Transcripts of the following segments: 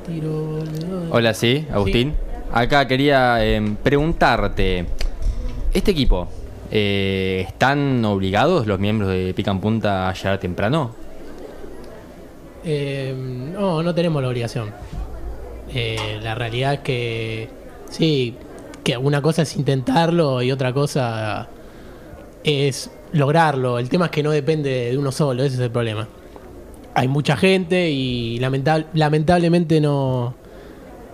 tiro. Hola, sí, Agustín. Acá quería em, preguntarte, ¿este equipo eh, están obligados los miembros de Pica en Punta a llegar temprano? Eh, no, no tenemos la obligación. Eh, la realidad es que sí, que una cosa es intentarlo y otra cosa es lograrlo. El tema es que no depende de uno solo, ese es el problema. Hay mucha gente y lamentab- lamentablemente no,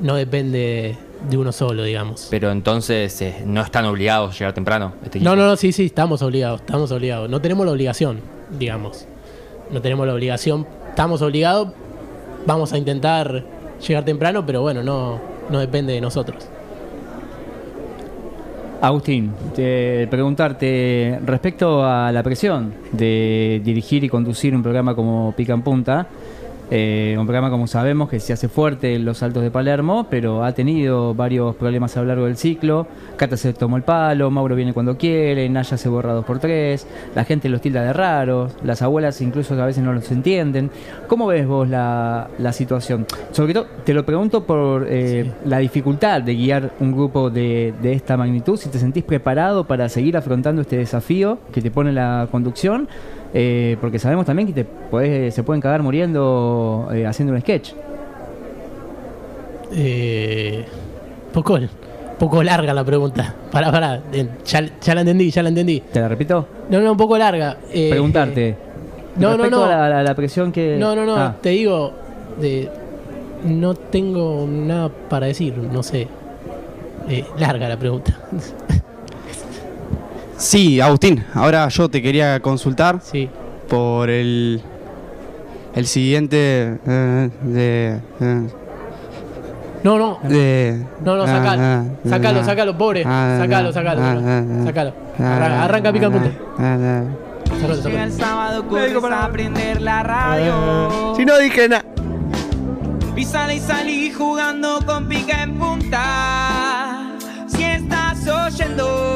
no depende de uno solo, digamos. Pero entonces eh, no están obligados a llegar temprano. Este. No, no, no, sí, sí, estamos obligados, estamos obligados. No tenemos la obligación, digamos. No tenemos la obligación, estamos obligados. Vamos a intentar llegar temprano, pero bueno, no, no depende de nosotros. Agustín, te- preguntarte respecto a la presión de dirigir y conducir un programa como Pica en Punta, eh, un programa como sabemos que se hace fuerte en los Altos de Palermo, pero ha tenido varios problemas a lo largo del ciclo. Cata se tomó el palo, Mauro viene cuando quiere, Naya se borra dos por tres, la gente los tilda de raros, las abuelas incluso a veces no los entienden. ¿Cómo ves vos la, la situación? Sobre todo, te lo pregunto por eh, la dificultad de guiar un grupo de, de esta magnitud, si te sentís preparado para seguir afrontando este desafío que te pone la conducción, eh, porque sabemos también que te podés- se pueden cagar muriendo eh, haciendo un sketch. Eh, poco, poco larga la pregunta. Pará, pará, eh, ya, ya la entendí, ya la entendí. ¿Te la repito? No, no, un poco larga. Eh, Preguntarte. no, no, respecto no. a la, la- la presión que... No, no, no, Ah, te digo, de, no tengo nada para decir, no sé. Eh, larga la pregunta. Sí, Agustín, ahora yo te quería consultar sí. por el, el siguiente eh, de, eh, No, no. de- No, no, ah, sacalo. ah, Sacalo, ah, sacalo, pobre. ah, Sacalo, sacalo. Sacalo. Arranca, arranca pica en punta. ah. Sacalo, sacalo. el sábado, corres a prender la radio. Si no dije nada. Y sale y salí jugando con pica en punta. Si estás oyendo,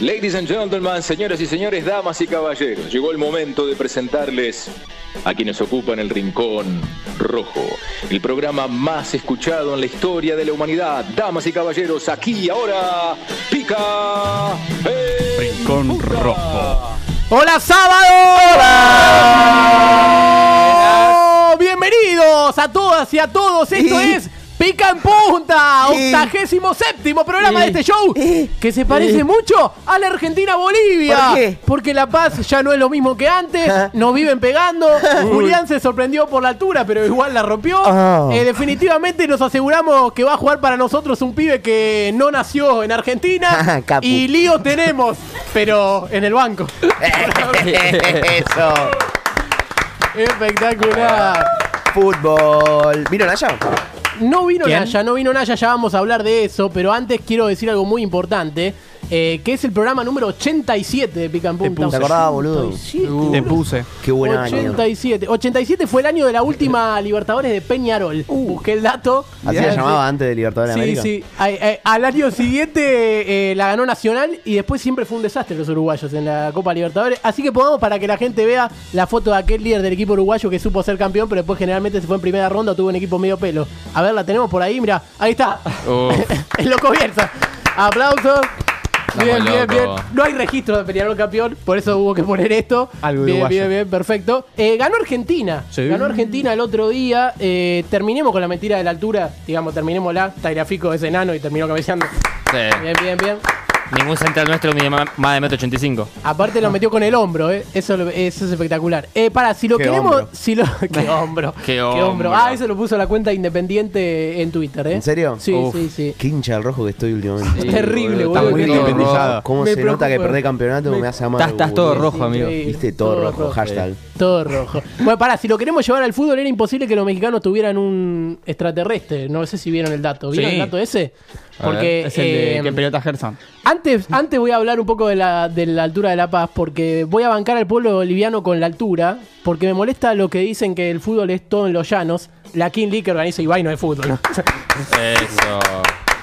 Ladies and gentlemen, señoras y señores, damas y caballeros, llegó el momento de presentarles a quienes ocupan el Rincón Rojo, el programa más escuchado en la historia de la humanidad. Damas y caballeros, aquí y ahora, pica el Rincón Rojo. ¡Hola, sábado! ¡Hola! Bienvenidos a todas y a todos. Esto es Pica en Punta, octagésimo séptimo programa de este show que se parece mucho a la Argentina-Bolivia. ¿Por qué? Porque La Paz ya no es lo mismo que antes, nos viven pegando. Julián se sorprendió por la altura, pero igual la rompió. Ah. Eh, definitivamente nos aseguramos que va a jugar para nosotros un pibe que no nació en Argentina. Capu. y lío tenemos, pero en el banco. Eso. Espectacular. Fútbol. ¿Vino Naya? No vino ¿Quién? Naya, no vino Naya, ya vamos a hablar de eso, pero antes quiero decir algo muy importante, eh, que es el programa número 87 de Pica en Punta. ¿Te acordabas, boludo? 87, Te puse. Qué buen año. 87. 87 fue el año de la última Libertadores de Peñarol. Busqué el dato. Así se llamaba antes de Libertadores de Sí, América. sí. Al año siguiente eh, la ganó Nacional y después siempre fue un desastre los uruguayos en la Copa Libertadores. Así que pongamos para que la gente vea la foto de aquel líder del equipo uruguayo que supo ser campeón, pero después generalmente se fue en primera ronda o tuvo un equipo medio pelo. A ver, la tenemos por ahí, mira, ahí está. Uf. el loco Bielsa. Aplausos. Bien, bien, bien. No hay registro de Peñarol campeón, por eso hubo que poner esto. Algo bien, uruguayo. bien, bien, perfecto. Eh, ganó Argentina. Sí. Ganó Argentina el otro día. Eh, terminemos con la mentira de la altura. Digamos, terminémosla. Tairafico es enano y terminó cabeceando. Sí. Bien, bien, bien. Ningún central nuestro mide más de metro 85. Aparte lo metió con el hombro, ¿eh? Eso, lo- eso es espectacular. Eh, para, si lo Qué queremos. hombro. Si lo, qué hombro. Qué hombro. Ah, eso lo puso la cuenta independiente en Twitter, ¿eh? ¿En serio? Sí, Uf. sí, sí. Qué hincha del rojo que estoy últimamente. Es terrible, boludo, boludo. muy que- independizado. ¿Cómo Me se nota que perdés campeonato? Me, hace amar. Estás- estás todo rojo, amigo. Increíble. Viste, todo, rojo. Hashtag. Todo rojo. Bueno, pará, si lo queremos llevar al fútbol, era imposible que los mexicanos tuvieran un extraterrestre. No sé si vieron el dato. ¿Vieron Sí. el dato ese? Ver. Porque. Es el de eh, que pelota Gerson. Antes, antes voy a hablar un poco de la, de la altura de La Paz, porque voy a bancar al pueblo boliviano con la altura, porque me molesta lo que dicen que el fútbol es todo en los llanos. La King League que organiza Ibai no es fútbol. Eso.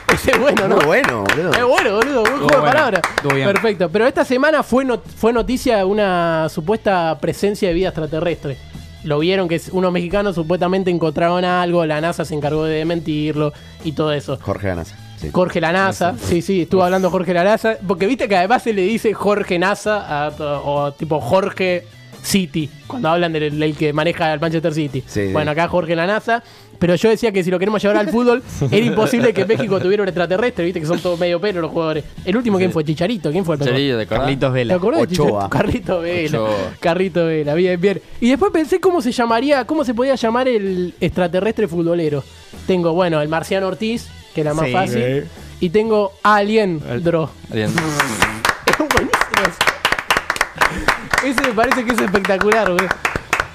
Ese es bueno, ¿no? Muy bueno, boludo. Es bueno, boludo, buen juego de palabras. Perfecto. Pero esta semana fue, not- fue noticia una supuesta presencia de vida extraterrestre. Lo vieron que unos mexicanos supuestamente encontraron algo, la NASA se encargó de mentirlo y todo eso. Jorge Ganas. Sí. Jorge la NASA, sí, sí, estuvo hablando Jorge la NASA, porque viste que además se le dice Jorge NASA a o tipo Jorge City, cuando hablan del, del que maneja el Manchester City. Sí, sí. bueno, acá Jorge la NASA, pero yo decía que si lo queremos llevar al fútbol, era imposible que México tuviera un extraterrestre, viste que son todos medio pelo los jugadores. El último, ¿quién fue? Chicharito, ¿quién fue el ¿te acordás? Carlitos ¿Te Vela. acordás de Ochoa. Chicharito? Carrito Vela. Ochoa. Carrito Vela, bien, bien. Y después pensé cómo se llamaría, cómo se podía llamar el extraterrestre futbolero. Tengo, bueno, el Marciano Ortiz, que era más Sí. fácil. Y tengo Alien Dro. Bien. Es buenísimo. Ese me parece que es espectacular, güey.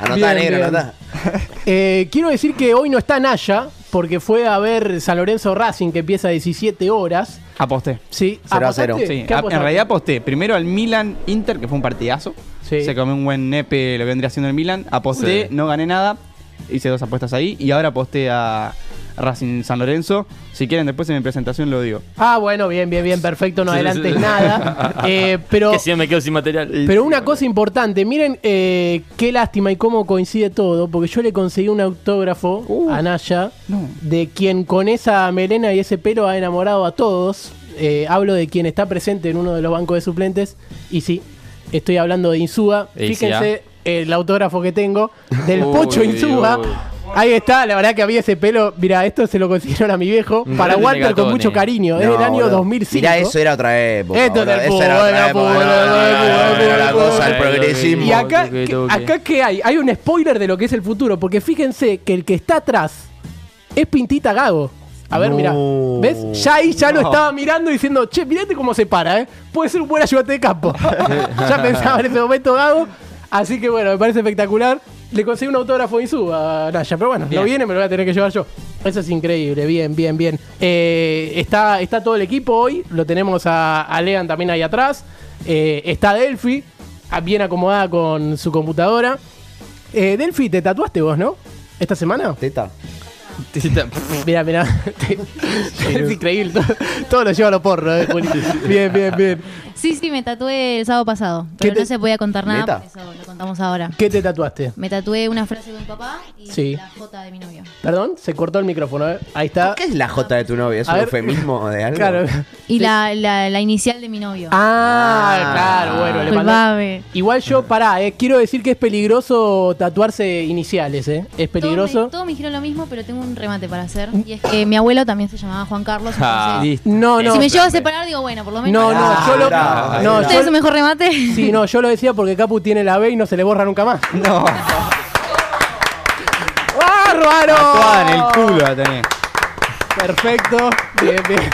Anotá, Bien, negro, bien. anotá. Eh, quiero decir que hoy no está Naya, porque fue a ver San Lorenzo Racing, que empieza a 17 horas. Aposté. Sí, Cero a ¿apostaste? cero. Sí, ¿Qué a- en apostaste? realidad aposté primero al Milan Inter, que fue un partidazo. Sí. Se comió un buen nepe lo vendría haciendo el Milan. Aposté, Sí. no gané nada. Hice dos apuestas ahí. Y ahora aposté a Racing San Lorenzo. Si quieren, después en mi presentación lo digo. Ah, bueno, bien, bien, bien, perfecto, no adelantes nada. Eh, pero, Que si no me quedo sin material. pero una cosa importante, miren eh, qué lástima y cómo coincide todo, porque yo le conseguí un autógrafo a Naya, no. de quien con esa melena y ese pelo ha enamorado a todos. Eh, hablo de quien está presente en uno de los bancos de suplentes, y sí, estoy hablando de Insúa. Fíjense el autógrafo que tengo del Uy, Pocho Insúa. uy. Ahí está, la verdad que había ese pelo. Mira, esto se lo consiguieron a mi viejo. Para Walter con mucho cariño. es No, del año boludo. 2005. Mirá, eso era otra época. Esto boludo. del era otra época. no, no, no, no, no, La cosa, progresismo. Y acá, acá ¿qué hay? Hay un spoiler de lo que es el futuro. Porque fíjense que el que está atrás es Pintita Gago. A ver, No. mira. ¿Ves? Ya ahí ya lo estaba mirando diciendo, che, mirate cómo se para, ¿eh? Puede ser un buen ayudante de campo. ya pensaba en ese momento Gago. Así que bueno, me parece espectacular. Le conseguí un autógrafo y su a Naya. Pero bueno, lo viene, me lo voy a tener que llevar yo. Eso es increíble, bien, bien, bien. Eh, está, está todo el equipo hoy. Lo tenemos a, a Lean también ahí atrás. Eh, está Delphi, ah, bien acomodada con su computadora. Eh, Delphi, te tatuaste vos, ¿no? ¿Esta semana? Teta. Mira, mira. es increíble. Todo, todo lo lleva a los porros. eh. Bien, bien, bien. Sí, sí, me tatué el sábado pasado. ¿Qué Pero te- no se podía contar nada, ¿Neta? por eso lo contamos ahora. ¿Qué te tatuaste? Me tatué una frase de mi papá y Sí. la J de mi novio. Perdón, se cortó el micrófono. eh. Ahí está. ¿Qué es la J de tu novia? ¿Es un eufemismo de algo? Claro. Y la, la, la inicial de mi novio. Ah, Ah. claro, bueno. Le mandó-. Igual yo, pará, eh, quiero decir que es peligroso tatuarse iniciales, ¿eh? Es Todos me, peligroso. todos me dijeron lo mismo, pero tengo un remate para hacer. Y es que mi abuelo también se llamaba Juan Carlos. Ah, entonces, No, no. si me llevo a separar, digo, bueno, por lo menos. No, no, Ah, yo lo. No. ¿Este yo- es su mejor remate? Sí, no, yo lo decía porque Capu tiene la B y no se le borra nunca más. No. ¡Bárbaro! Tatuada en el culo la tenés. Perfecto. Bien, bien.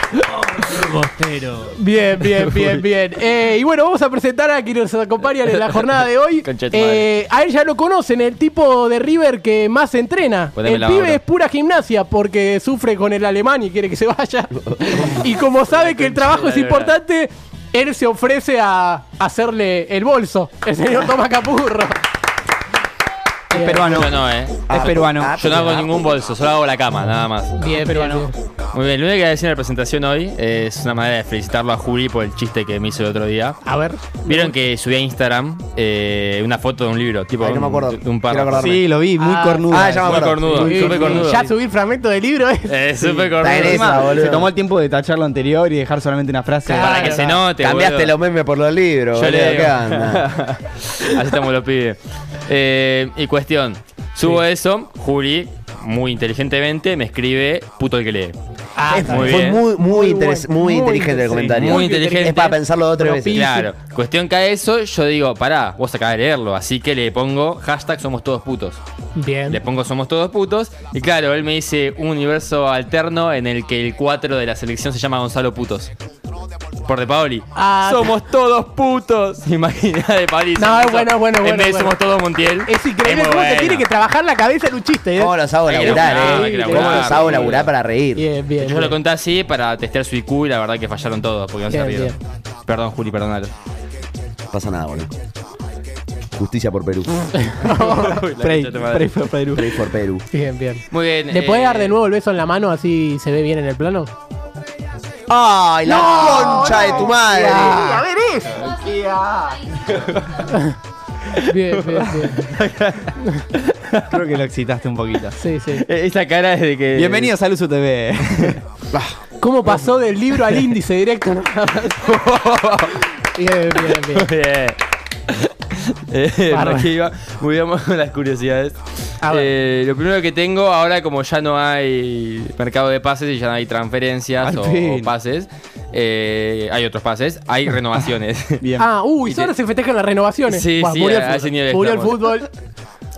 Bien, bien, bien, bien. Eh, y bueno, vamos a presentar a quienes nos acompañan en la jornada de hoy. Eh, a él ya lo conocen, el tipo de River que más entrena. Poneme el la pibe es pura gimnasia porque sufre con el alemán y quiere que se vaya. y como sabe que el trabajo es importante, él se ofrece a hacerle el bolso. El señor Tomás Capurro. Es peruano. Yo no, eh. Es peruano. Ah, Yo no hago ningún bolso, solo hago la cama, nada más. Bien, peruano. Muy bien, lo único que voy a decir en la presentación hoy es una manera de felicitarlo a Juli por el chiste que me hizo el otro día. A ver. Vieron que subí a Instagram eh, una foto de un libro, tipo Ay, no me un- acuerdo. de un acordarme. Sí, lo vi, muy Ah, cornudo. ah, ya me Súper acuerdo. cornudo, Sí, súper sí, cornudo. ya subir fragmentos de libro es. Eh, súper Está en cornudo. esa, Encima, boludo. se tomó el tiempo de tachar lo anterior y dejar solamente una frase. Claro. Para que se note, Cambiaste boludo. los memes por los libros, Yo boludo. le ¿Qué anda? Así estamos los pibes. Eh, y cuestión. Subo eso, Juli, muy inteligentemente, me escribe puto el que lee. Ah, Es- está fue bien. muy, muy, Muy interes- muy muy inteligente el comentario. Muy inteligente. Es para pensarlo dos o tres veces. Propicio. Claro, cuestión que a eso yo digo, pará, vos acabas de leerlo, así que le pongo hashtag somos todos putos. Bien. Le pongo somos todos putos y claro, él me dice un universo alterno en el que el 4 de la selección se llama Gonzalo Putos. Por De Paoli. Ah, somos todos putos. Imagina De Paoli. No, es bueno, es bueno, En bueno, vez de bueno. somos todos Montiel. Es increíble cómo te tiene que trabajar la cabeza en un chiste. ¿eh? ¿Cómo los hago laburar, eh? ¿Cómo los hago laburar para reír? Bien, bien. Yo lo bien. conté así para testear su IQ y la verdad que fallaron todos porque no se Bien. Perdón, Juli, perdónalo. No pasa nada, boludo. Justicia por Perú. Pray, for Perú. Pray for Perú. Bien, bien. Muy bien. ¿Le eh, dar de nuevo el beso en la mano así se ve bien en el plano? ¡Ay, la concha de tu madre! A ver eso. Bien, bien, bien. Creo que lo excitaste un poquito. Sí, sí. eh, Esa cara es de que. Bienvenidos a Luzu TV. ¿Cómo pasó del libro al índice directo? bien, bien, bien. Bien. Eh. Muy bien, vamos con las curiosidades. A ver. Eh, lo primero que tengo, ahora como ya no hay mercado de pases y ya no hay transferencias o, pases, eh, hay otros pases, hay renovaciones. Bien. Ah, uy, ahora se festejan las renovaciones. Sí, Buah, sí, murió el a fútbol. nivel Murió el fútbol.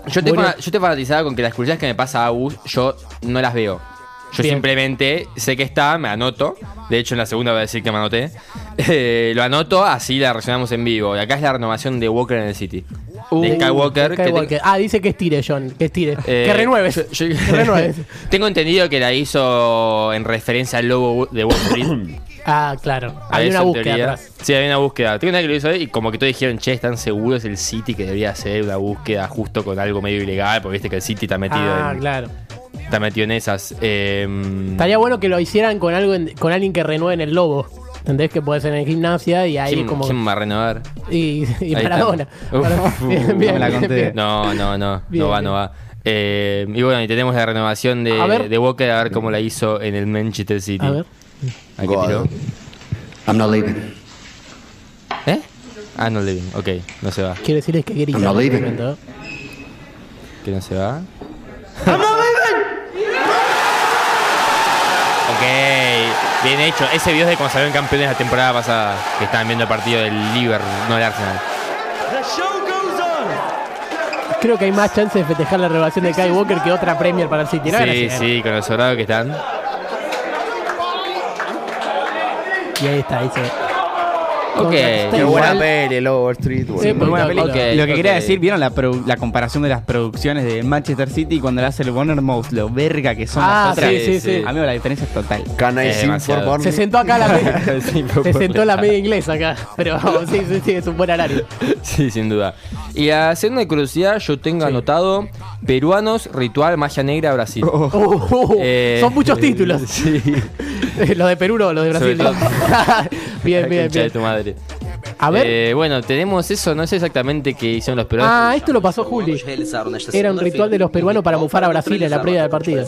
Yo te, Murió. fana- yo te fanatizaba con que las curiosidades que me pasa a Gus, yo no las veo. Yo Bien. simplemente sé que está, me anoto. De hecho, en la segunda voy a decir que me anoté. Eh, lo anoto, así la reaccionamos en vivo. Y acá es la renovación de Walker en el City. de Skywalker. que Skywalker. te- Ah, dice que estire, John. Que estire. eh, que renueve. yo- yo- que renueve. Tengo entendido que la hizo en referencia al logo de Wall Street. Ah, claro. Hay una búsqueda atrás. Sí, hay una búsqueda. Tengo una que lo hizo y como que todos dijeron, che, están seguros el City que debería hacer una búsqueda justo con algo medio ilegal, porque viste que el City está metido Ah, en, claro. Está metido en esas. Eh, Estaría bueno que lo hicieran con algo en- con alguien que renueve en el lobo. ¿Entendés? Que puede ser en gimnasia y ahí ¿quién, como. quién va a renovar? Y, y Ahí Maradona. está. Uf, Maradona. uf, Bien, uf, bien, me la bien, conté. bien. No, no, no. Bien, no va, bien. no va. Eh, y bueno, y tenemos la renovación de, A ver. de Walker, a ver cómo la hizo en el Manchester City. A ver. ¿A qué God. tiró? I'm not leaving. ¿Eh? Ah, no living. Ok, no se va. Quiero decirles que quería. I'm not leaving. ¿Que no se va? Ok, bien hecho. Ese video es de cuando salieron campeones la temporada pasada. Que estaban viendo el partido del Liverpool, no del Arsenal. Creo que hay más chance de festejar la renovación de Kai Walker que otra Premier para el City. ¿no? Sí, sí, con lo sobrado que están. Y ahí está, dice. Ok. Qué buena igual. peli, Lobo Street. boludo. Sí, Muy buena peli. Ok, Lo que quería decir, ¿vieron la, la comparación de las producciones de Manchester City cuando le hace el Warner Mouse? Lo verga que son Ah, las otras. sí, sí, sí. Amigo, la diferencia es total. Can I for Se sentó acá la media. Se sentó la media inglesa acá. Pero sí, sí, sí, es un buen horario. Sí, sin duda. Y la segunda curiosidad, yo tengo anotado peruanos, ritual, magia negra, Brasil. Uh, Eh, son muchos títulos. Sí. los de Perú no, los de Brasil. No. bien, La bien, de bien. Tu madre. A ver. Eh, bueno, tenemos eso, no sé exactamente qué hicieron los peruanos. Ah, esto lo pasó Juli. Era un ritual de los peruanos para bufar a Brasil en la previa del partido.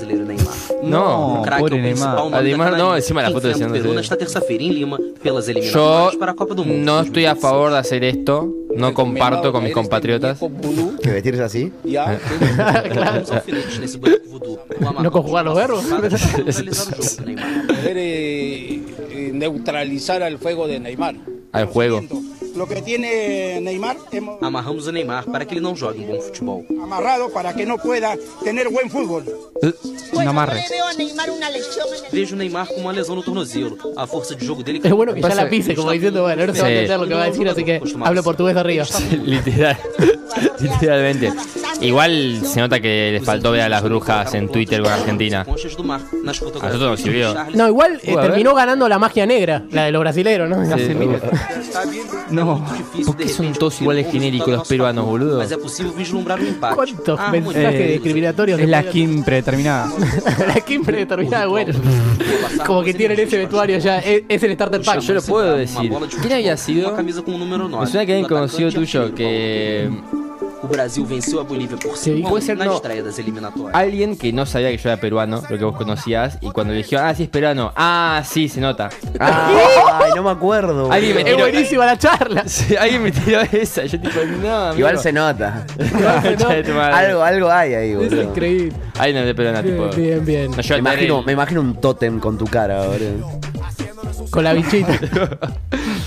no, No, pobre Neymar. Neymar no, encima la foto terça-feira em Yo no estoy a favor de hacer esto, no comparto con mis compatriotas. Que vestirse así. Vamos ao alfinetes nesse boneco voodoo. O amarrão No conjugar los verbos. eh, eh, neutralizar al fuego de Neymar. Al juego. Lo que tiene Neymar hemos Amarramos o Neymar para que ele não jogue um bom futebol. amarrado para que no pueda tener buen fútbol. Un amarre. Vejo o Neymar com uma lesão no tornozelo. A força de jogo dele Es bueno que ya la pise, como diciendo, bueno, no se va a Sí. entender lo que va a decir, así que hablo portugués de arriba. Literal. Literalmente. Igual se nota que le faltó ver a las brujas en Twitter con Argentina. A nosotros nos sirvió. No, igual eh, a terminó ganando la magia negra, la de los brasileros, ¿no? Sí. No. Difícil, ¿Por qué de son todos iguales genéricos los peruanos, boludo? Empate. ¿Cuántos A harmonia mensajes entre discriminatorios? Es la skin predeterminada. de- la skin predeterminada, bueno. Como que tienen ese vestuario ya, es, es el starter pack. Yo lo puedo decir. ¿Quién había sido? Uma camisa com o número 9. Me suena que alguien conocido tuyo que o Brasil venceu a Bolívia por 5 Puede ser na no. estreia das eliminatórias. Alguien que no sabía que yo era peruano, lo que vos conocías, y cuando le dijeron, ah, sí es peruano, ah, sí, se nota. Ay, no me acuerdo. Alguien me Es buenísima la charla. Sí, alguien me tiró esa. Yo tipo, no, Igual amigo. se nota. Algo, algo hay ahí, Es boludo. increíble. Ahí no es de peruana, tipo. Bien, bien, me imagino un tótem con tu cara, boludo. Con la bichita.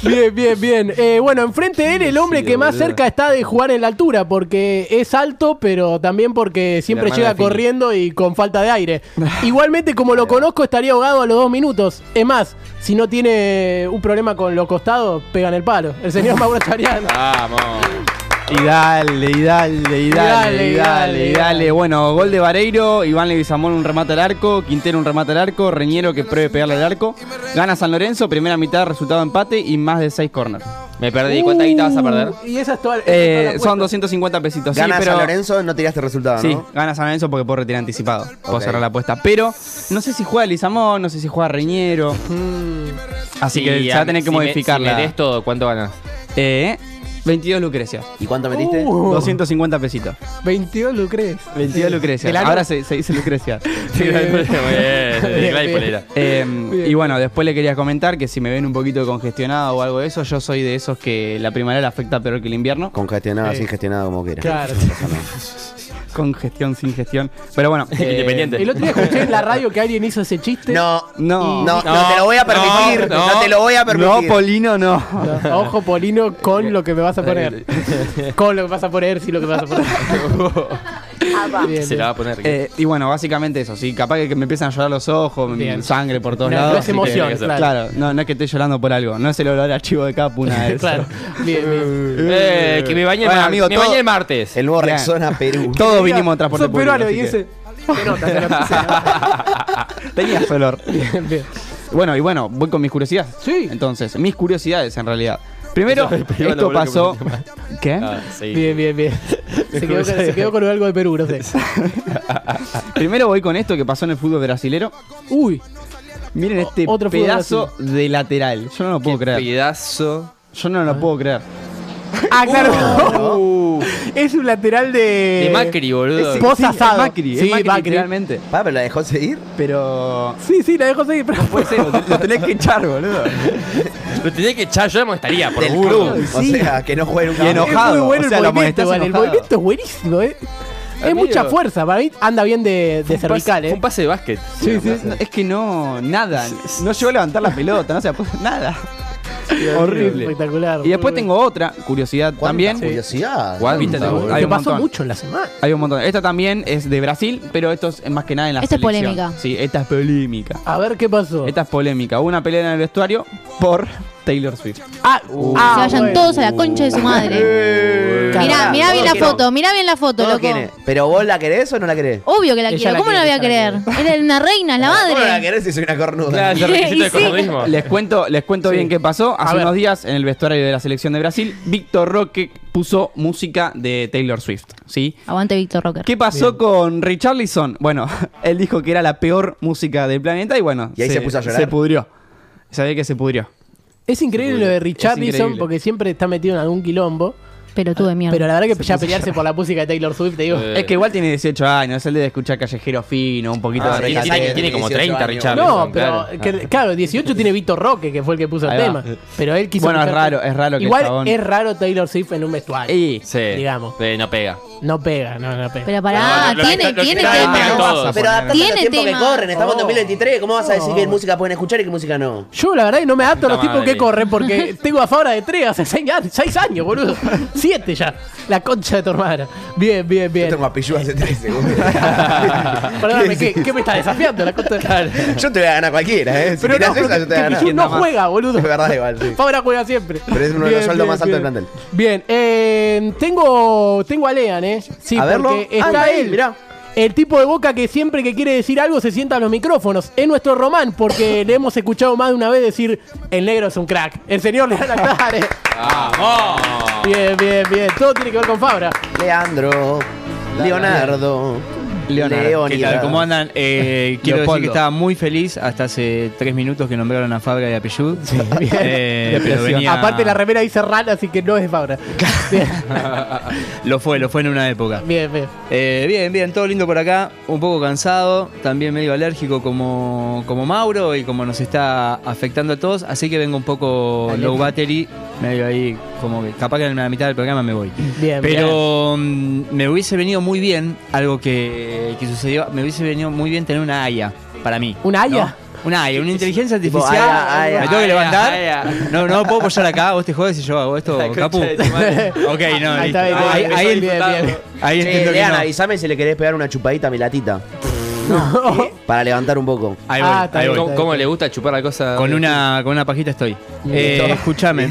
Bien, bien, bien. Eh, bueno, enfrente de él el hombre que más boludo. cerca está de jugar en la altura, porque es alto, pero también porque siempre llega corriendo y con falta de aire. Igualmente, como lo conozco, estaría ahogado a los dos minutos. Es más, si no tiene un problema con los costados, pegan el palo. El señor Mauro Chariano. Vamos. Y dale, y dale, y dale, y dale, y dale. Bueno, gol de Vareiro, Iván Leguizamón un remate al arco, Quintero un remate al arco, Reñero que pruebe pegarle al arco. Gana San Lorenzo, primera mitad, resultado empate y más de 6 corners. Me perdí. ¿Cuánta guita vas a perder? Uh, Y esa es toda, esa es Eh, toda la son apuesta. 250 pesitos. Sí, Gana pero... San Lorenzo, no tiraste resultado, Sí, ¿no? gana San Lorenzo porque puedo retirar anticipado. Puedo Ok. cerrar la apuesta. Pero no sé si juega Lizamón, no sé si juega Reñero. Mm, Así Sí, que se va a tener que si me- modificarla. Si me des todo, ¿cuánto ganas? Eh, 22 Lucrecia. ¿Y cuánto metiste? Uh. 250 pesitos. 22 lucres. 22 Lucrecia. El Ahora se, se dice Lucrecia. Sí, muy bien. Bien, Clay bien. Polera. Eh, y bueno, después le quería comentar que si me ven un poquito congestionado o algo de eso, yo soy de esos que la primavera le afecta peor que el invierno. Congestionado, Sí. sin gestionado, como quieras. Claro. Con gestión, sin gestión. Pero bueno. eh, Independiente. El otro día escuché en la radio que alguien hizo ese chiste. No, No. no, no, te lo voy a permitir. no, No, te lo voy a permitir. No, Polino, no. No, Ojo, Polino, con lo que me vas a poner. con lo que vas a poner, sí, lo que me vas a poner. Bien, Se la va a poner. Eh, y bueno, básicamente eso, sí, capaz que me empiezan a llorar los ojos, Bien. sangre por todos No, lados. no es así que- emoción, que- claro. Claro, no, no es que esté llorando por algo, no es el olor a chivo de capuna. eso. Claro. Bien, bien. Eh, que me bañé el, Bueno, mar- amigo, me todo- bañé el martes. El nuevo. Rexona Perú. Todos vinimos en transporte público. peruano y ese. Se nota, se nota, se nota. Tenías olor. Bien, bien. Bueno, y bueno, voy con mis curiosidades. Sí. Entonces, mis curiosidades en realidad. Primero, peruano, esto boludo, que pasó. me. ¿Qué? Ah, sí. Bien, bien, bien. Se quedó, con- se quedó con algo de Perú, no sé. Primero voy con esto que pasó en el fútbol brasilero. Uy, Miren este otro fútbol pedazo de lateral. Yo no lo puedo Qué creer. pedazo. Yo no lo puedo creer. Ah, claro. es un lateral de. De Macri, boludo. Es post Sí, es. Macri, es Sí, Macri, Macri. literalmente. Pa, pero la dejó seguir. Pero. Sí, sí, la dejo seguir, pero Puede ser, lo, lo tenés que echar, boludo. Lo tenía que echar, yo me molestaría por Del club. O Sí. sea, que no juegue nunca. Y enojado. Es muy bueno o sea, el lo movimiento, igual, El movimiento es buenísimo, eh. Es Amigo. mucha fuerza. Para mí anda bien de, de cervical, Fue eh. un pase de básquet. Sí, sí. No, es que no, nada. No llegó a levantar la pelota, no se puso nada. Horrible. Espectacular. Y después tengo otra curiosidad ¿Cuánta también. curiosidad. Pasó montón. mucho en la semana. Hay un montón. Esta también es de Brasil, pero esto es más que nada en la Esta es selección. polémica. Sí, esta es polémica. A ver qué pasó. Esta es polémica. Hubo una pelea en el vestuario por Taylor Swift. Ah, Se ah, vayan bueno. todos a la concha de su madre. Mirá, mirá bien la foto, mirá bien la foto, loco. quiere. ¿Pero vos la querés o no la querés? Obvio que la Ella quiero. la ¿Cómo no la voy a querer? Era una reina, es la ¿Cómo no la madre. querés si soy una cornuda? Claro, requisito sí. Les cuento, les cuento Sí. bien qué pasó. Hace unos días en el vestuario de la selección de Brasil, Víctor Roque puso música de Taylor Swift. ¿sí? Aguante Víctor Rocker. ¿Qué pasó con Richarlison? Bueno, él dijo que era la peor música del planeta y bueno, Y ahí se puso a llorar. Se pudrió. Sabía que se pudrió. Es increíble lo de increíble. porque siempre está metido en algún quilombo. Pero tú de mierda. Pero la verdad que ya pelearse por la música de Taylor Swift, te digo. Eh. Es que igual tiene 18 años, él debe escuchar Callejero Fino, un poquito Ah, de Tiene, tiene- tiene- tiene como 30, Richard. No, pero que- claro. 18 tiene Víctor Roque, que fue el que puso el tema. Pero él quiso. Bueno, es raro, es raro que el Igual chabón- es raro Taylor Swift en un vestuario. Y Sí. Digamos. Eh, no pega. No pega, no, no pega. Pero pará, No, lo- tiene, lo- tiene lo- lo- tema. todos. Pero Tiene tema. que corren. Estamos en Oh. 2023. ¿Cómo vas a decir Oh. qué música pueden escuchar y qué música no? Yo la verdad que no me adapto a los tipos que corren porque tengo a Fabra de 3 hace 6 años, seis años, boludo. 7 ya. La concha de tu hermana. Bien, bien, Yo bien. tengo a Pichu hace 3 segundos. Perdóname, ¿qué, ¿qué me está desafiando? La concha de... Yo te voy a ganar cualquiera, ¿eh? Si Pero no, esa, yo te voy a ganar. no juega, boludo. Es verdad, igual, sí. Fabra juega siempre. Pero es uno de los sueldos más altos del plantel. Bien, eh, tengo, tengo a Lean, ¿eh? Sí, A verlo. porque Ah, está ahí, él. mirá. El tipo de boca que siempre que quiere decir algo se sienta a los micrófonos. Es nuestro Román, porque le hemos escuchado más de una vez decir: el negro es un crack. El señor Lean Aclare. ¡Vamos! Bien, bien, bien. Todo tiene que ver con Fabra. Leandro, Leonardo. Leonardo. ¿Qué tal? ¿Cómo andan? Eh, quiero decir Leopoldo. que estaba muy feliz hasta hace tres minutos que nombraron a Fabra y a Peyud. bien. Eh, pero venía- Aparte la remera dice rana, así que no es Fabra. Lo fue, lo fue en una época. bien, bien. Eh, bien, bien, todo lindo por acá. Un poco cansado, también medio alérgico como, como Mauro y como nos está afectando a todos. Así que vengo un poco low battery, medio ahí, como que capaz que en la mitad del programa me voy. Bien, Pero mm, me hubiese venido muy bien, algo que, que sucedió, me hubiese venido muy bien tener una Aya, para mí. ¿Una Aya? ¿no? Una Aya, una inteligencia artificial. Aya, Aya. me tengo que levantar. Aya, Aya. No, no puedo apoyar acá, vos te jodes y yo hago esto, Capu. ok, no, Ahí listo. está bien, ahí, ahí entiendo- ahí entiendo que Lean, no. avísame si le querés pegar una chupadita a mi latita. Para levantar un poco. Ahí voy, Ah, está ahí bien, voy. ¿Cómo, cómo le gusta chupar la cosa? Con una, con una pajita estoy. Eh, Listo. escúchame.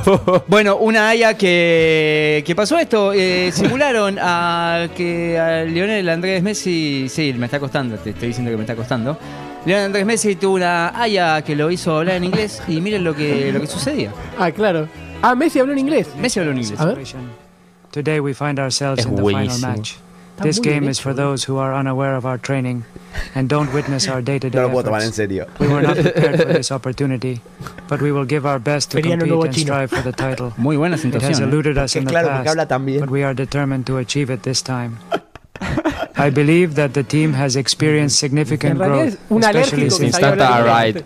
bueno, una Aya que, que pasó esto. eh, simularon a que a Lionel Andrés Messi. Sí, me está costando, te estoy diciendo que me está costando. Lionel Andrés Messi tuvo una Aya que lo hizo hablar en inglés y miren lo que, lo que sucedía. Ah, claro. Ah, Messi habló en inglés. Messi habló en inglés. A ver. Today we find ourselves Es in the final buenísimo. match. Está This game is for those who are unaware of our training and don't witness our day-to-day lo puedo tomar en efforts. We were not prepared for this opportunity, but we will give our best to Feriano compete and strive for the title. Muy buena It has ¿eh? eluded us in the claro, porque habla past, but we are determined to achieve it this time. I believe that the team has experienced significant growth, especially alérgico que since sabía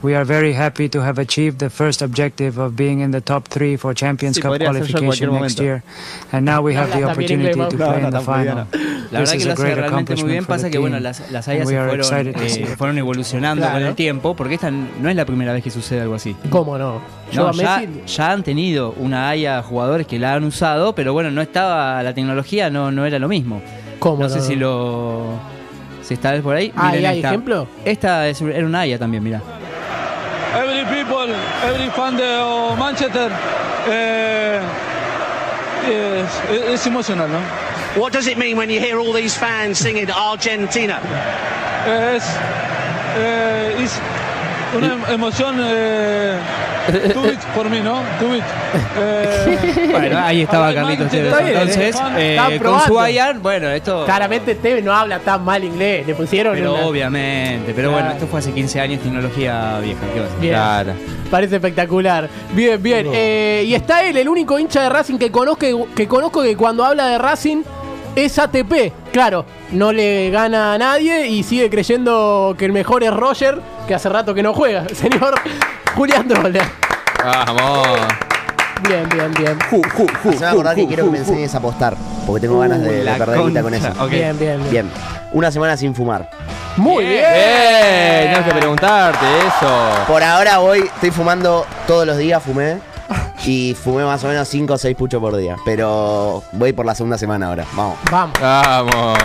We are very happy to have achieved the first objective of being in the top three for Champions Sí, Cup qualification next year, and now we have the Habla también opportunity to play No, in the final. La verdad This que is lo a hace great realmente muy bien. accomplishment for Pasa the que bueno, las, las hayas we se are fueron, eh, fueron evolucionando con Claro. el tiempo, porque esta no es la primera vez que sucede algo así. ¿Cómo no? No, ya, ya han tenido una haya jugadores que la han usado, pero bueno, no estaba la tecnología, no, no era lo mismo. ¿Cómo No no? sé si lo. Si está por ahí. Ah, Miren ¿y hay esta. ejemplo? Esta es, era una haya también, mira. Every people, every fan de oh, Manchester, eh, es, es emocional, ¿no? What does it mean when you hear all these fans singing Argentina? Es, eh, es una emoción eh, too big por mí, ¿no? Too big. Eh, Bueno, ahí estaba Carlitos. Tevez. Entonces, Está eh, con su haya, bueno, esto. Claramente Tevez no habla tan mal inglés. Le pusieron Pero una- obviamente, pero bueno, esto fue hace 15 años, tecnología vieja. ¿qué va a ser? Bien. Claro. Parece espectacular. Bien, bien. Eh, y está él, el único hincha de Racing que conozco, que conozco que cuando habla de Racing es ATP. Claro, no le gana a nadie y sigue creyendo que el mejor es Roger, que hace rato que no juega. Señor Julián Droller. Vamos. Bien, bien, bien. Se me va a acordar que quiero que me enseñes a apostar. Porque tengo ganas de, de la perder guita con concha. eso. Ok. Bien, bien, bien. Bien. Una semana sin fumar. Muy bien. ¡Eh! Tengo que preguntarte eso. Por ahora voy, estoy fumando todos los días, fumé. Y fumé más o menos 5 o 6 puchos por día. Pero voy por la segunda semana ahora. Vamos. Vamos. Vamos.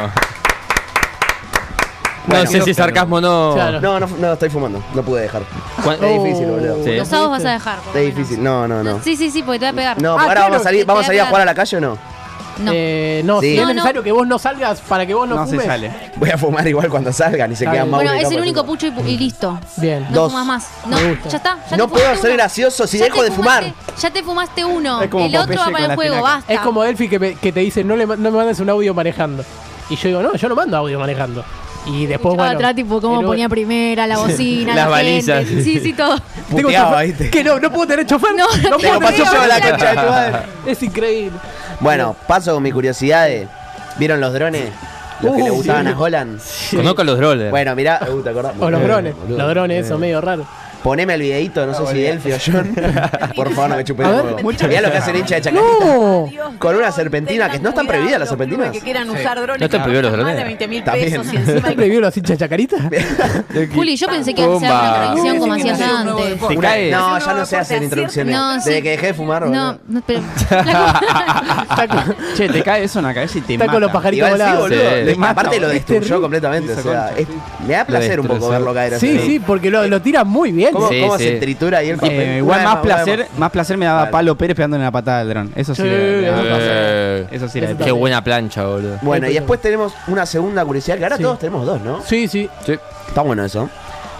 Bueno. no sé si sarcasmo no. Claro. No, no, no, estoy fumando. No pude dejar. ¿Cuán- Es difícil, boludo. Sí. Los sábados vas a dejar. por lo Es menos. difícil. No, no, no. Sí, sí, sí, porque te voy a pegar. No, Ah, ahora claro, vamos a salir, te vamos a, salir a jugar a la calle o no? No. Eh, no, Sí. si es No, no. necesario que vos no salgas para que vos no, No se fumes. sale. Voy a fumar igual cuando salgan y se quedan. Mauro Bueno, es el único pucho y, pu- y listo. Bien. No Dos. fumas más. No, Me gusta. ya está. Ya No te puedo fumaste ser uno. gracioso si Ya dejo te de fumar. fumaste- Ya te fumaste uno. Es como El otro Popeye va con para la el juego, espinaca. basta. Es como Delphi que, me- que te dice, no, le, ma- no me mandes un audio manejando. Y yo digo, no, yo no mando audio manejando. Y después, bueno. atrás, tipo, cómo pero- ponía primera, la bocina, Las la gente. balizas. Sí, sí, todo. Tengo Puteaba, chofer. ¿viste? Que no, no puedo tener chofer. No, no puedo paso yo a la concha de tu madre. Es increíble. Bueno, paso con mi curiosidad de. ¿Vieron los drones? Los que Uh, le gustaban sí. a Holland. Conozco los drones. Bueno, mirá. Uh, ¿te acordás? O los drones. Los drones, eso, Eh. medio raro. Poneme el videito, no sé si Delphi o John. Por favor, no me chupé A el huevo. Mirá lo que hace el hincha de Chacarita. ¡No! Con una serpentina, que no están prohibidas las serpentinas. Que quieran usar drones. ¿No están prohibidos los drones? Más de 20 mil También. pesos y encima ¿Está hay prohibido los hinchas de chacarita? Juli, yo pensé que iba a hacer Pumba. una introducción como hacías antes. No, ya no sé hacer introducciones. No, sí. Desde que dejé de fumar. No, no, pero. Está Che, te cae eso en la cabeza y te está mata. con los pajaritos volados. Le- aparte lo destruyó completamente. O sea, es- me da placer un poco verlo caer así. Sí, sí, porque lo, lo tira muy bien. ¿Cómo, Sí, cómo sí. se tritura ahí el papel? Eh, igual Una más una placer, más placer me daba Vale. Pablo Pérez pegándole la patada al dron. Eso sí, Sí, le- le- eso le- Eh, Eso sí Qué buena plancha, boludo. Bueno, y después tenemos una segunda curiosidad, que ahora Sí. todos tenemos dos, ¿no? Sí, sí. Sí. Está bueno eso.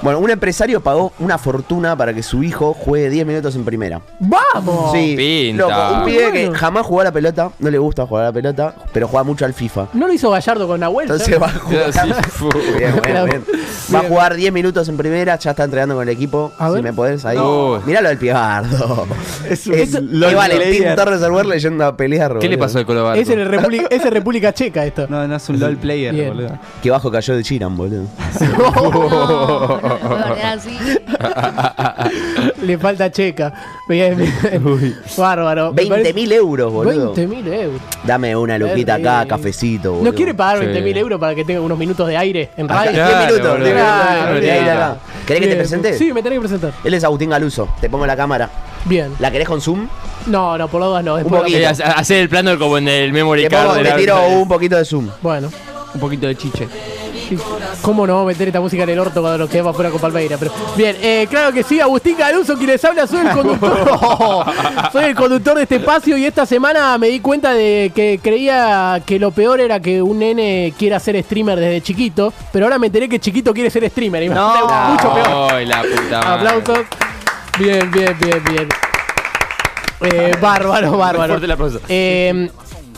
Bueno, un empresario pagó una fortuna para que su hijo juegue 10 minutos en primera. ¡Vamos! Sí, Pinta. loco, un pibe que jamás jugó a la pelota, no le gusta jugar a la pelota, pero juega mucho al FIFA. ¿No lo hizo Gallardo con Nahuel? Entonces va a jugar. Bien, bien, bien. Va a jugar 10 minutos en primera, ya está entrenando con el equipo. A si ver. me podés ahí. No. Mirá lo del piegardo. Es Es, un es LOL Valentín. Torres Server leyendo a pelear. ¿Qué le pasó al Colo? Es República, es República Checa esto. No, no es un LOL player, Bien. boludo. Qué bajo cayó de Chiran, boludo. No, no bardear así. Le falta Checa. Bien, bien. Bárbaro. Me 20 parece- mil euros, boludo. 20 mil euros. Dame una luquita acá, cafecito, boludo. ¿No quiere pagar Sí. 20 mil euros para que tenga unos minutos de aire en radio? 10 Claro, minutos, boludo. 10 minutos, Claro, de bien. acá. ¿Querés que te presente? Sí, me tenés que presentar. Él es Agustín Galuso. Te pongo la cámara. Bien. ¿La querés con zoom? No, no, por lo dudas no. Un después poquito. Eh, hace- Hacer el plano como en el memory Te, card. pongo, de te la- tiro un poquito de zoom. Bueno. Un poquito de chiche. ¿Cómo no meter esta música en el orto cuando nos quedamos fuera con Palmeira? Pero, bien, eh, claro que sí, Agustín Galuso, quien les habla, soy el conductor. soy el conductor de este espacio y esta semana me di cuenta de que creía que lo peor era que un nene quiera ser streamer desde chiquito, pero ahora me enteré que chiquito quiere ser streamer. Y me No. mucho peor. Ay, la puta madre. Aplausos. Bien, bien, bien, bien. Eh, bárbaro, bárbaro. Fuerte el aplauso. Eh,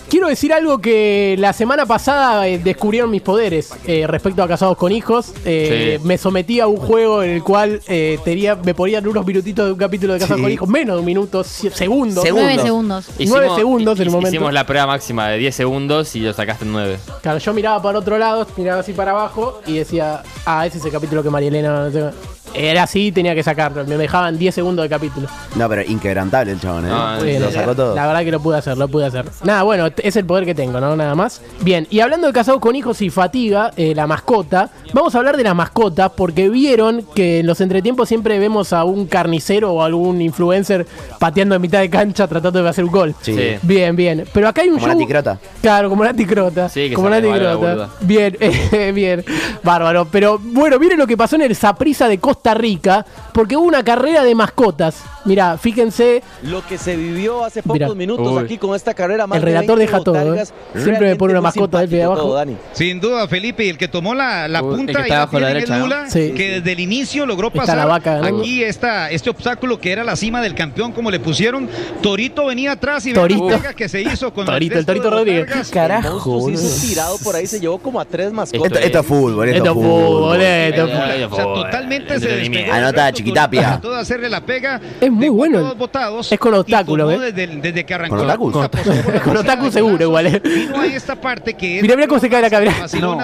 quiero decir algo que la semana pasada eh, descubrieron mis poderes eh, respecto a Casados con Hijos. Eh, Sí. Me sometí a un juego en el cual eh, tenía, me ponían unos minutitos de un capítulo de Casados Sí. con Hijos, menos de un minuto, si- segundos. Segundos. Nueve segundos. Nueve segundos en el momento. Hicimos la prueba máxima de 10 segundos y lo sacaste en 9. Claro, yo miraba para otro lado, miraba así para abajo y decía, ah, ese es el capítulo que María Elena... no sé qué". Era así, tenía que sacarlo. Me dejaban 10 segundos de capítulo. No, pero inquebrantable el chabón, ¿eh? No, Bien, lo sacó todo. La verdad que lo pude hacer, lo pude hacer. Nada, bueno, es el poder que tengo, ¿no? Nada más. Bien, y hablando de casados con hijos y fatiga, eh, la mascota, vamos a hablar de las mascotas porque vieron que en los entretiempos siempre vemos a un carnicero o algún influencer pateando en mitad de cancha tratando de hacer un gol. Sí. Bien, bien. Pero acá hay un Como show- Nati Crota. Claro, como Nati Crota. Sí, que como se Nati arregla la Crota. boluda. Bien, bien. Bárbaro. Pero bueno, miren lo que pasó en el Saprisa de Costa Rica, porque hubo una carrera de mascotas. Mira, fíjense, Lo que se vivió hace pocos minutos Uy. aquí con esta carrera más el de relator 20 deja todo. ¿eh? Siempre me pone una mascota ahí de abajo. todo, Dani. Sin duda, Felipe, y el que tomó la, la Uh, el punta que y está la la que desde el inicio logró Está pasar la vaca ganando. aquí esta, este obstáculo que era la cima del campeón, como le pusieron. Torito venía atrás y Torito. la que se hizo con Torito, el Torito de Rodríguez. Carajo, boludo. hizo tirado por ahí, se llevó como a tres mascotas. Esto, esto es fútbol, esto, Esto es es fútbol. Eh, eh, O sea, totalmente se Del Anota, Chiquitapia. De hacerle la pega. Es muy bueno. todos botados Es con y obstáculo, ¿eh? Desde, desde que arrancó ¿Con la pasó por Con la zona de seguro, igual, ¿eh? Vino a esta parte que es Mirá, mirá cómo se cae la cabeza. No,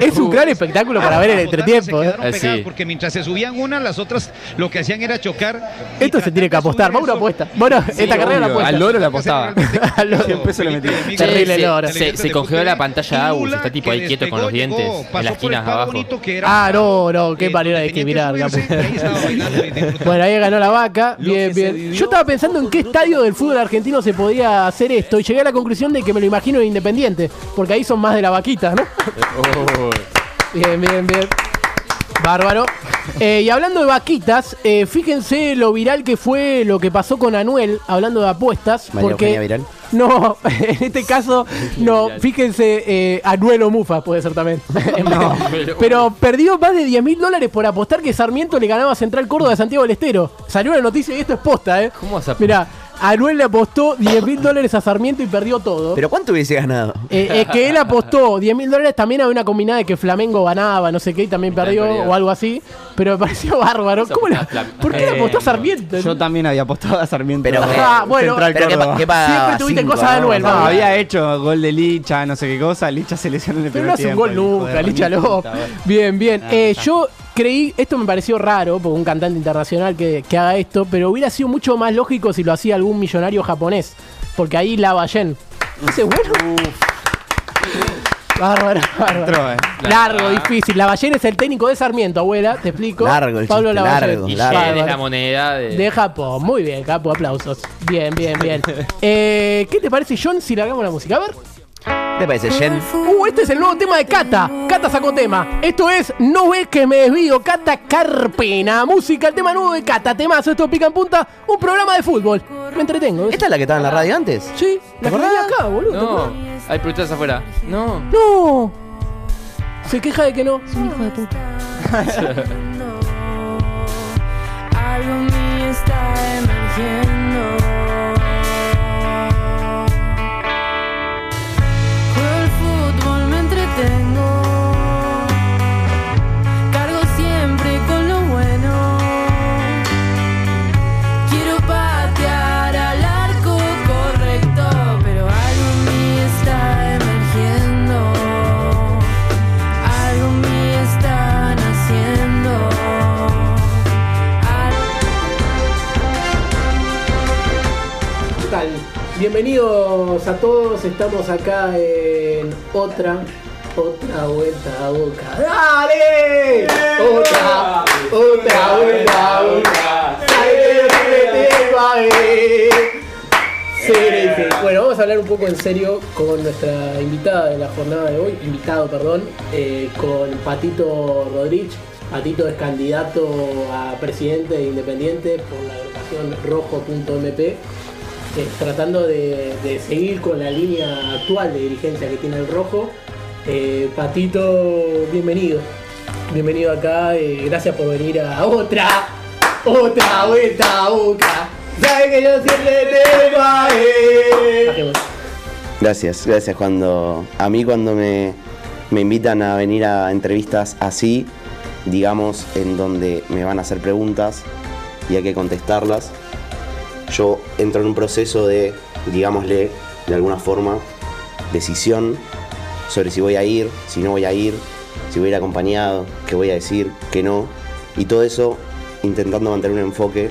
y Es un gran espectáculo para ver en el entretiempo. se ¿eh? Eh, sí. Porque mientras se subían unas, las otras lo que hacían era chocar. y Esto se tiene que apostar. subir Vamos a una apuesta. Bueno, esta carrera la apuesta. Al loro le apostaba. Al loro. 100 pesos le se, loro. se, se congeló la pantalla de Agus, está tipo ahí quieto con los dientes en las esquinas abajo. Ah, no, no, qué manera de Bueno, ahí ganó la vaca. Bien, bien. Yo estaba pensando en qué estadio del fútbol argentino se podía hacer esto y llegué a la conclusión de que me lo imagino en Independiente, porque ahí son más de la vaquita, ¿no? Bien, bien, bien. Bárbaro. Eh, y hablando de vaquitas, eh, fíjense lo viral que fue lo que pasó con Anuel, hablando de apuestas. María porque Eugenia Viral. No, en este caso, no. Fíjense, eh, Anuel o Mufa puede ser también. Pero perdió más de 10 mil dólares por apostar que Sarmiento le ganaba a Central Córdoba de Santiago del Estero. Salió la noticia y esto es posta, ¿eh? ¿Cómo vas a- Mirá, Anuel le apostó 10 mil dólares a Sarmiento y perdió todo. ¿Pero cuánto hubiese ganado? Eh, es que él apostó 10 mil dólares, también había una combinada de que Flamengo ganaba, no sé qué, y también perdió, o algo así. Pero me pareció bárbaro. ¿Cómo la- ¿Por qué le apostó a Sarmiento? Yo también había apostado a Sarmiento. Pero, Ah, bueno, Central pero ¿qué, Córdoba. pa- qué pagaba? Siempre tuviste Cinco, cosas de ¿no? Anuel, No, había hecho gol de Licha, no sé qué cosa. Licha se lesionó en el Pero primer no hace un tiempo, gol el hijo nunca, Licha remil López. puta, bueno. Bien, bien. Ah, Eh, yo creí, esto me pareció raro, porque un cantante internacional que, que haga esto, pero hubiera sido mucho más lógico si lo hacía algún millonario japonés. Porque ahí la Ballén. Ese es bueno. Bárbaro, bárbaro. Entró, eh. Largo, difícil. La Ballén es el técnico de Sarmiento, abuela, te explico. Largo el Pablo chiste, Lavallén. largo, Y largo. Yen es la moneda de... De Japón, muy bien, capo, aplausos. Bien, bien, bien. Eh, ¿Qué te parece, John, si largamos la música? A ver. ¿Te parece, Shen? Uh, este es el nuevo tema de Cata. Cata sacó tema. Esto es No ves que me desvío, Cata Carpena. Música, el tema nuevo de Cata. Temazo, esto pica en punta. Un programa de fútbol. Me entretengo. ¿Esta es la que estaba en la radio antes? Sí, la que acá, boludo. No, hay pelotas afuera. No. No. Se queja de que no. Es un hijo de puta. Algo mío está emergiendo. Bienvenidos a todos, estamos acá en otra, otra vuelta a boca. ¡Dale! Otra, otra vuelta a boca. Sí, sí. Bueno, vamos a hablar un poco en serio con nuestra invitada de la jornada de hoy, invitado, perdón, eh, con Patito Rodríguez. Patito es candidato a presidente de Independiente por la agrupación rojo.mp eh, tratando de, de seguir con la línea actual de dirigencia que tiene el Rojo. Eh, Patito, bienvenido. Bienvenido acá. eh, gracias por venir a otra, otra vuelta a boca. Sabes que yo siempre te va a ver. Gracias, gracias. Cuando a mí cuando me, me invitan a venir a entrevistas así, digamos, en donde me van a hacer preguntas y hay que contestarlas, yo entro en un proceso de, digámosle, de alguna forma, decisión sobre si voy a ir, si no voy a ir, si voy a ir acompañado, qué voy a decir, qué no. Y todo eso intentando mantener un enfoque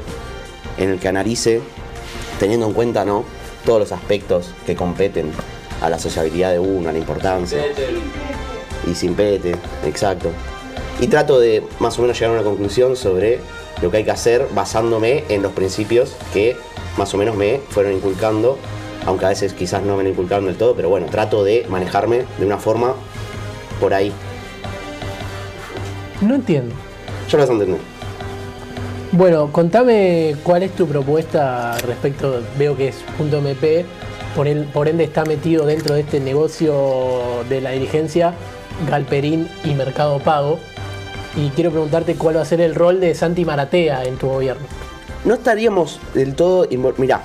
en el que analice, teniendo en cuenta ¿no? todos los aspectos que competen a la sociabilidad de uno, a la importancia. Y sin pete, exacto. Y trato de más o menos llegar a una conclusión sobre lo que hay que hacer basándome en los principios que más o menos me fueron inculcando, aunque a veces quizás no me lo inculcaron del todo, pero bueno, trato de manejarme de una forma por ahí. No entiendo. Yo lo vas a entender. Bueno, contame cuál es tu propuesta respecto, veo que es punto .mp, por, el, por ende está metido dentro de este negocio de la dirigencia, Galperín y Mercado Pago. Y quiero preguntarte cuál va a ser el rol de Santi Maratea en tu gobierno. No estaríamos del todo... Mirá,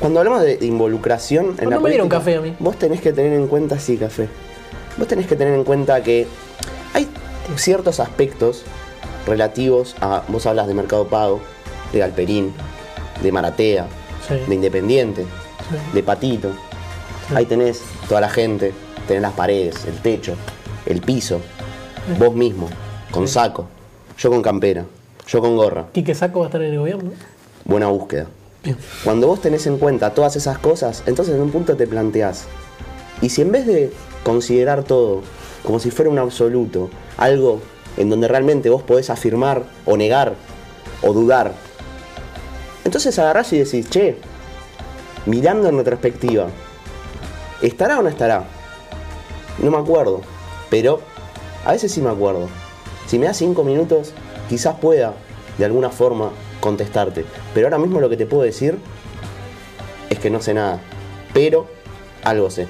cuando hablamos de involucración en No la me dieron café a mí. Vos tenés que tener en cuenta, sí, café. Vos tenés que tener en cuenta que hay ciertos aspectos relativos a. Vos hablas de Mercado Pago, de Galperín, de Maratea, Sí. de Independiente, de Patito. Ahí tenés toda la gente, tenés las paredes, el techo, el piso, vos mismo, con saco, yo con campera, yo con gorra. Quique Saco va a estar en el gobierno. Buena búsqueda. Cuando vos tenés en cuenta todas esas cosas, entonces en un punto te planteás, y si en vez de considerar todo como si fuera un absoluto, algo en donde realmente vos podés afirmar o negar o dudar, entonces agarrás y decís, che, mirando en retrospectiva, ¿estará o no estará? No me acuerdo, pero a veces sí me acuerdo. Si me das cinco minutos, quizás pueda, de alguna forma, contestarte. Pero ahora mismo lo que te puedo decir es que no sé nada. Pero algo sé.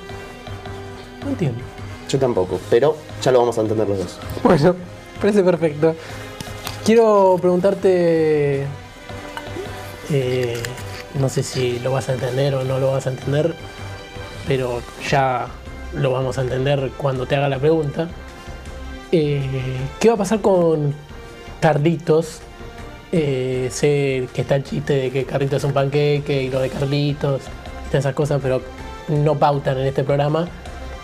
No entiendo. Yo tampoco, pero ya lo vamos a entender los dos. Bueno, parece perfecto. Quiero preguntarte, eh, no sé si lo vas a entender o no lo vas a entender, pero ya lo vamos a entender cuando te haga la pregunta. Eh, ¿Qué va a pasar con Carlitos? Eh, sé que está el chiste de que Carlitos es un panqueque y lo de Carlitos, todas esas cosas, pero no pautan en este programa.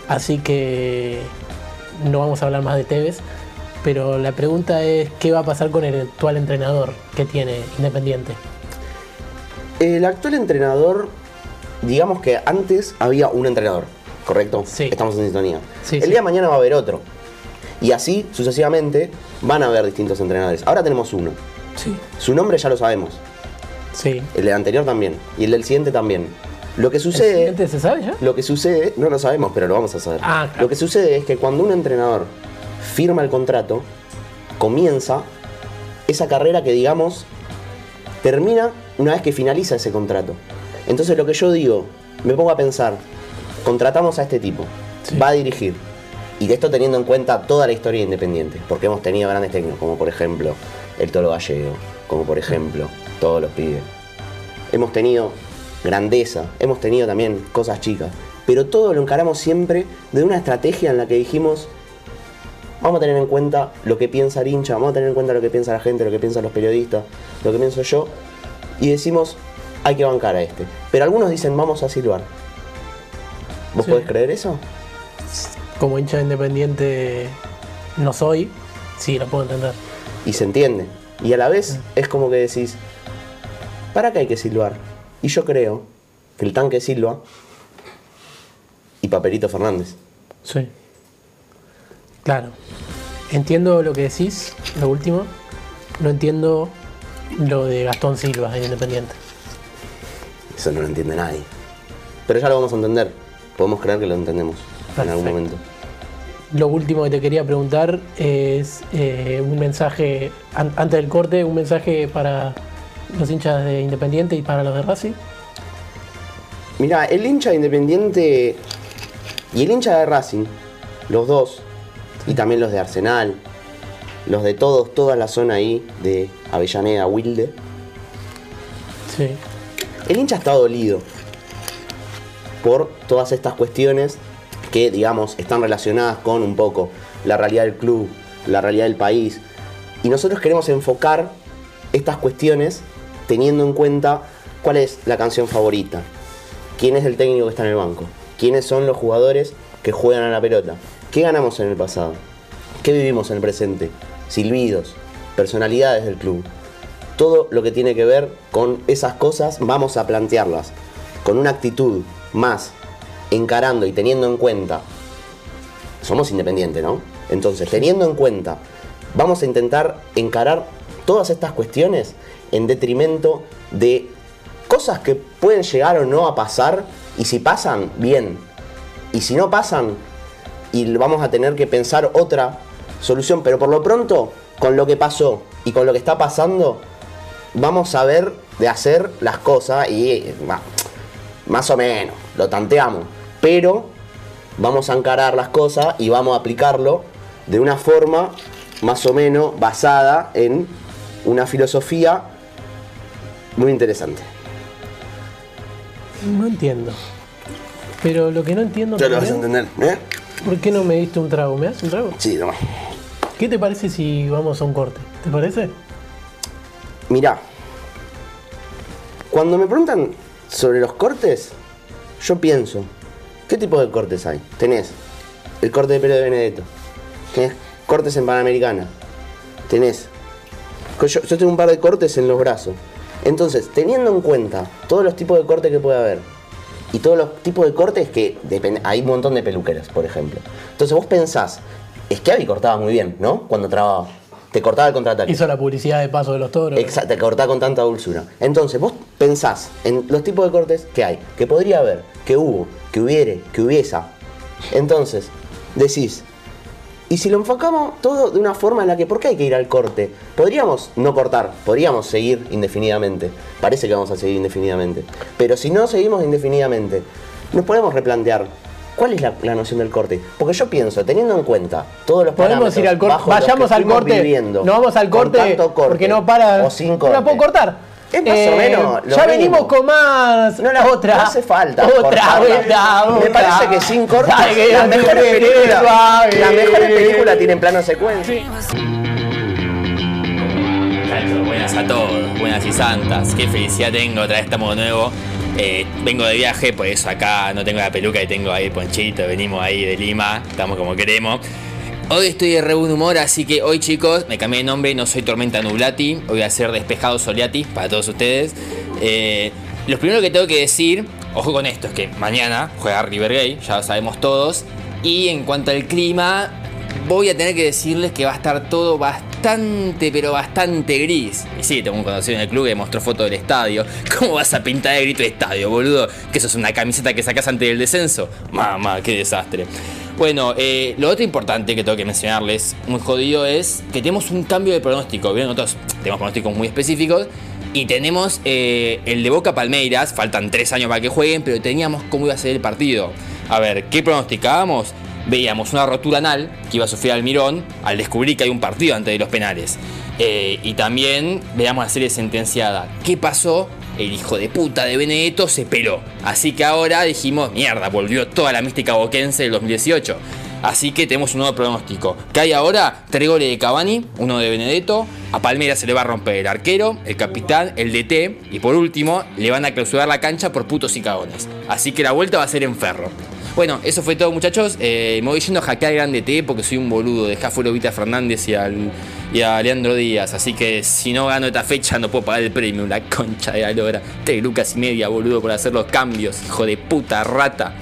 Así que no vamos a hablar más de Tevez. Pero la pregunta es: ¿qué va a pasar con el actual entrenador que tiene Independiente? El actual entrenador, digamos que antes había un entrenador, ¿correcto? Sí. Estamos en sintonía. Sí, el sí. día de mañana va a haber otro. Y así sucesivamente van a haber distintos entrenadores. Ahora tenemos uno. Sí. Su nombre ya lo sabemos. Sí. El del anterior también. Y el del siguiente también. Lo que sucede. siguiente se sabe ya? Lo que sucede, no lo sabemos, pero lo vamos a saber. Ah, claro. Lo que sucede es que cuando un entrenador firma el contrato, comienza esa carrera que, digamos, termina una vez que finaliza ese contrato. Entonces lo que yo digo, me pongo a pensar, contratamos a este tipo, va a dirigir. Y de esto teniendo en cuenta toda la historia de Independiente, porque hemos tenido grandes técnicos, como por ejemplo el Toro Gallego, como por ejemplo todos los pibes. hemos tenido grandeza, hemos tenido también cosas chicas, pero todo lo encaramos siempre de una estrategia en la que dijimos, vamos a tener en cuenta lo que piensa el hincha, vamos a tener en cuenta lo que piensa la gente, lo que piensan los periodistas, lo que pienso yo, y decimos, hay que bancar a este. Pero algunos dicen, vamos a silbar. ¿Vos Sí. podés creer eso? Como hincha independiente no soy, sí, lo puedo entender. y se entiende. Y a la vez es como que decís, ¿para qué hay que silbar? Y yo creo que el tanque silba y Papelito Fernández. Sí. Claro. Entiendo lo que decís, lo último. No entiendo lo de Gastón Silva en Independiente. Eso no lo entiende nadie. Pero ya lo vamos a entender. Podemos creer que lo entendemos en algún momento. Lo último que te quería preguntar es eh, un mensaje, an- antes del corte, un mensaje para los hinchas de Independiente y para los de Racing. Mira, el hincha de Independiente y el hincha de Racing, los dos, y también los de Arsenal, los de todos, toda la zona ahí de Avellaneda, Wilde, Sí. El hincha está dolido por todas estas cuestiones que, digamos, están relacionadas con un poco la realidad del club, la realidad del país. Y nosotros queremos enfocar estas cuestiones teniendo en cuenta cuál es la canción favorita, quién es el técnico que está en el banco, quiénes son los jugadores que juegan a la pelota, qué ganamos en el pasado, qué vivimos en el presente, silbidos, personalidades del club todo lo que tiene que ver con esas cosas vamos a plantearlas con una actitud más encarando y teniendo en cuenta. Somos independientes, ¿no? Entonces, teniendo en cuenta, vamos a intentar encarar todas estas cuestiones en detrimento de cosas que pueden llegar o no a pasar y si pasan, bien. Y si no pasan, y vamos a tener que pensar otra solución, pero por lo pronto, con lo que pasó y con lo que está pasando, vamos a ver de hacer las cosas y eh, más o menos, lo tanteamos, pero vamos a encarar las cosas y vamos a aplicarlo de una forma más o menos basada en una filosofía muy interesante. No entiendo. Pero lo que no entiendo Ya lo vas a entender, ¿eh? ¿por qué no me diste un trago? ¿Me das un trago? Sí, toma. ¿Qué te parece si vamos a un corte? ¿Te parece? Mirá, cuando me preguntan sobre los cortes, yo pienso, ¿qué tipo de cortes hay? Tenés el corte de pelo de Benedetto, tenés cortes en Panamericana, tenés... Yo, tengo un par de cortes en los brazos. Entonces, teniendo en cuenta todos los tipos de cortes que puede haber, y todos los tipos de cortes que hay un montón de peluqueras, por ejemplo. Entonces vos pensás, Schiavi cortaba muy bien, ¿no? Cuando trababa. Te cortaba el contraataque. Hizo la publicidad de paso de los toros. Exacto, te cortaba con tanta dulzura. Entonces, vos pensás en los tipos de cortes que hay, que podría haber, que hubo, que hubiere, que hubiese. Entonces, decís, y si lo enfocamos todo de una forma en la que, ¿por qué hay que ir al corte? Podríamos no cortar, podríamos seguir indefinidamente. Parece que vamos a seguir indefinidamente. Pero si no seguimos indefinidamente, nos podemos replantear. ¿Cuál es la, la noción del corte? Porque yo pienso, teniendo en cuenta todos los Podemos parámetros ir al corte. Vayamos al corte. viviendo, No vamos al corte tanto corte porque no para. o sin No la puedo cortar. Es más o menos lo Ya mismo. venimos con más. No, la, otra. no hace falta. Otra, cortarla. otra, Me otra. parece que sin cortes Ay, que las mejores películas, suave. las mejores películas tienen plano secuencia. Buenas a todos, buenas y santas. Qué felicidad tengo, otra vez estamos de nuevo. Eh, vengo de viaje, por eso acá no tengo la peluca y tengo ahí ponchito. Venimos ahí de Lima, estamos como queremos. Hoy estoy de re humor, así que hoy chicos, me cambié de nombre, no soy Tormenta Nublati, voy a ser Despejado Soliati para todos ustedes. Eh, lo primero que tengo que decir, ojo con esto, es que mañana juega River Gay, ya lo sabemos todos. Y en cuanto al clima, voy a tener que decirles que va a estar todo bastante, pero bastante gris. Y sí, tengo un conocido en el club que mostró foto del estadio. ¿Cómo vas a pintar de grito de estadio, boludo? ¿Que eso es una camiseta que sacas antes del descenso? Mamá, qué desastre. Bueno, eh, lo otro importante que tengo que mencionarles, muy jodido, es que tenemos un cambio de pronóstico. Bien, nosotros tenemos pronósticos muy específicos. Y tenemos eh, el de Boca Palmeiras, faltan tres años para que jueguen, pero teníamos cómo iba a ser el partido. A ver, ¿qué pronosticábamos? Veíamos una rotura anal que iba a sufrir Almirón al descubrir que hay un partido antes de los penales. Eh, y también veíamos la serie sentenciada. ¿Qué pasó? el hijo de puta de Benedetto se peló. Así que ahora dijimos, mierda, volvió toda la mística boquense del 2018. Así que tenemos un nuevo pronóstico. Que hay ahora tres goles de Cavani, uno de Benedetto. A Palmeiras se le va a romper el arquero, el capitán, el DT. Y por último, le van a clausurar la cancha por putos y cagones. Así que la vuelta va a ser en ferro. Bueno, eso fue todo, muchachos. Eh, me voy yendo a hackear grande T porque soy un boludo. Dejá fuera a Vita Fernández y, al, y a Leandro Díaz. Así que si no gano esta fecha, no puedo pagar el premio. La concha de la lora. Tres lucas y media, boludo, por hacer los cambios. Hijo de puta rata.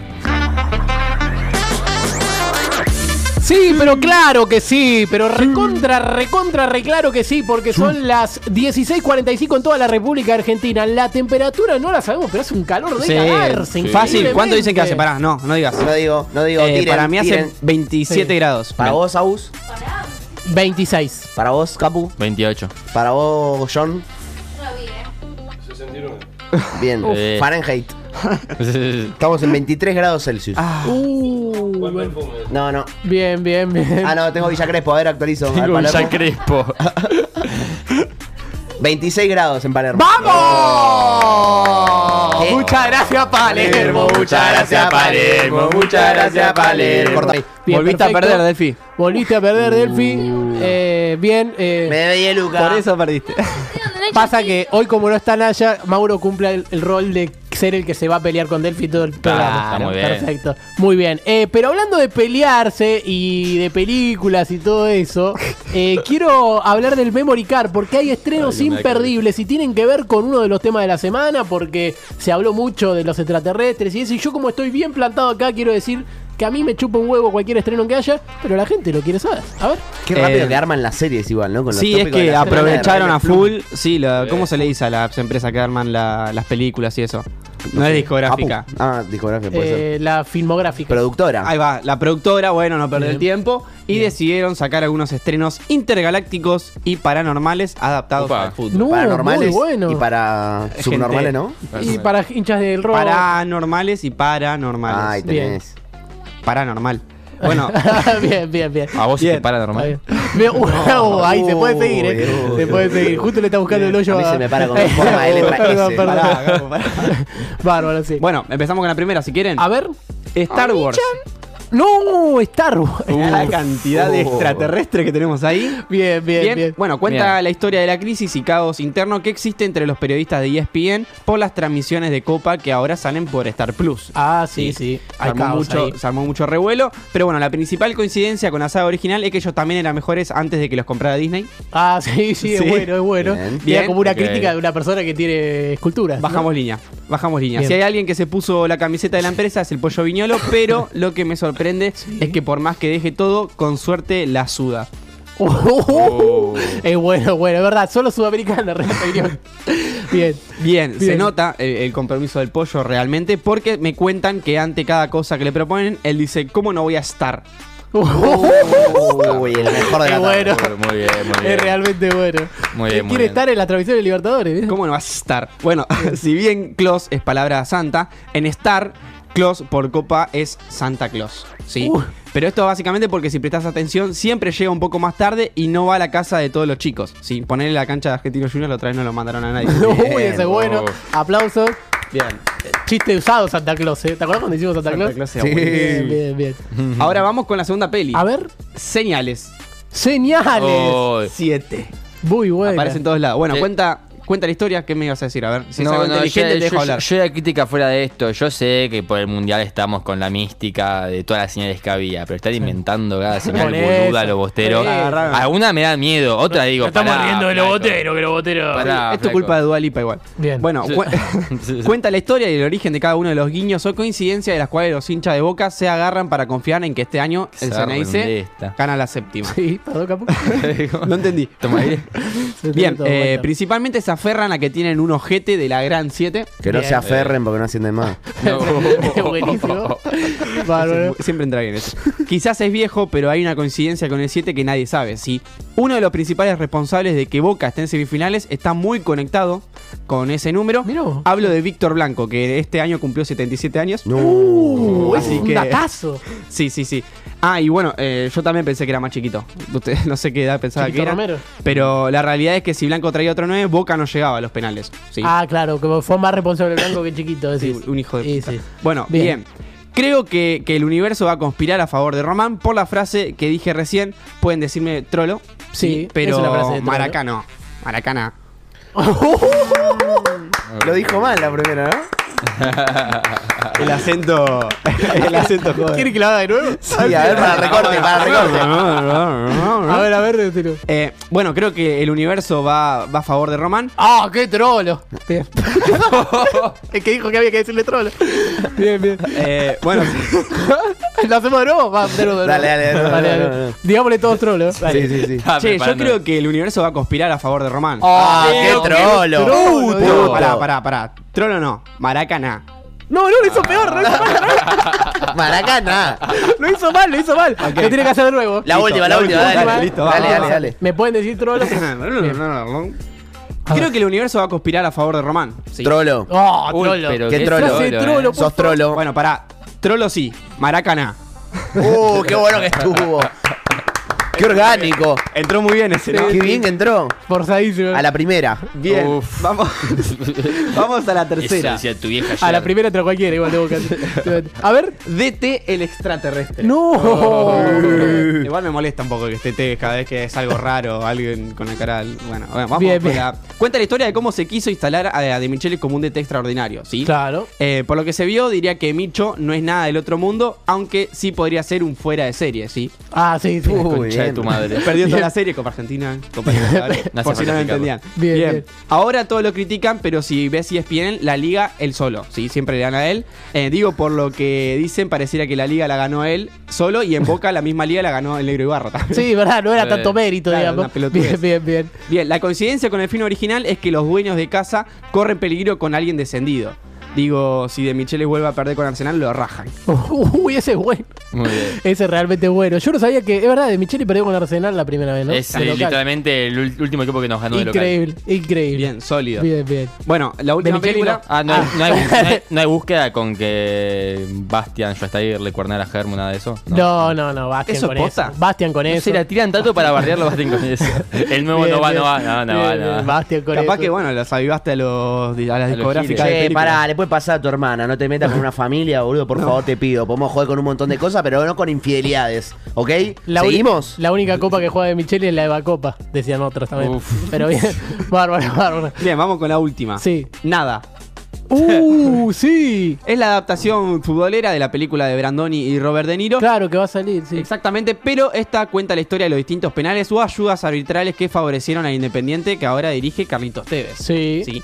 Sí, pero claro que sí, pero recontra, recontra, reclaro que sí, porque son las 16.45 en toda la República Argentina. La temperatura no la sabemos, pero hace un calor de Sí, cagarse. Fácil. ¿Cuánto dicen que hace? Pará, no, no digas. No digo, no digo. Eh, tiren, para mí hace tiren. 27 Sí. grados. Para Bien. vos, Aus. 26. Para vos, Capu. 28. Para vos, John. Bien. Uf. Fahrenheit. Estamos en 23 grados Celsius. Uh, No, no. bien, bien, bien. Ah, no, tengo Villa Crespo. A ver, actualizo. al Tengo ya Crespo. 26 grados en Palermo. ¡Vamos! Muchas gracias, Palermo. Muchas gracias, Palermo. Muchas gracias, Palermo. Bien, Volviste a perder, Delphi. Volviste a perder, Delphi. Eh, bien. eh, Me debí Luca. Por eso perdiste. Pasa que hoy, como no está Naya, Mauro cumple el, el rol de ser el que se va a pelear con Delphi todo el programa. está muy bien. Perfecto. Muy bien. Eh, pero hablando de pelearse y de películas y todo eso, eh, quiero hablar del Memory Card porque hay estrenos Ay, imperdibles y tienen que ver con uno de los temas de la semana porque se habló mucho de los extraterrestres y eso. Y yo, como estoy bien plantado acá, quiero decir que a mí me chupa un huevo cualquier estreno que haya, pero la gente lo quiere saber. A ver. Qué rápido Eh, que arman las series igual, ¿no? Con los Sí, es que aprovecharon a full. Sí, la- ¿cómo se le dice a las empresas que arman la- las películas y eso? No, es sé. discográfica. Apu. Ah, discográfica puede ser. Eh, la filmográfica. Productora. Ahí va, la productora, bueno, no perdió el tiempo y Bien. decidieron sacar algunos estrenos intergalácticos y paranormales adaptados Upa. al fútbol. No, Paranormales muy bueno. y para Gente- subnormales, ¿no? Y para hinchas del rock. Paranormales y paranormales. Ay, tenés. Paranormal. Bueno, bien, bien, bien. A vos Bien. te para normal. Bien. Bien, uh, ahí se puede seguir, eh. uy, Se puede seguir. Justo le está buscando el hoyo A mí a- se me para con forma pará. Bárbaro, sí. bueno, empezamos con la primera, si quieren. A ver. Star Wars. No, Star Wars. La cantidad de Oh. extraterrestres que tenemos ahí. Bien, bien, bien. Bien, bueno, cuenta Bien. la historia de la crisis y caos interno que existe entre los periodistas de ESPN por las transmisiones de Copa que ahora salen por Star Plus. Ah, sí, sí. Se Hay armó, caos mucho, ahí. se armó mucho revuelo. Pero bueno, la principal coincidencia con la saga original es que ellos también eran mejores antes de que los comprara Disney. Ah, sí, sí, es Sí. bueno, es bueno. Bien. Era Bien. como una crítica de una persona que tiene esculturas. ¿no? Bajamos línea, bajamos línea. Bien. Si hay alguien que se puso la camiseta de la empresa es el pollo viñolo, pero lo que me sorprende es que por más que deje todo, con suerte la suda. Oh. Es bueno, bueno, es verdad. Solo sudamericana, Bien. Bien, Bien. se nota el, el compromiso del pollo realmente porque me cuentan que ante cada cosa que le proponen, él dice, ¿cómo no voy a estar? Uy, el mejor de Qué la bueno. tarde. Muy bien, muy bien. Es realmente bueno. Muy Eh, bien, muy Quiere bien. estar en la transmisión de Libertadores. ¿eh? ¿Cómo no vas a estar? Bueno, si bien Claus es palabra santa, en Star, Claus por copa es Santa Claus. ¿sí? Uh. Pero esto básicamente porque si prestas atención, siempre llega un poco más tarde y no va a la casa de todos los chicos. ¿sí? Ponerle la cancha de Argentino Junior la otra vez no lo mandaron a nadie. Uy, ese es bueno. Uf. Aplausos. Bien. Chiste usado, Santa Claus. ¿eh? ¿Te acuerdas cuando hicimos Santa, Santa Claus? Claus era Sí. Bien, bien, bien. Ahora vamos con la segunda peli. A ver. Señales. Señales. Oh, Siete. Muy bueno. Aparece en todos lados. Bueno, Sí. cuenta, cuenta la historia. ¿Qué me ibas a decir? A ver, si es no, algo no, inteligente, yo, te dejo yo- hablar. yo era crítica fuera de esto. Yo sé que por el mundial estamos con la mística de todas las señales que había, pero están inventando cada señal boluda, bosteros. Sí. Alguna me da miedo, otra digo. Estamos pará, riendo de los flaco. boteros, que los boteros. Pará, Esto es culpa de Dualipa igual. Bien. Bueno, cu- cuenta la historia y el origen de cada uno de los guiños o coincidencia de las cuales los hinchas de Boca se agarran para confiar en que este año el Ceneice gana la séptima. Sí, perdón, capo. No entendí. Bien, eh, principalmente se aferran a que tienen un ojete de la Gran 7. Que no Bien. se aferren porque no ascienden más. Buenísimo. Bárbaro. Siempre entra bien eso. Quizás es viejo, pero hay una coincidencia con el 7 que nadie sabe. ¿sí? Uno de los principales responsables de que Boca esté en semifinales está muy conectado con ese número. Hablo de Víctor Blanco, que este año cumplió 77 años. No. Uh, es un que- datazo. Sí, sí, sí. Ah, y bueno, eh, yo también pensé que era más chiquito. Usted no sé qué edad pensaba Chiquito que era. Romero. Pero la realidad es que si Blanco traía otro 9, Boca no llegaba a los penales. Sí. Ah, claro, que fue más responsable Blanco que chiquito. Sí, decís. un hijo de Sí, puta. sí. Bueno, bien. Bien. Creo que, que el universo va a conspirar a favor de Román por la frase que dije recién. Pueden decirme trolo. Sí, pero esa es la frase de trolo. Maracano. Maracana. Lo dijo mal la primera, ¿no? El acento. El acento joder. ¿Quiere que lo haga de nuevo? Sí, a ver, para recorte, para recorte. A ver, a ver, tiro. Eh, bueno, creo que el universo va, va a favor de Román. ¡Ah, qué trolo! Bien. es que dijo que había que decirle trolo. Bien, bien. Eh, bueno, ¿Lo hacemos de nuevo? Va, de nuevo, de nuevo. Dale, dale, dale, dale. Digámosle todos trolos. Sí, sí, sí. che, yo creo que el universo va a conspirar a favor de Román. ¡Ah, qué trolo! pará, pará, pará. Trolo no. Maracana. No, no, lo hizo peor, lo hizo mal. Maracana. Lo hizo mal, lo hizo mal. Lo tiene que hacer de nuevo. La última, la última, dale. listo, Dale, dale, dale. ¿Me pueden decir trolo? Creo que el universo va a conspirar a favor de Román. Sí. Trolo. ¡Oh, Uy, trolo! pero ¿Qué trolo? Eh. Sos trolo. Bueno, pará. Trolo sí. Maracana. Uh, qué bueno que estuvo. Qué orgánico. Entró muy bien ese, ¿no? Qué bien que entró. Forzadísimo. A la primera. Bien. Uf. Vamos. Vamos a la Eso tercera. decía tu vieja A la primera entra cualquiera, igual tengo que A ver. DT el extraterrestre. No. Igual me molesta un poco que esté T cada vez que es algo raro, alguien con la cara. Bueno, bueno, vamos Bien, bien. la- Cuenta la historia de cómo se quiso instalar a, a De Michele como un DT extraordinario, ¿sí? Claro. Eh, por lo que se vio, diría que Micho no es nada del otro mundo, aunque sí podría ser un fuera de serie, ¿sí? Ah, sí, sí. Uy, de tu madre. Perdió toda la serie Copa Argentina, Copa No por si no lo entendían. Bien, bien. Ahora todos lo critican, pero si ves E ESPN, la liga él solo, ¿sí? Siempre le gana a él. Eh, digo, por lo que dicen, pareciera que la liga la ganó él solo y en Boca la misma liga la ganó el Negro Ibarra también. Sí, verdad, no era Eh, tanto mérito, claro, digamos. Bien, bien, bien. Bien, la coincidencia con el fin original es que los dueños de casa corren peligro con alguien descendido. Digo, si De Micheles vuelve a perder con Arsenal, lo rajan. Uy, ese es bueno. Muy bien. Ese es realmente bueno. Yo no sabía que, es verdad, de Micheli perdió con Arsenal la primera vez, ¿no? Es De eh, local. literalmente el último equipo que nos ganó de local. Increíble, increíble. Bien, sólido. Bien, bien. Bueno, la última película. Ah, no, hay- no hay, no hay- no hay búsqueda con que Bastian, Schweinsteiger, Le Cuernera, Germo, nada de eso. No, no, no, Bastian ¿Eso con posta? eso. Bastian con No eso. se la tiran tanto para bardearlo Bastian con eso. El nuevo Bien, no va, bien. no va, no, no Bien, va, no bien, va. Bastian con Capaz eso. que, bueno, las avivaste a, los, a las los discográficas. de películas. pará, le puede pasar a tu hermana, no te metas con una familia, boludo, por favor te pido. Podemos joder con un montón de cosas, pero no con infidelidades, ¿ok? La ¿Seguimos? La única copa que juega de Micheli es la Eva Copa, decían otros también. Uf. Pero bien, bárbaro, bárbaro. Bien, vamos con la última. Sí. Nada. Uh, sí. Es la adaptación futbolera de la película de Brandoni y Robert De Niro. Claro que va a salir, sí. Exactamente, pero esta cuenta la historia de los distintos penales o ayudas arbitrales que favorecieron al Independiente que ahora dirige Carlitos Tevez. Sí. Sí.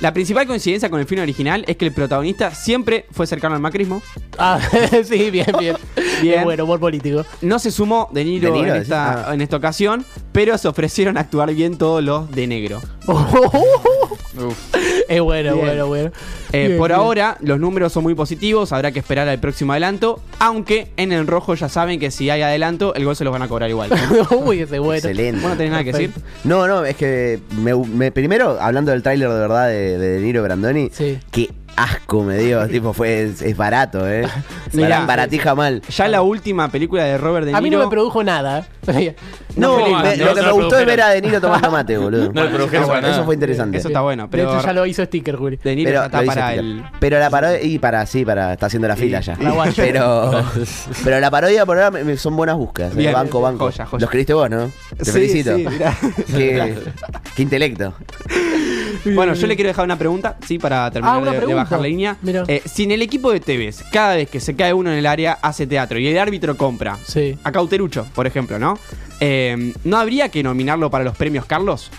La principal coincidencia con el film original es que el protagonista siempre fue cercano al macrismo. Ah, sí, bien, bien. Bien. Bueno, humor político. No se sumó De Niro, De Niro, en, esta, ah. en esta ocasión, pero se ofrecieron a actuar bien todos los de negro. es bueno, Bien. bueno, bueno. Eh, Bien, por bien. ahora, los números son muy positivos, habrá que esperar al próximo adelanto, aunque en el rojo ya saben que si hay adelanto, el gol se los van a cobrar igual. Uy, ese bueno. Excelente. ¿Vos no tenés nada que decir? No, no, es que me, me- primero, hablando del tráiler de verdad de, de De Niro Brandoni, Sí. qué asco me dio, tipo, fue, es, es barato, eh. Mirá. Bara- baratija mal. Ya la última película de Robert De Niro... A mí no me produjo nada. No, me- lo que no me gustó es ver a De Niro tomando mate, boludo. No le produjeron eso, para nada. eso fue interesante. Eso está bueno, pero de hecho, ya lo hizo sticker, Juli. De Niro Pero, está para explicar. el... pero la parodia, y para, sí, para, está haciendo la fila ya. la. Pero, pero la parodia por ahora me- me- son buenas búsquedas. eh. Bien, banco, banco. joya, joya. Lo escribiste vos, ¿no? Te Sí, felicito. sí, qué, qué intelecto. Bueno, yo le quiero dejar una pregunta, sí, para terminar Ah, de- bajar la línea. Eh, si en el equipo de Tevez, cada vez que se cae uno en el área, hace teatro y el árbitro compra, Sí. a Cauterucho, por ejemplo, ¿no? Eh, ¿No habría que nominarlo para los premios Carlos?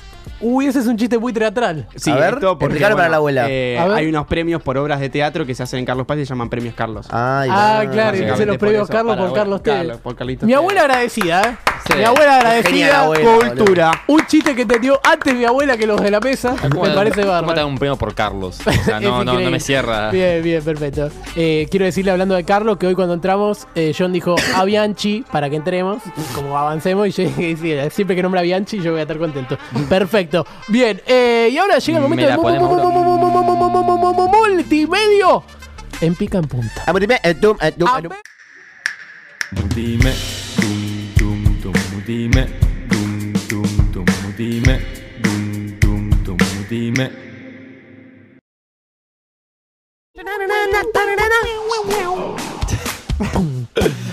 Uy, ese es un chiste muy teatral. Sí, A ver, esto porque, explícalo para la abuela. eh, A ver. hay unos premios por obras de teatro que se hacen en Carlos Paz y se llaman premios Carlos. Ay, Ah, va. claro, y Básicamente hice los por premios eso, Carlos para por Carlos. Carlos, por Carlitos Mi Tevez. abuela agradecida, ¿eh? Sí. Mi abuela Genial, agradecida. abuela, boludo. Cultura. Un chiste que entendió antes mi abuela que los de la mesa. ¿Cómo Me te- parece ¿Cómo te dan bárbaro. un premio por Carlos? O sea, Es no, no, no increíble. me cierra. Bien, bien, perfecto. Eh, quiero decirle, hablando de Carlos, que hoy cuando entramos, eh, John dijo a Bianchi para que entremos, como avancemos, y yo dije, sí, siempre que nombra a Bianchi, yo voy a estar contento. Perfecto. Bien, eh, y ahora llega el Me momento bro. multimedio en pica en punta. Ah, eh, eh, eh. Dime, dime, dime, dime.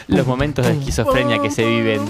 Los momentos de esquizofrenia que se viven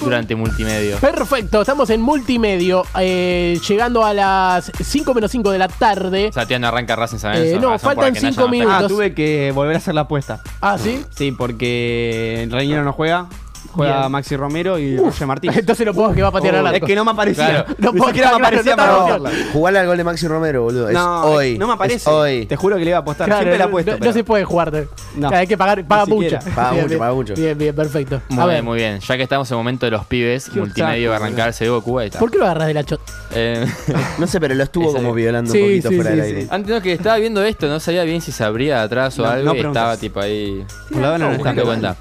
durante multimedia. Perfecto, estamos en multimedio, eh, llegando a las 5 menos 5 de la tarde. O sea, tía no arranca Racing San Eh, Lorenzo, no, razón por faltan que no cinco haya notado. minutos. Ah, tuve que volver a hacer la apuesta. Ah, ¿sí? Sí, porque Reñero no juega. Juega Bien. Maxi Romero y Roger Martínez. Entonces lo puedo que va a patear Oh, al arco. Es que no me aparecía. Claro. No puedo- siquiera me claro, aparecía no para apostarla. Jugarle al gol de Maxi Romero, boludo. Es No, hoy. no me aparece. hoy. Te juro que le iba a apostar. Claro, Siempre la no- apuesto. no, pero- no se puede jugar. No. Hay que pagar, paga mucha. Paga mucho, bien. paga mucho. Bien, bien, perfecto. Muy a ver, bien, muy bien. Ya que estamos en el momento de los pibes, multimedia va a arrancar, se dio Goku, ahí está. ¿por qué lo agarras de la chot? Eh, No sé, pero lo estuvo como violando Sí, un poquito sí, fuera sí, del sí. aire. Antes no, que estaba viendo esto, no sabía bien si se abría atrás o No, algo no y estaba tipo ahí. Por la no cuenta.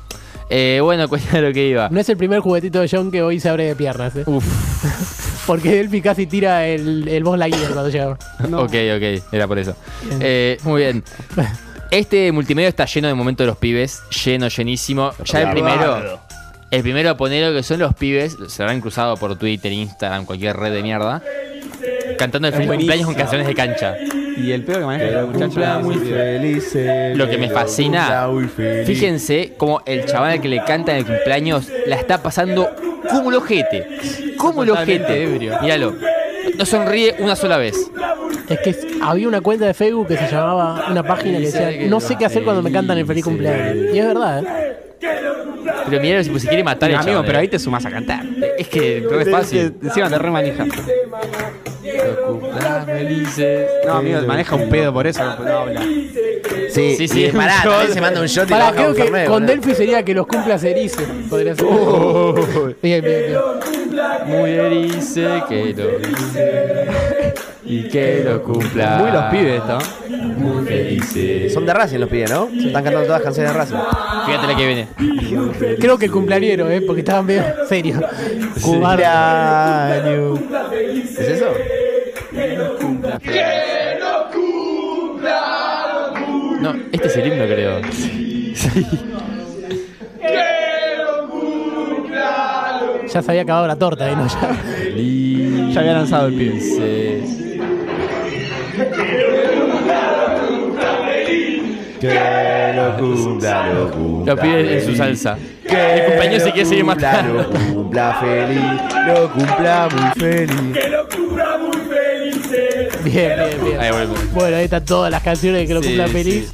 Eh, bueno, cuenta lo que iba. No es el primer juguetito de John que hoy se abre de piernas. ¿eh? Uf. Porque Delphi casi tira el, el boss Lightyear cuando llega. Ok, ok, era por eso. Eh, muy bien. Este multimedia está lleno de momentos de los pibes, lleno, llenísimo. Ya el primero, el primero a poner lo que son los pibes, se habrán cruzado por Twitter, Instagram, cualquier red de mierda, cantando el feliz cumpleaños con canciones de cancha. Y el pedo que maneja el muchacho. Cumpla muy feliz. Lo que me fascina, fíjense cómo el chaval al que le canta en el cumpleaños la está pasando como el ojete. Como el Totalmente ojete. ebrio. Míralo. No sonríe una sola vez. Es que había una cuenta de Facebook que se llamaba, una página que decía, no sé qué hacer cuando me cantan el feliz cumpleaños. Y es verdad, ¿eh? Pero mira, si se quiere matar el Amigo, chabón, pero eh. ahí te sumas a cantar. Es que es fácil. Encima te re manija. No, amigo, maneja un pedo por eso. No habla. Sí, Sí, sí, pará, también se manda un shot y Para, baja creo un que Fernet, con boludo. Delphi sería que los cumplas erice. Podría ser. Bien, bien, bien. Muy erice que lo dice y que lo cumpla. Muy los pibes esto. Muy felices. Son de Racing los pibes, ¿no? Están cantando todas canciones de Racing. Fíjate la que viene. Creo que cumpleañero, ¿eh? Porque estaban medio serios. Cumpleaños. ¿Es eso? No, este es el himno, creo. Ya se había acabado la torta, ¿eh? No, ya. Ya había lanzado el pibe. Que lo cumpla, lo cumpla. Lo pide en su feliz. salsa. Que El compañero se lo quiere seguir cumpla, matando. Lo cumpla feliz, lo cumpla muy feliz. Bien, bien, bien. Ahí. Bueno, ahí están todas las canciones de que lo Sí, sí. feliz.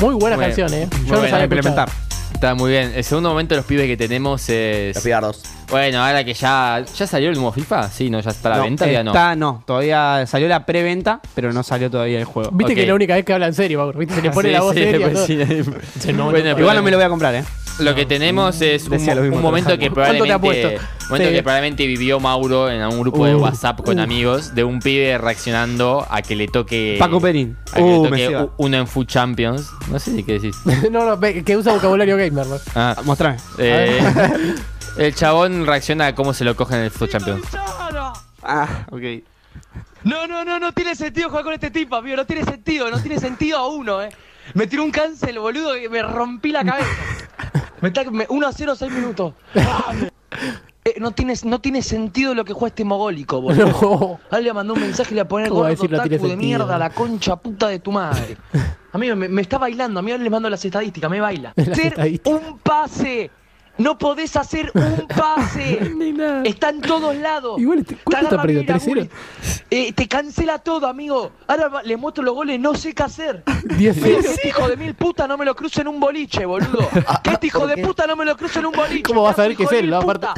Muy buenas Muy bien. canciones, ¿eh? Muy Yo no bien, sabía a implementar. Está muy bien. El segundo momento de los pibes que tenemos es. Los pibardos. Bueno, ahora que ya. ¿Ya salió el nuevo FIFA? Sí, no, ya está a la No, venta, ya no. está, no. Todavía salió la preventa, pero no salió todavía el juego. Viste que es la única vez que habla en serio, Mauro. Viste, se le pone Sí, la voz sí, seria. todo. sí, no, Bueno, no, Igual no me lo voy a comprar, ¿eh? Lo que tenemos es un, un momento que año. ¿Cuánto te ha probablemente, puesto? momento Sí. que probablemente vivió Mauro en algún grupo de Uh, WhatsApp con uh. amigos de un pibe reaccionando a que le toque Paco Perín. a que Uh, le me toque uno en Food Champions. No sé qué decís. no, no, que usa vocabulario gamer, ¿no? Ah, Mostrame. eh, el chabón reacciona a cómo se lo cogen en el Food Champions. Ah, ok. No, no, no, no tiene sentido jugar con este tipo, amigo. No tiene sentido, no tiene sentido a uno, eh. Me tiró un cancel, boludo, y me rompí la cabeza. Me está, me- 1 a 0, 6 minutos. Eh, no, tiene, no tiene sentido lo que juega este mogólico, boludo. No. Le mandó un mensaje y le voy a poner ¿Cómo va a gordo decir no tiene tacu de sentido? mierda, la concha puta de tu madre. Amigo, me, me está bailando. A mí ahora le mando las estadísticas, me baila. Estadísticas. un pase. No podés hacer un pase. Ni nada. Está en todos lados. Igual, este- ¿cuánto Te está perdido? agarra bien 3-0. la Eh, te cancela todo, amigo. Ahora va- le muestro los goles, no sé qué hacer. 10 Mira, que este hijo de mil puta no me lo cruce en un boliche, boludo. Que este hijo de puta no me lo cruce en un boliche. ¿Cómo vas a ver que es él, no? Aparte-.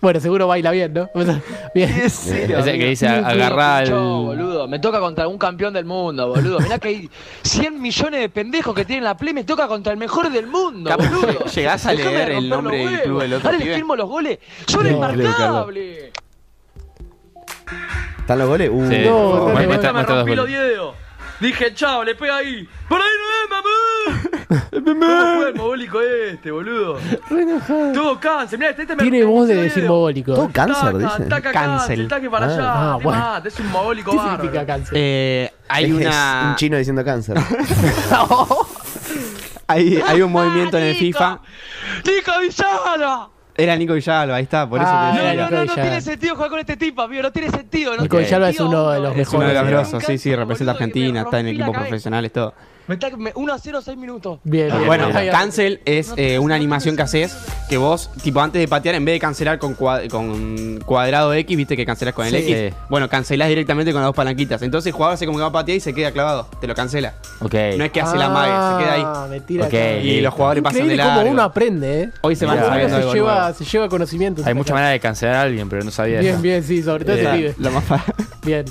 Bueno, seguro baila bien, ¿no? O sea, Bien. Ese que dice agarra Yo, al. boludo, me toca contra un campeón del mundo, boludo. Mirá que hay 100 millones de pendejos que tienen la play, me toca contra el mejor del mundo, boludo. llegás a Déjame leer el nombre del club del huevos. otro Ahora le firmo los goles. Son No, inmarcables. ¿Están los goles? Uh, Sí. No, no, no, me rompí los dedos. Dije, chao, le pega ahí. ¡Por ahí no es, mamá! ¿Cómo fue el mogólico este, boludo? Tuvo cáncer, mirá, este, este me Tiene me voz de decir mogólico. Todo cáncer, Taca, dice. taca, Cancel. taque para Ah. allá. Ah, te bueno. mata, es un mogólico ¿Qué bárbaro. significa cáncer? Eh, hay Es una. un chino diciendo cáncer. Hay, hay un movimiento en el FIFA. ¡Nico Villalba! Era Nico Villalba, ahí está, por eso Ah, te No, decía. no, no, no Villalba. tiene sentido jugar con este tipo, amigo. No tiene sentido. No Nico tiene Villalba es sentido uno de los Es uno de los mejores. grosos, sí, sí, representa a Argentina, está en equipos profesionales, todo. Me está, me, 1 a 0, 6 minutos. Bien, bien. Bueno, cancel es eh, una animación que haces que vos, tipo, antes de patear, en vez de cancelar con, cua- con cuadrado X, viste que cancelás con el Sí. X. Bueno, cancelás directamente con las dos palanquitas. Entonces el jugador hace como que va a patear y se queda clavado. Te lo cancela. Ok. No es que hace la mague, se queda Ah, ahí. me tira Ok. acá. Y los jugadores pasan de Increíble largo. cómo uno aprende, ¿eh? Hoy se van Mirá, sabiendo se algo lleva, nuevo. se lleva conocimiento. Hay mucha manera de cancelar a alguien, pero no sabía Bien, eso. bien, sí, sobre todo Eh, ese pibe. Lo más fa- Bien.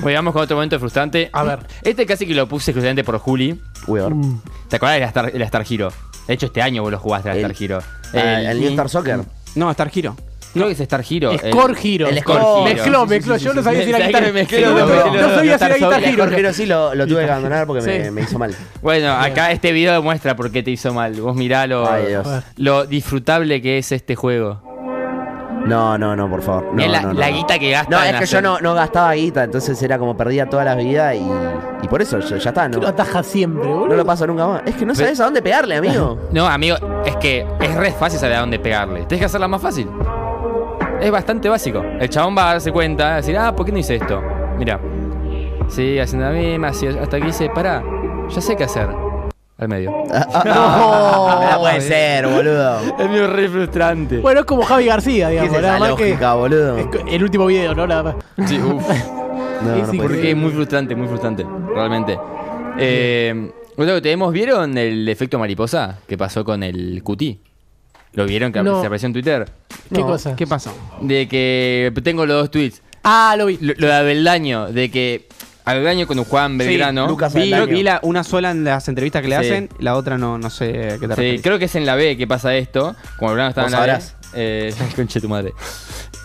Bueno, vamos con otro momento frustrante. A ver. Este casi que lo puse exclusivamente por Juli. Mm. ¿Te acordás del Star, el Star Hero? De hecho, este año vos lo jugaste al El- Star Hero. Ah, el New Star Soccer. No, Star Hero. Creo que es Star Hero. el- Score Hero. el Score Score. Hero. Mezcló, mezcló. Yo no sabía si era ¿Sabés guitarra. que me mezclé Sí, los no, sabía si era El Hero. Jorgero sí lo, lo tuve que Guitar- abandonar porque me, Sí. me hizo mal. Bueno, acá este video demuestra por qué te hizo mal. Vos mirá lo, Ay, lo disfrutable que es este juego. No, no, no, por favor. No, la, no, no, la no. guita que gasta. No, es que hacer- yo no, no gastaba guita, entonces era como perdía todas las vidas y, y por eso ya, ya está, Lo no, ataja siempre, boludo. no lo paso nunca más. Es que no sabes a dónde pegarle, amigo. No, amigo, es que es re fácil saber a dónde pegarle. Tienes que hacerla más fácil. Es bastante básico. El chabón va a darse cuenta, va a decir, ah, ¿por qué no hice esto? Mira. Sí, haciendo la misma, hasta que dice, pará, ya sé qué hacer. Al medio. Ah, no puede ser, boludo. Es medio re frustrante. Bueno, es como Javi García, ¿Qué digamos. es nada esa más que lógica, boludo? el último video, ¿no? Nada más. Sí, uf. No, no puede Porque ser. es muy frustrante, muy frustrante, realmente. Eh, bueno, que tenemos, ¿vieron el efecto mariposa que pasó con el QT? ¿Lo vieron que No. se apareció en Twitter? ¿Qué No, cosa? ¿Qué pasó? De que tengo los dos tweets. Ah, lo vi. Lo, lo de Abeldaño, de que Abeldaño cuando jugaba en Belgrano. Lucas Vi, vi la, una sola en las entrevistas que le Sí. hacen, la otra no, no sé a qué te Sí, referís. creo que es en la B que pasa esto. Como Belgrano estaba Vos en la sabrás. B. Eh, conche tu madre.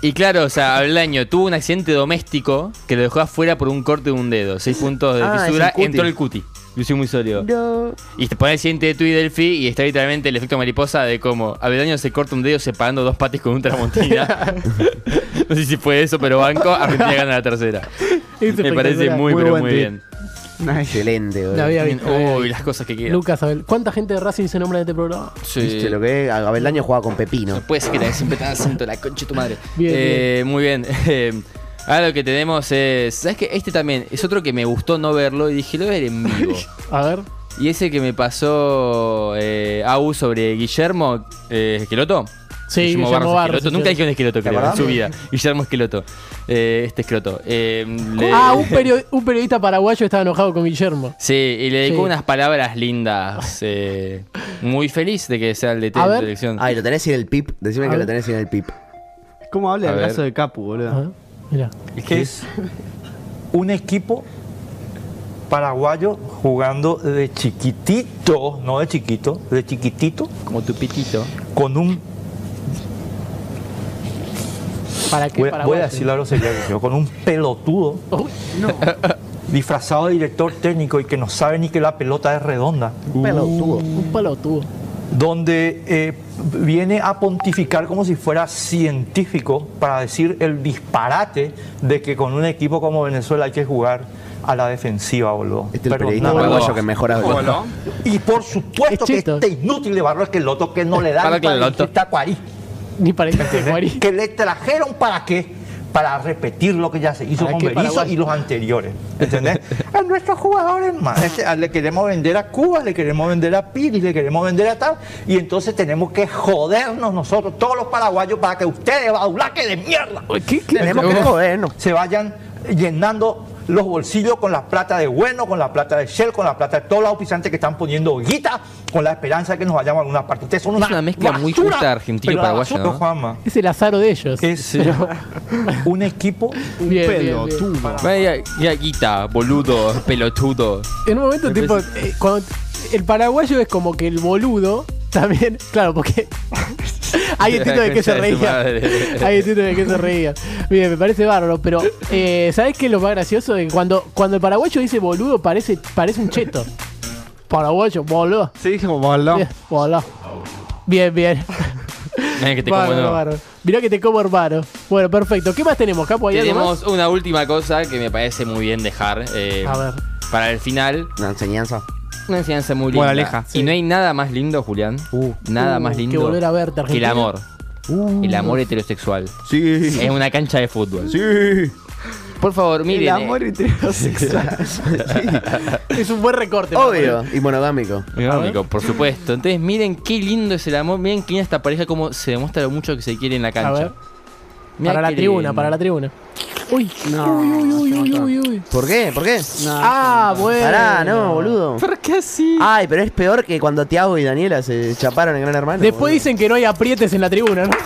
Y claro, o sea, Abeldaño tuvo un accidente doméstico que lo dejó afuera por un corte de un dedo. Seis puntos de Ah, es fisura, cuti. entró el cuti. Yo soy muy sólido. No. Y te pone el siguiente tweet del FI y está literalmente el efecto mariposa de cómo Abeldaño se corta un dedo separando dos patis con un tramontina. no sé si fue eso, pero banco, Argentina gana la tercera. Es Me parece muy, Muy pero muy bien. Excelente, boludo. La había visto. Uy, las cosas que quedan. Lucas Abel. ¿Cuánta gente de Racing se nombra en este programa? Sí. ¿Viste lo que es? Abeldaño jugaba con Pepino. No puede ser que siempre tan acento la concha de tu madre. Bien, Eh, Muy bien. Ahora lo que tenemos es. ¿Sabes qué? Este también es otro que me gustó no verlo y dije, lo voy a ver en vivo. A ver. y ese que me pasó eh, Au sobre Guillermo eh, Esqueloto. Sí, Guillermo Barros Barros, Esqueloto. sí, Nunca sí. dije un esqueloto, creo, en su vida. Guillermo Esqueloto. Eh, este esqueloto. Eh, le- Ah, un, perio- un periodista paraguayo estaba enojado con Guillermo. Sí, y le dedicó Sí. unas palabras lindas. eh, muy feliz de que sea el de ver. la selección. Ay, lo tenés sin el pip. Decime A que ver. lo tenés sin el pip. ¿Cómo habla el brazo de Capu, boludo? Mira. que es un equipo paraguayo jugando de chiquitito, no de chiquito, de chiquitito, Como tu pitito. con un, ¿Para qué voy, a- voy a decirlo a los serios, con un pelotudo Uy, no. disfrazado de director técnico y que no sabe ni que la pelota es redonda, Pelotudo. Un pelotudo. Donde eh, viene a pontificar como si fuera científico para decir el disparate de que con un equipo como Venezuela hay que jugar a la defensiva, boludo. Este es el periodista que mejor habla. Y por supuesto Es que este inútil de Barro Esqueloto que no le dan Para para Esqueloto. el Tacuarí. Ni para este Guarí. Que le trajeron para qué? Para repetir lo que ya se hizo ¿Para con Berizzo y los anteriores. ¿Entendés? a nuestros jugadores más. Este, le queremos vender a Cuba, le queremos vender a Piri, le queremos vender a tal. Y entonces tenemos que jodernos nosotros, todos los paraguayos, para que ustedes, baulaque de mierda, Tenemos que jodernos. se vayan llenando los bolsillos con la plata de Bueno, con la plata de Shell, con la plata de todos los auspiciantes que están poniendo guita, con la esperanza de que nos vayamos a alguna parte. Ustedes son Es una, mezcla muy justa argentino-paraguayo, ¿no? Es el azaro de ellos. es un equipo Bien, bien, bien. Vaya, ya, guita, boludo, pelotudo. En un momento, Me tipo, eh, cuando el paraguayo es como que el boludo también, claro, porque hay distinto de qué se reía. Hay distinto de qué se reía. Bien, me parece bárbaro, pero eh, ¿sabes qué es lo más gracioso? Cuando, cuando el paraguayo dice boludo, parece, parece un cheto. Paraguayo, boludo. Sí, dije como boludo. Bien, boludo. Bien, bien. Ven que te como Bárbaro, no. bárbaro. Mirá que te como hermano. Bueno, perfecto. ¿Qué más tenemos, Capo? ¿Hay algo más? Tenemos una última cosa que me parece muy bien dejar eh, A ver. para el final. Una enseñanza. Una enseñanza muy linda. Moraleja. Y no hay nada más lindo, Julián. nada Uh, más que lindo volver a verte, que el Argentina. amor. Uh. el amor heterosexual. Sí. Es una cancha de fútbol. Sí. Por favor, miren. El amor eh. heterosexual. Es un buen recorte. Obvio. Y monogámico. Monogámico, por supuesto. Entonces, miren qué lindo es el amor. Miren que esta pareja como se demuestra lo mucho que se quiere en la cancha. A ver. Mirá para la qué tribuna, lindo. para la tribuna. Uy, No, uy, uy, uy, uy, uy, uy. ¿Por qué? ¿Por qué? Ah, bueno. Pará, no, boludo. ¿Por qué así? Ay, pero es peor que cuando Tiago y Daniela se chaparon en Gran Hermano. Después boludo. dicen que no hay aprietes en la tribuna, ¿no?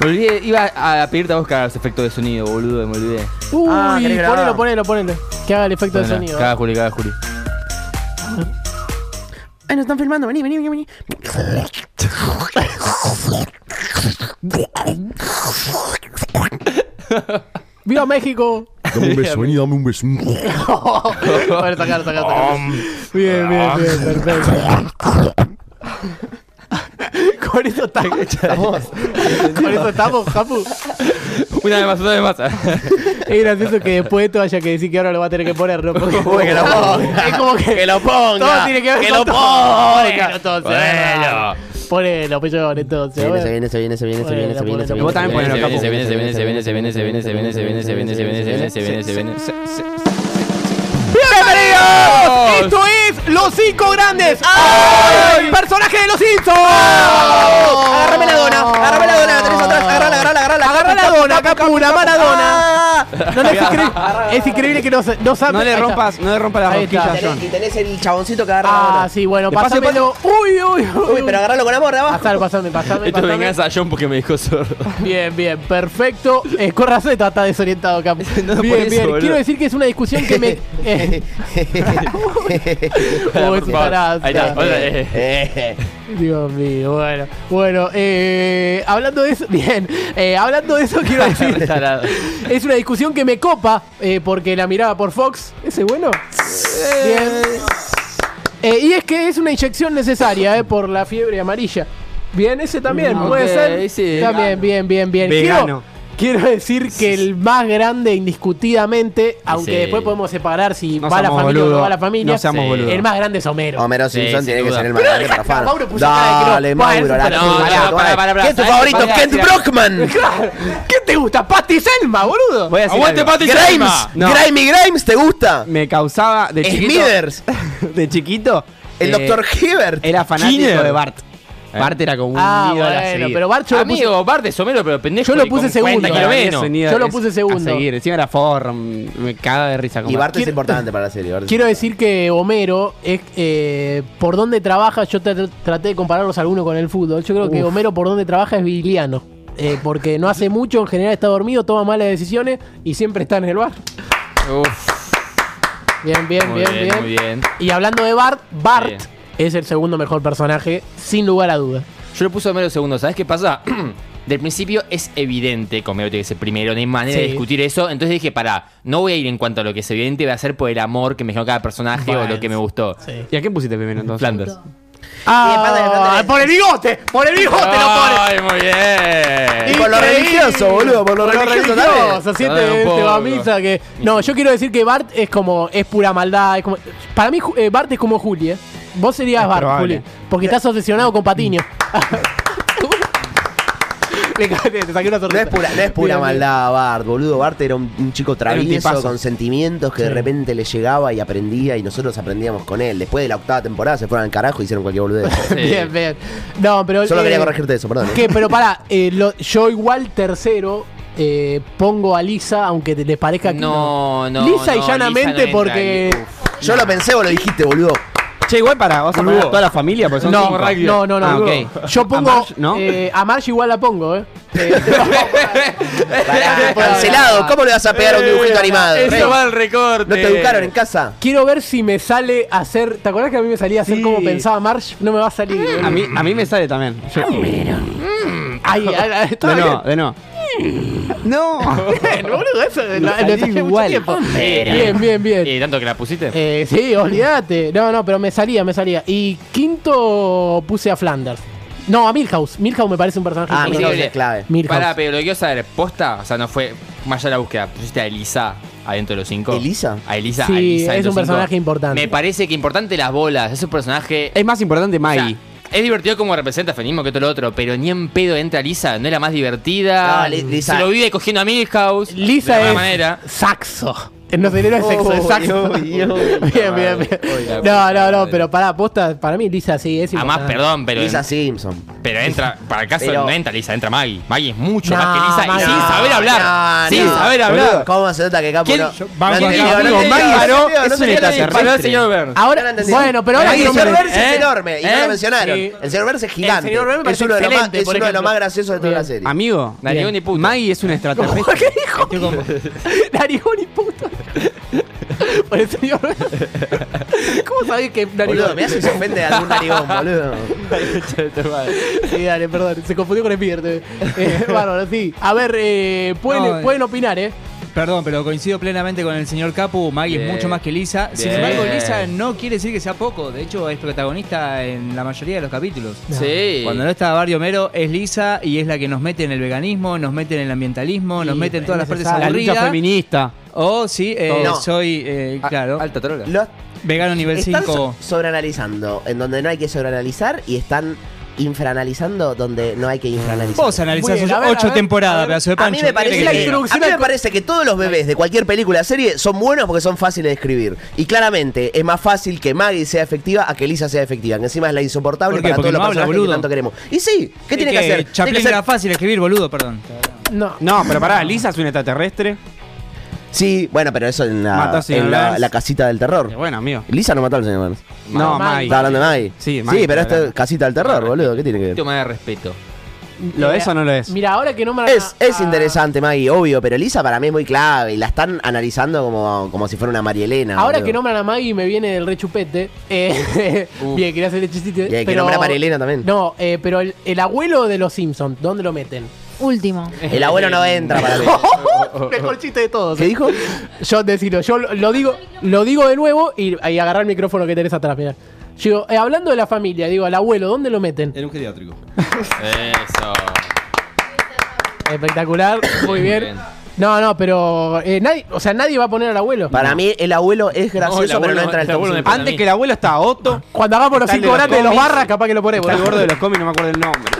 Me olvidé, iba a pedirte a vos que hagas efecto de sonido, boludo, me olvidé. Uy, Ah, ¿querés grabar? ponelo, ponelo, ponelo. Que haga el efecto de sonido. Caga Juli, caga Juli. Ay, nos están filmando. Vení, vení, vení. vení. ¡Viva México! Dame un beso, vení, dame un beso. bueno, sacar, sacar, sacar. Bien, bien, bien, perfecto. Con eso estamos. Con eso estamos, Japu. Una vez más, una vez más. Es gracioso que después esto haya que decir que ahora lo va a tener que poner, ¿no? Porque que lo ponga. es como que, Que lo ponga. todo tiene que ver Que con lo todo. ponga. Bueno, entonces. Bueno. Ponelo, pellón, entonces. Se viene, se viene, se viene, se viene, se viene, se viene, se viene. Vos también ponelo, viene, se viene, se viene, se viene, se viene, se viene, se viene, se viene, se viene, se viene, se viene, se viene, se viene, se viene. Esto es Los Cinco Grandes. ¡Ay! ¡Personaje de los Simpsons! Agárrame la dona, agárrame la dona, la tenés atrás, agarrala, agarrala, agarrala. Agarra la dona, Capuna, Maradona. No, no, es increíble, es increíble que no, se- no sabe. No le rompas, no le rompas rosquillas, Y John. tenés- Y tenés el chaboncito que agarra la Ah, sí, bueno, pásamelo. Uy, uy, uy. Uy, pero agarralo con amor de abajo. Pasame, pasame, pasame. Esto venganza a John porque me dijo sordo. Bien, bien, perfecto. Eh, con razón está, desorientado, Capu. Bien, eso, bien. boludo. Quiero decir que es una discusión que me. tarado, Ahí está. eh. Dios mío, bueno. Bueno, eh, hablando de eso, bien. eh, hablando de eso, quiero decir. Es una discusión que me copa eh, porque la miraba por Fox. ¿Ese es bueno? Bien. Eh, y es que es una inyección necesaria eh, por la fiebre amarilla. Bien, ese también, Mm, puede ok, ser. sí. También, bien, bien, bien. Vegano. Quiero, quiero decir que el más grande, indiscutidamente, aunque Sí. después podemos separar si No va la seamos familia o no va la familia. No seamos boludos. el más grande es Homero. Homero Sí, Simpson sin tiene que duda. ser el Pero más grande deja- profano. Mauro puso cara de que no. Dale, Bueno, Mauro, la no, concha no, de tu para, madre. para, para, ¿Quién es tu para, favorito? para, Kent para. Brockman. Claro. ¿Qué te gusta? ¿Patty Selma, boludo? Voy a decir ¡Aguante, algo. Patty Grimes. Selma! No. Grimey Grimes, ¿te gusta? Me causaba de chiquito. Smithers. De chiquito. El eh, Dr. Hibbert. Era fanático Skinner. de Bart. Bart era como un Ah, ídolo a bueno, seguir. pero Bart yo lo puse, Amigo, Bart es Homero, pero pendejo. Yo lo y con puse segundo, 40 kilos para mí menos. Es un ídolo, Yo lo puse a segundo. seguir. Encima era forro. Me caga de risa. Y Como Bart es Quiero- importante para la serie. Bart Quiero decir que Homero es eh, por donde trabaja, yo tra- traté de compararlos alguno con el fútbol. Yo creo que. Homero por donde trabaja es viliano. Eh, porque no hace mucho, en general está dormido, toma malas decisiones y siempre está en el bar. Uf, Bien, bien, muy bien, bien, bien. muy bien. Y hablando de Bart, Bart Bien. Es el segundo mejor personaje, sin lugar a dudas. Yo le puse Homero segundo. ¿Sabes qué pasa? Del principio es evidente que Homero tiene que ser primero, no hay manera de discutir eso. Entonces dije, para, no voy a ir en cuanto a lo que es evidente, voy a hacer por el amor que me generó cada personaje o lo que me gustó. Sí. ¿Y a qué pusiste primero entonces? Flanders. Ah, por el bigote, por el bigote lo pone. ¡Ay, muy bien! Y por lo religioso, boludo, por lo religioso también. siete un este va a poco. misa que. No, yo quiero decir que Bart es como. es pura maldad. es como- para mí, eh, Bart es como Juli, ¿eh? Vos serías Es Bart. Juli. Porque estás obsesionado con Patiño. Le ca- te saqué una No es pura, no es pura maldad, Bart, boludo. Bart era un, un chico travieso, con sentimientos que de Sí. repente le llegaba y aprendía y nosotros aprendíamos con él. Después de la octava temporada se fueron al carajo y hicieron cualquier boludez. Bien, bien. No, pero. Solo eh, quería corregirte eso, perdón. ¿eh? ¿Qué? Pero pará, eh, lo- yo igual tercero eh, pongo a Lisa, aunque te- les parezca que No, no. Lisa y llanamente Lisa no entra porque. Uf. Yo lo pensé, vos lo dijiste, boludo. Che, igual para, vas a poner a toda la familia, porque son No, cinco. no, no, no. Ah, ok. Yo pongo. ¿A Marge, no? eh, a Marge igual la pongo, ¿eh? Eh, Pará, cancelado. ¿Cómo le vas a pegar a un dibujito animado? Eso Rey? va al recorte. ¿No te educaron en casa? Quiero ver si me sale hacer. ¿Te acuerdas que a mí me salía hacer Sí. como pensaba Marge? No me va a salir. A mí, a mí me sale también. Yo- Ay, ay, ay, está de bien. no, de no. No. Bien, boludo, eso lo, lo salí ensayé mucho igual. tiempo. Bien, bien, bien. ¿Y tanto que la pusiste? Eh, sí, olvídate. No, no, pero me salía, me salía. Y quinto puse a Flanders. No, a Milhouse. Milhouse me parece un personaje Ah, increíble. Milhouse es clave. Milhouse. Pará, pero lo que quiero saber, posta, o sea, no fue más allá de la búsqueda, pusiste a Elisa. adentro de los cinco. ¿Elisa? A Elisa. Sí, a Elisa es un cinco. personaje importante. Me parece que importante las bolas. Es un personaje. Es más importante Maggie. Es divertido como representa feminismo que todo lo otro, pero ni en pedo entra Lisa, no es la más divertida. No, Li- Lisa- Se lo vive cogiendo a Milhouse. Lisa de alguna es manera. saxo. No no es sexo, uy, uy. bien, bien, bien. No, no, no, pero para posta, para mí Lisa sí es Además, importante. perdón, pero. Lisa Simpson. Pero entra, para el caso Pero- no entra Lisa, entra Maggie. Maggie es mucho No, más que Lisa Maggie- y sin saber hablar. sin saber hablar. ¿Cómo se nota que Capo ¿Quién- no? Maggie es un extraterrestre. Ahora, bueno, pero ahora el señor Burns es ¿Eh? enorme y no ¿Eh? lo mencionaron. Sí. El señor Burns es gigante. señor Burns me es uno de los más, graciosos de toda la serie. Amigo. Maggie es un extraterrestre. ¿Qué dijo? Narigón y puto. Por el señor. ¿Cómo sabés que Boludo, narigón? me hace se ofende a algún narigón, boludo. Sí, dale, perdón. Se confundió con el pierde. Eh, bárbaro, sí. A ver, eh, pueden, No, eh. pueden opinar, ¿eh? Perdón, pero coincido plenamente con el señor Capu. Maggie Bien. es mucho más que Lisa. Sin Bien. embargo, Lisa no quiere decir que sea poco. De hecho, es protagonista en la mayoría de los capítulos. Sí. Cuando no está Barrio Mero, es Lisa y es la que nos mete en el veganismo, nos mete en el ambientalismo, nos mete en todas las partes necesario. La lucha aburridas. feminista. Oh, sí, eh, No. soy, eh, claro, Alta trola. Los vegano nivel están 5. so- sobreanalizando en donde no hay que sobreanalizar y están infraanalizando donde no hay que infraanalizar. Vos analizás Muy bien, a ver, ocho a ver, temporadas, a ver. pedazo de A pancho. mí, me ¿Qué parece que, a mí me parece que todos los bebés de cualquier película o serie son buenos porque son fáciles de escribir. Y claramente es más fácil que Maggie sea efectiva a que Lisa sea efectiva, que encima es la insoportable ¿Por qué? para Porque todos los personajes que tanto queremos. Y sí, ¿qué Es tiene que, hacer? Tiene Chaplin que ser- era fácil escribir, boludo, perdón. No. No, pero pará, Lisa es un extraterrestre. Sí, bueno, pero eso en la, en casita del terror. Eh, Bueno, amigo. Lisa no mató al señor Burns. No, Maggie. Maggie. Está hablando de Maggie. Sí, Maggie, Sí, pero esto es casita del terror, boludo. ¿Qué tiene que ver? tema de respeto. ¿Lo es o no lo es? Mira, ahora que nombran Es, a- es a- interesante, Maggie, obvio, pero Lisa para mí es muy clave y la están analizando como, como si fuera una Marielena. Ahora que nombran a Maggie me viene del rechupete. Eh, bien, quería hacer el chistito. Y hay que pero- nombrar a Marielena también. No, eh, pero el, el abuelo de los Simpsons, ¿dónde lo meten? Último. El abuelo no entra para mí. Mejor chiste de todos. ¿Qué dijo? Yo decirlo, yo lo, lo digo, lo digo de nuevo y, y agarrar el micrófono que tenés atrás, mirá. Yo digo, eh, hablando de la familia, digo, al abuelo, ¿dónde lo meten? En un geriátrico. Eso. Espectacular, muy bien. bien. No, no, pero eh, nadie, o sea, nadie va a poner al abuelo. Para mí el abuelo es gracioso, No, el abuelo pero no no- entra en el el abuelo top cinco. Antes mí. que el abuelo está Otto. Cuando hagamos los Está el cinco los grandes de los cómics. barras, capaz que lo ponemos. Está el gordo de los cómics, no me acuerdo el nombre.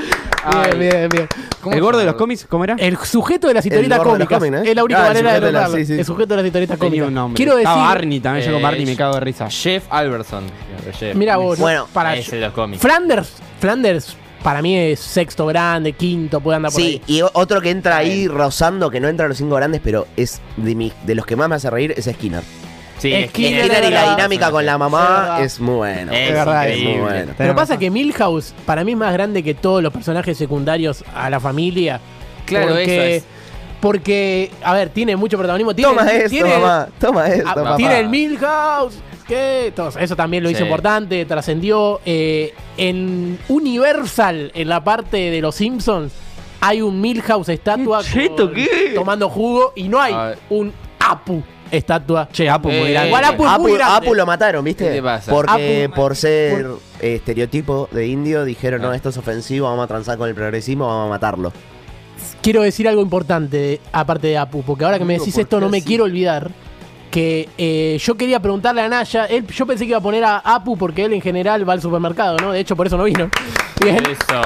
Bien, bien, bien. ¿El gordo de los cómics? ¿Cómo era? El sujeto de las historietas gordo de los cómicas. cómics, ¿eh? Es la única Ah, el manera de sujeto de la- sí, sí. El sujeto de las historietas Tenía cómicas. un nombre. Quiero decir. Estaba Barney también, yo con Eh, Barney me cago de risa. Jeff Alberson. Jeff. Mira vos, ¿no? Bueno, para ese de los cómics. Flanders, Flanders para mí es sexto grande, quinto, puede andar por Sí, ahí. y o- otro que entra ahí rozando, que no entra a los cinco grandes, pero es de, mi- de los que más me hace reír, es Skinner. Sí, Skinner Skinner, es y la dinámica con la mamá es muy bueno. Es verdad, es muy bueno. Pero pasa que Milhouse para mí es más grande que todos los personajes secundarios a la familia. Claro, porque, eso es. Porque, a ver, tiene mucho protagonismo. Tiene, Toma esto, tiene, mamá. Toma esto, papá. tiene el Milhouse. ¿Qué? Todo eso. También lo hizo Sí. importante, trascendió. Eh, en Universal, en la parte de los Simpsons, hay un Milhouse estatua cheto, con- ¿qué? tomando jugo y no hay un Apu estatua. Che, Apu, muy Eh, grande. Igual Apu es Apu, muy grande. Apu lo mataron, ¿viste? ¿Qué te pasa? Porque Apu- por ser eh, estereotipo de indio dijeron, no, esto es ofensivo, vamos a transar con el progresismo, vamos a matarlo. quiero decir algo importante aparte de Apu, porque ahora que me Amigo, decís ¿por esto qué no me así? quiero olvidar que eh, yo quería preguntarle a Naya, él, yo pensé que iba a poner a Apu porque él en general va al supermercado, ¿no? De hecho por eso no vino. Bien. Eso.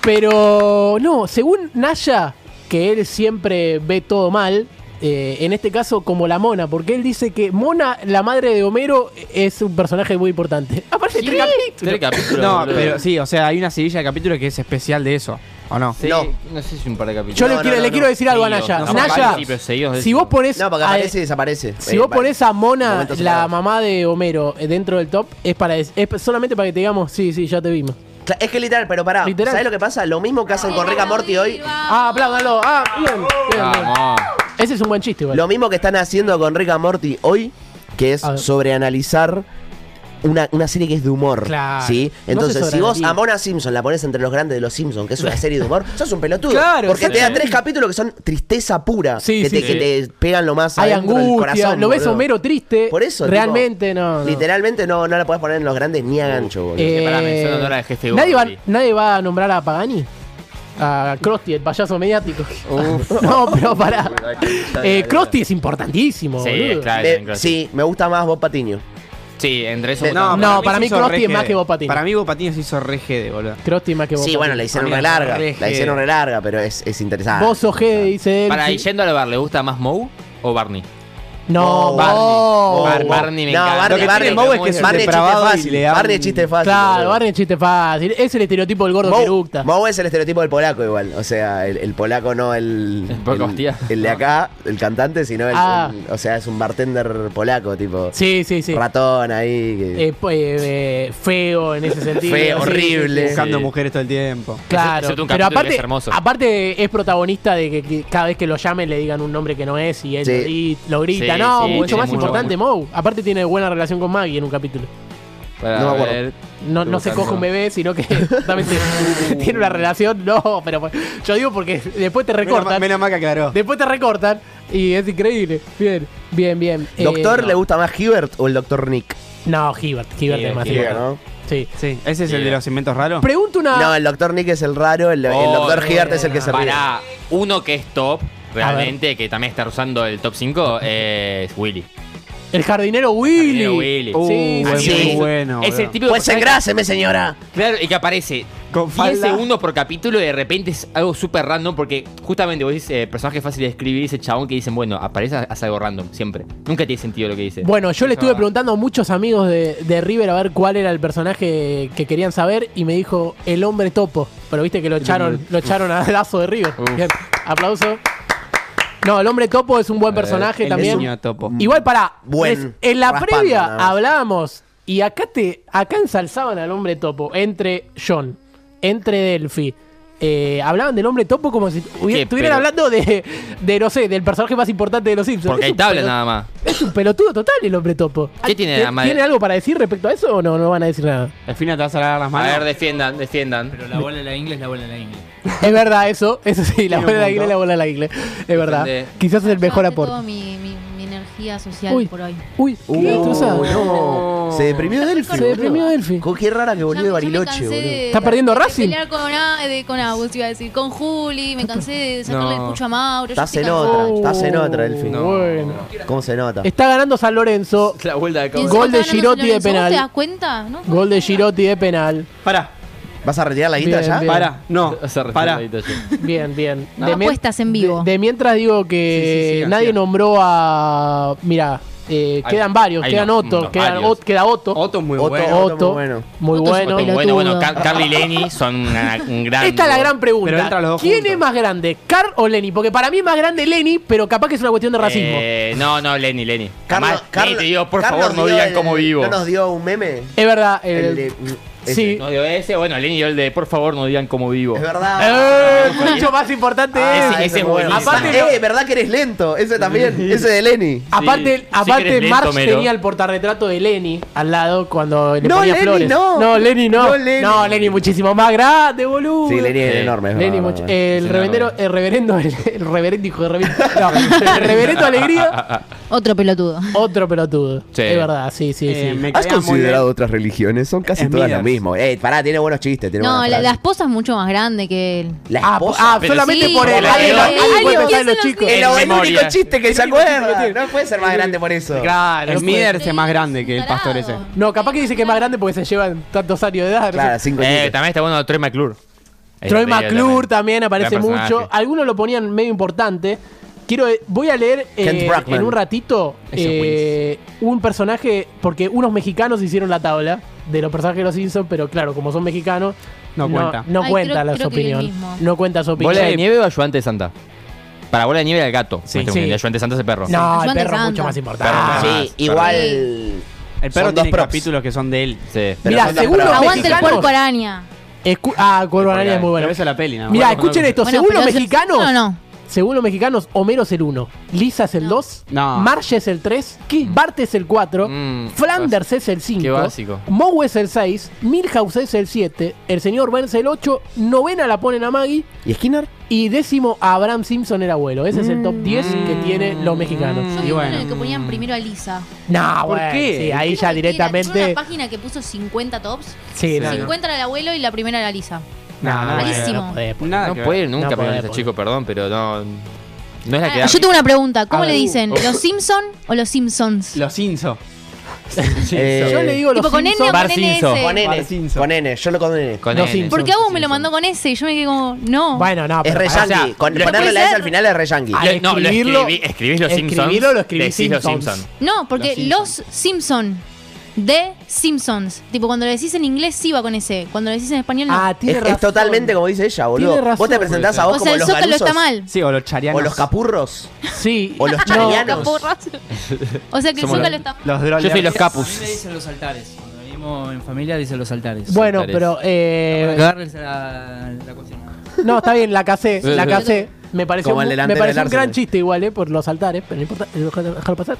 Pero no, según Naya, que él siempre ve todo mal, eh, en este caso como la Mona, porque él dice que Mona, la madre de Homero, es un personaje muy importante. Aparte, tres capítulos. Tres capítulos. No, boludo. pero sí, o sea, hay una seguilla de capítulos que es especial de eso, ¿o no? Sí, No. no. sé si un par de capítulos. Yo le, No, quiero, no, le no, quiero decir algo a. Naya. Naya, sí, si vos pones No, porque a- aparece y desaparece. Si Eh, vos vale. pones a Mona, la mamá de Homero, eh, dentro del top, es para es solamente para que te digamos, sí, sí, ya te vimos. Es que literal, pero pará, Literal. ¿sabes lo que pasa? Lo mismo que hacen con Rick Morty hoy, Ah, apláudalo. Ah, bien, bien, bien. Vamos. Ese es un buen chiste, igual. lo mismo que están haciendo con Rick and Morty hoy, que es sobreanalizar una, una serie que es de humor. Claro. ¿sí? No Entonces, se si vos a Mona Simpson la pones entre los grandes de los Simpsons, que es una serie de humor, sos un pelotudo. Claro, porque te da tres capítulos que son tristeza pura. Sí, que, sí, te, que te pegan lo más Hay adentro del angustia, corazón, lo ves a boludo. Homero triste. Por eso, Realmente tipo, no, no. Literalmente no, no la podés poner en los grandes ni a gancho, boludo. Eh, Pará, ahora al jefe nadie, va, Gordy. nadie va a nombrar a Pagani. A Krusty, el payaso mediático. no, pero para. Eh, Krusty es importantísimo, Sí, boludo. claro. Cross. sí, me gusta más Bob Patiño. Sí, entre eso. No, para mí se hizo Krusty re es más que Bob Patiño. Para mí Bob Patiño se hizo re de boludo. Krusty más que vos. Sí, bueno, la hicieron re larga. re La hicieron re larga, pero es, es interesante. Vos sos G, dice él. Para sí. y yendo al bar, ¿le gusta más Moe o Barney? No, Barney. Bar- Barney me No, encanta. Barney, Lo que Barney, tiene Moe es que es Barney chiste fácil. le da Barney chiste fácil. Claro. Barney es chiste fácil. Es el estereotipo del gordo que Moe- eructa. Moe es el estereotipo del polaco igual. O sea, el, el polaco no el. El poco el, hostia. el de acá, el cantante, sino el, Ah. O sea, es un bartender polaco, tipo. Sí, sí, sí. Ratón ahí. que- Eh, pues, eh, feo en ese sentido. Feo, Sí, horrible. sí, sí. Buscando mujeres todo el tiempo. Claro, Excepto un pero aparte, es hermoso. aparte es protagonista de que, que cada vez que lo llamen le digan un nombre que no es y él Sí. lo, gri- lo grita. No, sí, mucho sí, más mucho, importante Moe. Aparte tiene buena relación con Maggie en un capítulo. Para No me acuerdo. ver. No, no se coge un bebé, sino que justamente tiene una relación. No, pero pues, yo digo porque después te recortan. menos mal que aclaró. Después te recortan y es increíble. Bien, bien, bien. Eh, ¿Doctor no. le gusta más Hibbert o el doctor Nick? No, Hibbert. Hibbert es más Hibbert, importante. ¿no? Sí. Sí, ese es el de los inventos raros. Pregunto una. No, el doctor Nick es el raro, el, el Oh, doctor Hibbert es el que se ríe. Para uno que es top, realmente, que también está rozando el top 5, es Willy. El jardinero Willy. Jardinero Willy. Uh, Sí, bueno. es el típico Pues engráseme, señora. Claro, y que aparece Con 10 falda. segundos por capítulo y de repente es algo súper random porque justamente vos dices eh, personaje fácil de escribir ese chabón que dicen, bueno, aparece, hace algo random, siempre. Nunca tiene sentido lo que dice. Bueno, yo le estuve preguntando a muchos amigos de, de River a ver cuál era el personaje que querían saber y me dijo el hombre topo. Pero viste que lo echaron, lo echaron a lazo de River. Uf. Bien, aplauso. No, el hombre topo es un buen personaje El también. niño topo. Igual para Buen en la raspando, previa nada más. hablábamos y acá te acá ensalzaban al hombre topo entre John, entre Delphi. eh, hablaban del hombre topo como si hubiera- ¿Qué? estuvieran Pero- hablando de, de, no sé, del personaje más importante de los Simpsons. Porque Es hay un tablas pelo- nada más. es un pelotudo total el hombre topo. ¿Qué tiene ¿Tiene, nada más de- algo para decir respecto a eso o no? No van a decir nada. Al final te vas a lavar las A manos. ver, defiendan, defiendan. Pero la bola de la inglés es la bola de la inglés. Es verdad eso, eso sí, la bola de la iglesia, la bola de la iglesia. Es verdad. Quizás es el mejor aporte. toda mi, mi, mi energía social Uy. por hoy. Uy, qué destrozada. no. Se deprimió Delphi. Se deprimió Delphi. Co- Qué rara que volvió de Ya me- ya me Bariloche, cansé boludo. de- ¿Está perdiendo de Racing? pelear con, A- de- con Agus, iba a decir, con Juli, me cansé de sacarle No. el pucho a Mauro. yo Estás estoy en cansada. otra, estás en otra, Delphi. No. Bueno. ¿Cómo se nota? Está ganando San Lorenzo. La vuelta de Y encima Gol de ganando Girotti San de Lorenzo, ¿vos penal. ¿Te das cuenta? ¿No? Gol de Girotti de penal. Pará, ¿Vas a retirar la guita Bien, ya? bien. pará. No, pará. Bien, bien. No, De mien- apuestas en vivo. De, de mientras digo que Sí, sí, sí, nadie nombró a. Mira, eh, Hay- quedan varios. Quedan no- Otto. no, quedan varios. Ot- queda Otto. Otto es muy Otto, bueno. Otto, Otto. muy bueno. Muy Otto es bueno. pelotudo. Bueno, bueno, Car- Carly y Lenny son una- un gran. Esta es la gran Pero pregunta. entran los dos ¿Quién juntos. es más grande, Carl o Lenny? Porque para mí es más grande Lenny, pero capaz que es una cuestión de racismo. Eh, no, no, Lenny, Lenny. Carlos- Además, Carlos- Lenny te digo, por Carlos favor, no dio digan el- cómo vivo. ¿No nos dio un meme? es verdad. el- El de- ese. sí. No dio ese, bueno, Lenny dio el de, por favor, no digan cómo vivo. Es verdad. Eh, mucho más importante Ah, es. ese es buenísimo. Aparte, eh, ¿verdad que eres lento? Ese también. Ese de Lenny. Aparte, sí aparte lento, Marge Mero. tenía el portarretrato de Lenny al lado cuando le No, ponía Lenny flores. no. no, Lenny no. No, Lenny. No, Lenny muchísimo más grande, boludo. Sí, Lenny es enorme. es Lenny verdad, mucho- verdad. el Es reverendo, enorme. el reverendo, el, el reverendo hijo de reverendo. No, el reverendo alegría, Otro pelotudo. otro pelotudo. Sí. Es verdad, sí, sí, Eh, sí. ¿Has considerado otras religiones? Son casi todas Midas. lo mismo. Eh, pará, tiene buenos chistes. Tiene No, la, la esposa es mucho más grande que él. La Ah, esposa. ah, pero solamente sí, por el. Alguien alguien en los ¿quién se chicos. El, el único chiste que se El acuerda. No puede ser más grande por eso. Claro, Es puede- Miderse más grande que el pastor ese. No, capaz que dice que es más grande porque se llevan tantos años de edad. Claro, cinco Eh, también está bueno Troy McClure. Troy Es McClure también aparece mucho. Algunos lo ponían medio importante. Quiero, voy a leer eh, en un ratito eh, un personaje, porque unos mexicanos hicieron la tabla de los personajes de los Simpsons, pero claro, como son mexicanos, No cuenta. No Ay, cuenta creo- la creo su opinión. No cuenta su opinión. ¿Bola de nieve o ayudante de Santa? Para bola de nieve era el gato. Sí, Sí, sí. El ayudante de Santa es el perro. No, el perro es mucho más importante. Perro. Sí, más, igual. El perro Son dos tiene capítulos que son de él. Sí. Mira, según los. Aguante el puerco araña. escu- ah, Cuervo Araña es muy bueno. Pero es la peli, nada escuchen esto. Bueno, según los mexicanos. No, no. Según los mexicanos, Homero es el 1, Lisa es el 2, No. Marge es el 3, Bart es el 4, Mm, Flanders es el 5, Qué básico. Moe es el 6, Milhouse es el 7, el señor Burns el 8, novena la ponen a Maggie ¿Y Skinner? y décimo a Abraham Simpson el abuelo. Ese es el top 10 que tiene los mexicanos. Yo Y bueno. en el que ponían primero a Lisa. No, ¿Por bueno, qué? sí, ahí Era ya directamente. una página que puso 50 tops. Sí, no, no. 50 era el abuelo y la primera era Lisa. No, Malísimo. no Nada puede ver. nunca No podés, este chico, perdón, pero no. No es la que da Ah, yo tengo una pregunta. ¿Cómo le dicen? Uh. ¿Los Simpson o los Simpsons? Los Simpson. Eh, Yo le digo los Tipo con N o Simpsons. con. Con N, con N, yo lo con N. Con Los N. Simpsons. ¿Por qué a vos me lo mandó con ese? Y yo me quedé como, no. Bueno, no, Es pero re o sea, yankee. Con ponerle puede la S al final es re yankee. Al no, lo escribirlo- escribí- escribís los Simpsons. escribirlo, lo escribí decís los Simpsons. Simpsons. No, porque los Simpson de Simpsons. Tipo, cuando lo decís en inglés sí va con ese. Cuando lo decís en español no. Ah, tiene Es, razón. es totalmente como dice ella, boludo. Tiene razón. Vos te presentás a o vos sea, como el los Zócalo está mal. Sí, o los charianos. o los capurros, Sí. o los No, charianos. Capurros. O sea que el Zócalo los- está mal. Los Yo soy los A mí me capus. dicen los altares. Cuando venimos en familia dicen los altares. Bueno, Altares. pero. Eh, Agarrense la, la cuestión. No, está bien, la casé. La casé. Me pareció, Como el mu- me pareció del un gran chiste igual, eh, por los altares, pero no importa, eh, pasar.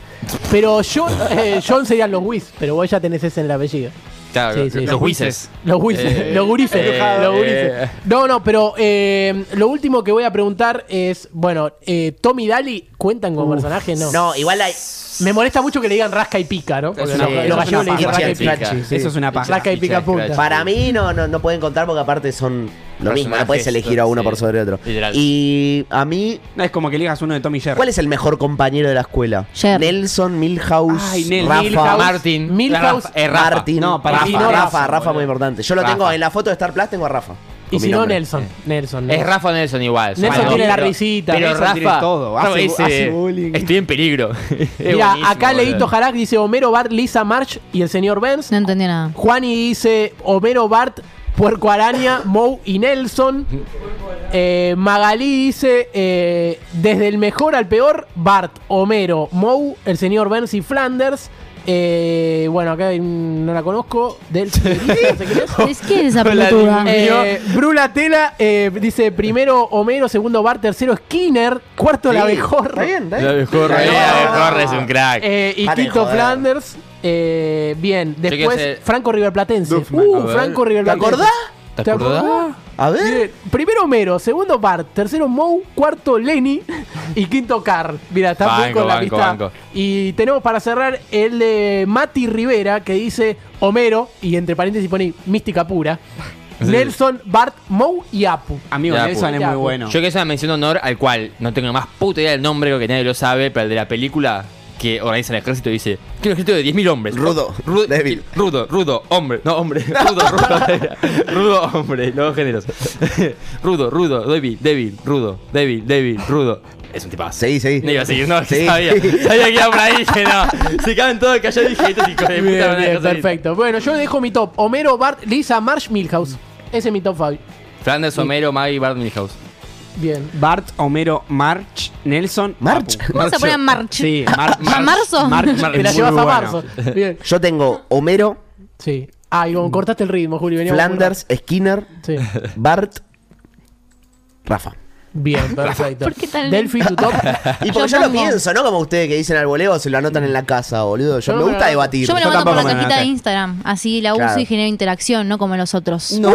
Pero John, eh, John serían los Whis, pero vos ya tenés ese en el apellido. Claro, Sí, sí, los los Wises. Los Wises, Eh, los gurises, eh, los gurises. eh. No, no, pero eh, lo último que voy a preguntar es, bueno, eh, Tommy Daly cuentan como personaje, no. No, igual hay. Me molesta mucho que le digan rasca y pica, ¿no? Porque Sí, los, eso los es gallegos una dicen rasca y. Pica. Sí. Eso es una paja. Rasca y pica punta. Para mí no, no, no pueden contar porque aparte son lo mismo, no puedes elegir a uno sí. por sobre otro. Literal. Y a mí, No es como que ligas uno de Tommy Jerry. ¿cuál es el mejor compañero de la escuela? Jerry. Nelson, Milhouse, Ay, Nel- Rafa, Milhouse. Martin. Milhouse. Rafa, eh, Rafa. Martin. No, para Rafa, mí Rafa, no, Rafa, Rafa, muy importante. Yo lo Rafa. tengo en la foto de Star Plus, tengo a Rafa. Y si no. Nelson. Nelson. Es. Rafa Nelson igual. Nelson Bueno, tiene la risita. Pero Nelson tiene Rafa todo, Rafa hace- dice, hace bullying. Estoy en peligro. Mira, acá Leito. Jarak dice Homero, Bart, Lisa, March y el señor Benz. No entendí nada. Juani dice Homero, Bart, Puerco Araña, Moe y Nelson. Eh, Magalí dice eh, desde el mejor al peor, Bart, Homero, Moe, el señor Benz y Flanders. Eh, bueno, acá no la conozco. Del, es. ¿Es que esa Hola, pelotuda? Eh, Brula Tela eh, dice primero Homero, segundo Bart, tercero Skinner, cuarto la mejor. Está bien, está bien. La mejor, No, la no, es un crack. Eh, y Dale de Quinto joder. Flanders. Eh, bien, después Franco Riverplatense. Duffman. Uh, A ver. Franco ¿Te Riverplatense. acordás? ¿Te acordás? A ver. Bien, Primero Homero, segundo Bart, tercero Moe, cuarto Lenny y quinto Carl. Mira, está Banco, con la banco, pista. banco. Y tenemos para cerrar el de Mati Rivera que dice Homero y entre paréntesis pone mística pura. Sí. Nelson, Bart, Moe y Apu. Amigo, Ya, Nelson pues. es Ya, muy pues. bueno. Yo que es una mención de honor al cual no tengo más puta idea del nombre, creo que nadie lo sabe, pero el de la película que organiza el ejército dice: Quiero un ejército de 10.000 hombres. Rudo, rudo, débil. Rudo, rudo, hombre. No, hombre. Rudo, rudo. rudo, hombre. No géneros. rudo, rudo, débil, débil, rudo, débil, débil, rudo. Es un tipazo. Seguí, seguí. No iba a seguir, no, Sí. sabía. Sabía que iba por ahí, dije, no. Se caben todos callados dije, estos hijos de puta Bien, me van a bien, perfecto. Bueno, yo dejo mi top. Homero, Bart, Lisa, Marsh, Milhouse. Ese es mi top 5. Flanders, Homero, Maggie, Bart, Milhouse. Bien. Bart, Homero, March, Nelson, March. Apu. Vamos a poner March. Sí, Mar- ¿A marzo? March Mar- Te es la muy llevas a bueno. marzo. Bien. Yo tengo Homero, Sí. Ah, y como cortaste el ritmo, Julio. veníamos Flanders, Skinner, Sí. Bart, Rafa. Bien, perfecto. ¿Por qué tan Delphi, tu top. Y porque yo, Yo lo pongo- pienso, ¿no? Como ustedes que dicen al voleo se lo anotan en la casa, boludo. Yo, Yo me gusta lo- debatir. Yo me lo Yo mando por la me cajita de. Instagram. Así la uso Claro. y genero interacción, no como los otros. No.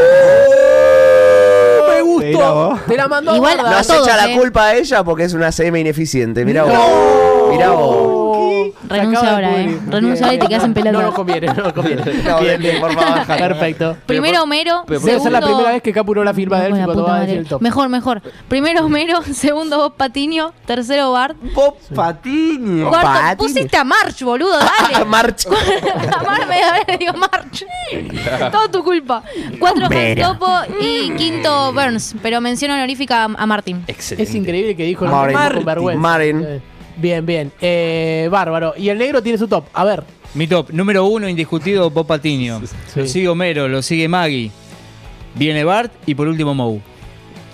Vos. Te la mandó Igual- guarda. Nos a todos, echa la eh. culpa a ella porque es una CM ineficiente. Mirá No. vos. Mirá vos. Renuncia ahora, eh. Renuncia ahora y te quedas en pelota. No nos conviene, no nos conviene. No, bien, bien, por favor. Perfecto. Primero Homero, Debe ser la primera vez que Capuró la firma de la cuando va a decir el top. Mejor, mejor. Primero Homero, segundo Bob Patiño, tercero Bart. Bob Patiño. Cuarto, Patiño. pusiste a March, boludo, dale. March. a Mar me a ver, digo March. Todo tu culpa. Cuatro Pero. Topo y quinto Burns, pero mención honorífica a, Martin. Excelente. Es increíble que dijo el Marin. Bien, bien. Eh, bárbaro. Y el negro tiene su top. A ver. Mi top, número uno, indiscutido, Bob Patiño. Sí. Lo sigue Homero, lo sigue Maggie. Viene Bart y por último Moe.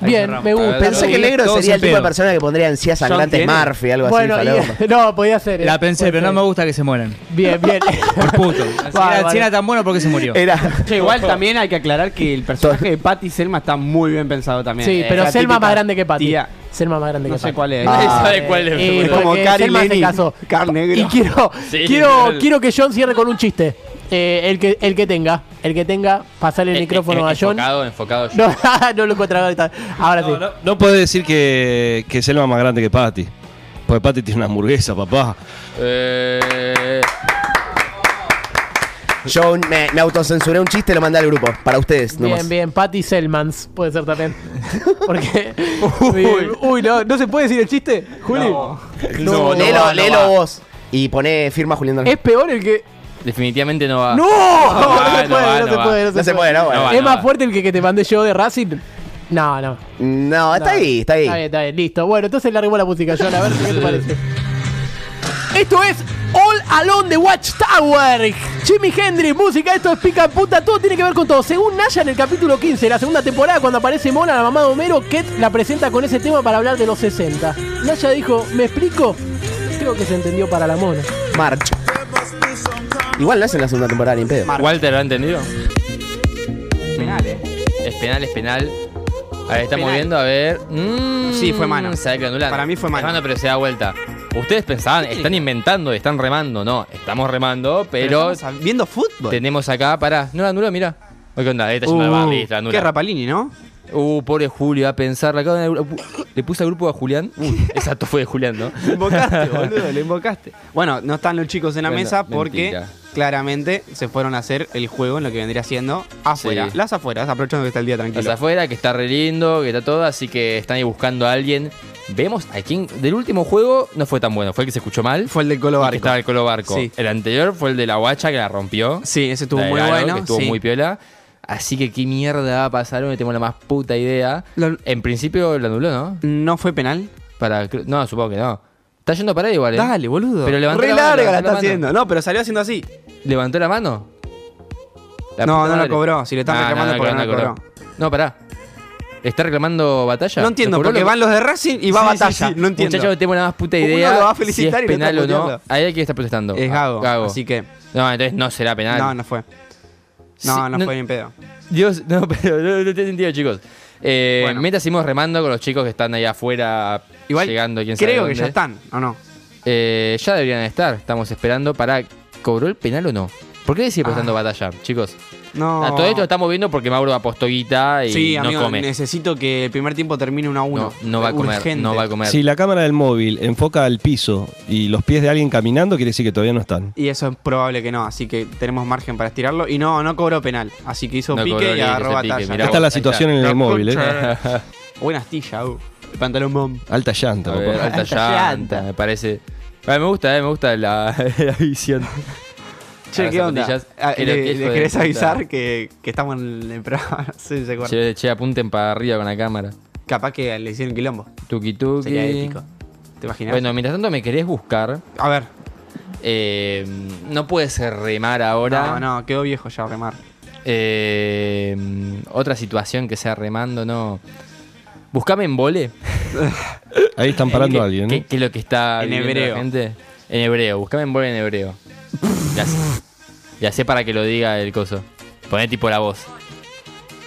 Ahí Bien, cerramos. me gusta. Pensé que el negro sería el en tipo de pedo. persona que pondría encías sangrantes tiene. Murphy, algo Bueno, así. y- no, podía ser. eh. La pensé, pero no me gusta que se mueran. Bien, bien. Por puto. Si Vale, era, vale. si era tan bueno, ¿por qué se murió? Era. Che, igual también hay que aclarar que el personaje de Patty Selma está muy bien pensado también. Sí, Eh, pero la Selma típica más grande que Patty. tía. Selma más grande No que sé Patty. cuál es. Nadie Ah, sabe cuál es. Eh, boludo. como Cari Selma se casó. Car negro. Y quiero, Sí, quiero, literal. quiero que John cierre con un chiste. Eh, el, que, el que tenga. El que tenga, pasarle el Eh, micrófono eh, a John. Enfocado, enfocado. No, no lo encuentro ahorita. Ahora sí. No, no, no puede decir que, que Selma es más grande que Patty. Porque Patty tiene una hamburguesa, papá. Eh, Yo me, me autocensuré un chiste y lo mandé al grupo. Para ustedes, nomás. Bien, bien. Patty Selmans puede ser también. Porque. Uy, no, ¿no se puede decir el chiste, Juli? No, No, léelo, no va, no léelo va. vos. Y poné firma Julián Es peor el que. Definitivamente no va. ¡No! No, se puede, va, no, se puede, no se puede. no, bueno. ¿Es más fuerte el que, que te mandé yo de Racing? No, no. No, está No. ahí, está ahí. Está bien, está bien, listo. Bueno, entonces larguemos la música, John, a ver qué te parece. Esto es All Alone de Watchtower. Jimi Hendrix, música, esto es pica en punta, todo tiene que ver con todo. Según Naya en el capítulo 15, la segunda temporada, cuando aparece Mona, la mamá de Homero, Ket la presenta con ese tema para hablar de los 60. Naya dijo, ¿me explico? Creo que se entendió para la mona. March. Igual no es en la segunda temporada ni pedo. ¿Walter lo ha entendido? Penal, eh. Es penal, es penal. A ver, estamos Penal. viendo, a ver. Mm, Sí, fue mano. anulan. Para mí fue mano. Es pero se da vuelta. Ustedes pensaban, están inventando, están remando. No, estamos remando, pero. estamos viendo fútbol. Tenemos acá, pará. No la anuló, mira. Oye, ¿Qué onda? La anula. Uh, qué Rapalini, ¿no? Uh, pobre Julio, a pensar. Le puse al grupo a Julián. Uy, exacto, fue de Julián, ¿no? Lo invocaste, boludo, lo invocaste. Bueno, no están los chicos en la Bueno, mesa porque mentira. claramente se fueron a hacer el juego en lo que vendría siendo afuera. Sí. Las afueras, aprovechando que está el día tranquilo. Las afuera, que está re lindo, que está todo, así que están ahí buscando a alguien. Vemos a quién. Del último juego no fue tan bueno, fue el que se escuchó mal. Fue el del Colo Barco. estaba el Colo Barco. Sí. El anterior fue el de la guacha que la rompió. Sí, ese estuvo muy bueno. que estuvo sí. muy piola. Así que qué mierda va a pasar, no tenemos la más puta idea. En principio lo anuló, ¿no? ¿No fue penal? Para, no, supongo que no. Está yendo para ahí igual, ¿eh? Dale, boludo. Pero levantó Re la mano, larga la está haciendo. No, pero salió haciendo así. ¿Levantó la mano? La No, no la cobró. Si le están reclamando, porque no la cobró. No, pará. ¿Está reclamando batalla? No entiendo, porque Lo- van los de Racing y va Sí, batalla. sí, sí. No entiendo. Muchachos, no tenemos la más puta Uno idea. lo va a felicitar si y es otro penal o no. Ahí hay que estar protestando. Es Ah, Gago, así que- No, entonces no será penal. No, no fue. No, Sí, no, no- fue bien pedo. Dios, no, pero no, no tiene sentido, chicos. Eh, Bueno. Seguimos remando con los chicos que están ahí afuera Igual, llegando, quién sabe Creo que ya están, ¿o no? Eh, ya deberían estar. Estamos esperando para. ¿Cobró el penal o no? ¿Por qué sigue prestando Ah. batalla, chicos? No. A todo esto lo estamos viendo porque Mauro apostó guita y sí, no amigo, come. necesito que el primer tiempo termine 1 a 1. No, no va a comer, no va a comer. Si la cámara del móvil enfoca al piso y los pies de alguien caminando, quiere decir que todavía no están. Y eso es probable que no, así que tenemos margen para estirarlo. Y no, no cobró penal, así que hizo No pique y agarró pique, mirá Está la situación en el móvil, ¿eh? Buena astilla, uh. El pantalón bomb. Alta llanta, ver, alta Alta llanta, me parece. Ah, me gusta, eh, me gusta la, la visión. Che, ¿qué onda? Ah, Qué le, lo que le hijo de querés avisar que, que estamos en el programa? No sé si se. Che, che, apunten para arriba con la cámara. Capaz que le hicieron quilombo. Tuki tuki. Sería épico. ¿Te imaginas? Bueno, mientras tanto me querés buscar. A ver. Eh, no puede ser remar ahora. No, no, quedó viejo ya remar. Eh, otra situación que sea remando, no. Buscame en vole. Ahí están parando ¿Qué- a alguien. ¿Qué, ¿eh? qué es lo que está En hebreo. la gente? En hebreo. Buscame en vole en hebreo. Ya sé. Ya sé para que lo diga el coso. Poné tipo la voz.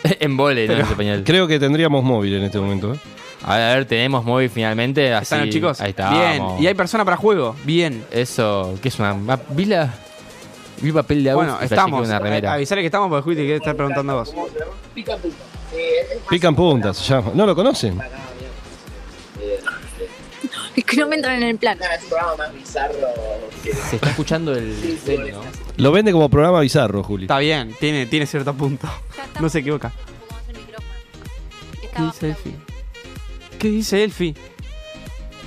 en vole, no en español. Creo que tendríamos móvil en este momento. ¿eh? A ver, a ver, tenemos móvil finalmente. Así, ¿Están los chicos? Ahí está. Bien. vamos. ¿Y hay persona para juego? Bien. Eso, ¿qué es una. ma- ¿Vi la. Vi el papel de agua? Bueno, estamos. Una remera. Eh, Avisale que estamos porque Juli te quiere estar preguntando a vos. Pican puntas, se llama. ¿No lo conocen? Es que no me entran en el plan. Se está escuchando el cel, ¿no? Lo vende como programa bizarro, Juli. Está bien, tiene, tiene cierto punto. No se equivoca. ¿Qué dice Elfi? ¿Qué dice Elfi?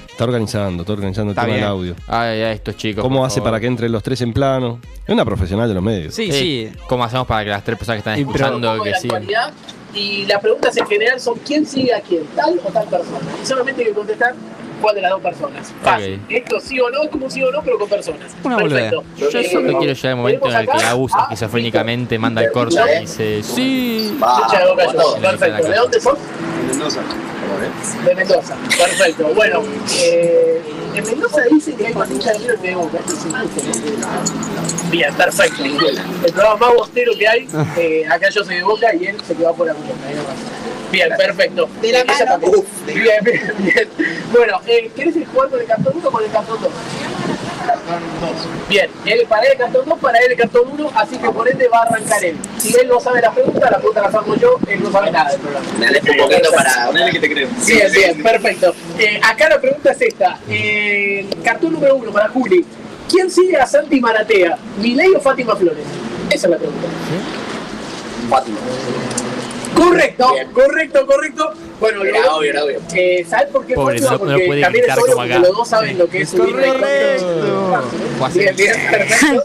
Está organizando, está organizando el Está tema bien. del audio. Ay, ay, estos chicos. ¿Cómo por hace favor. para que entren los tres en plano? Es una profesional de los medios. Sí, Eh, sí. ¿Cómo hacemos para que las tres personas que están Y pero- escuchando que la sigan? actualidad, Y las preguntas en general son quién sigue a quién, tal o tal persona. Y solamente hay que contestar cuál de las dos personas. Fácil. Esto sí o no es como sí o no, pero con personas. Una Perfecto. Yo Eh, solo quiero llegar al momento en el que Agus esquizofrénicamente manda el corto y dice Sí. De. En la Perfecto. ¿De dónde son? Mendoza. De Mendoza. Perfecto. Bueno, eh, en Mendoza dice que hay de River que de Boca. Esto es ¿no? Bien, perfecto. El programa más bostero que hay, eh, acá yo soy de Boca y él se quedó por la. Bien, perfecto. De la mano. Bien, bien, bien. Bueno, eh, ¿querés jugar con el cartón 1 o con el cartón 2? Cartón 2. Bien, él, para él el cartón 2, para él el cartón 1, así que por ende va a arrancar él. Si él no sabe la pregunta, la pregunta la hago yo, él no sabe nada del programa. Me alejo un poquito para. Ponele que te creo. Bien, bien, perfecto. Eh, acá la pregunta es esta. Eh, cartón número uno para Juli. ¿Quién sigue a Santi Maratea? ¿Milei o Fátima Flores? Esa es la pregunta. Fátima. Correcto, correcto, correcto. Bueno, Era lo- obvio, era obvio. Eh, ¿Sabes por qué Pobre, no- no Porque puede también es obvio como porque acá. los dos saben lo que es subir Correcto. Bien, bien, perfecto.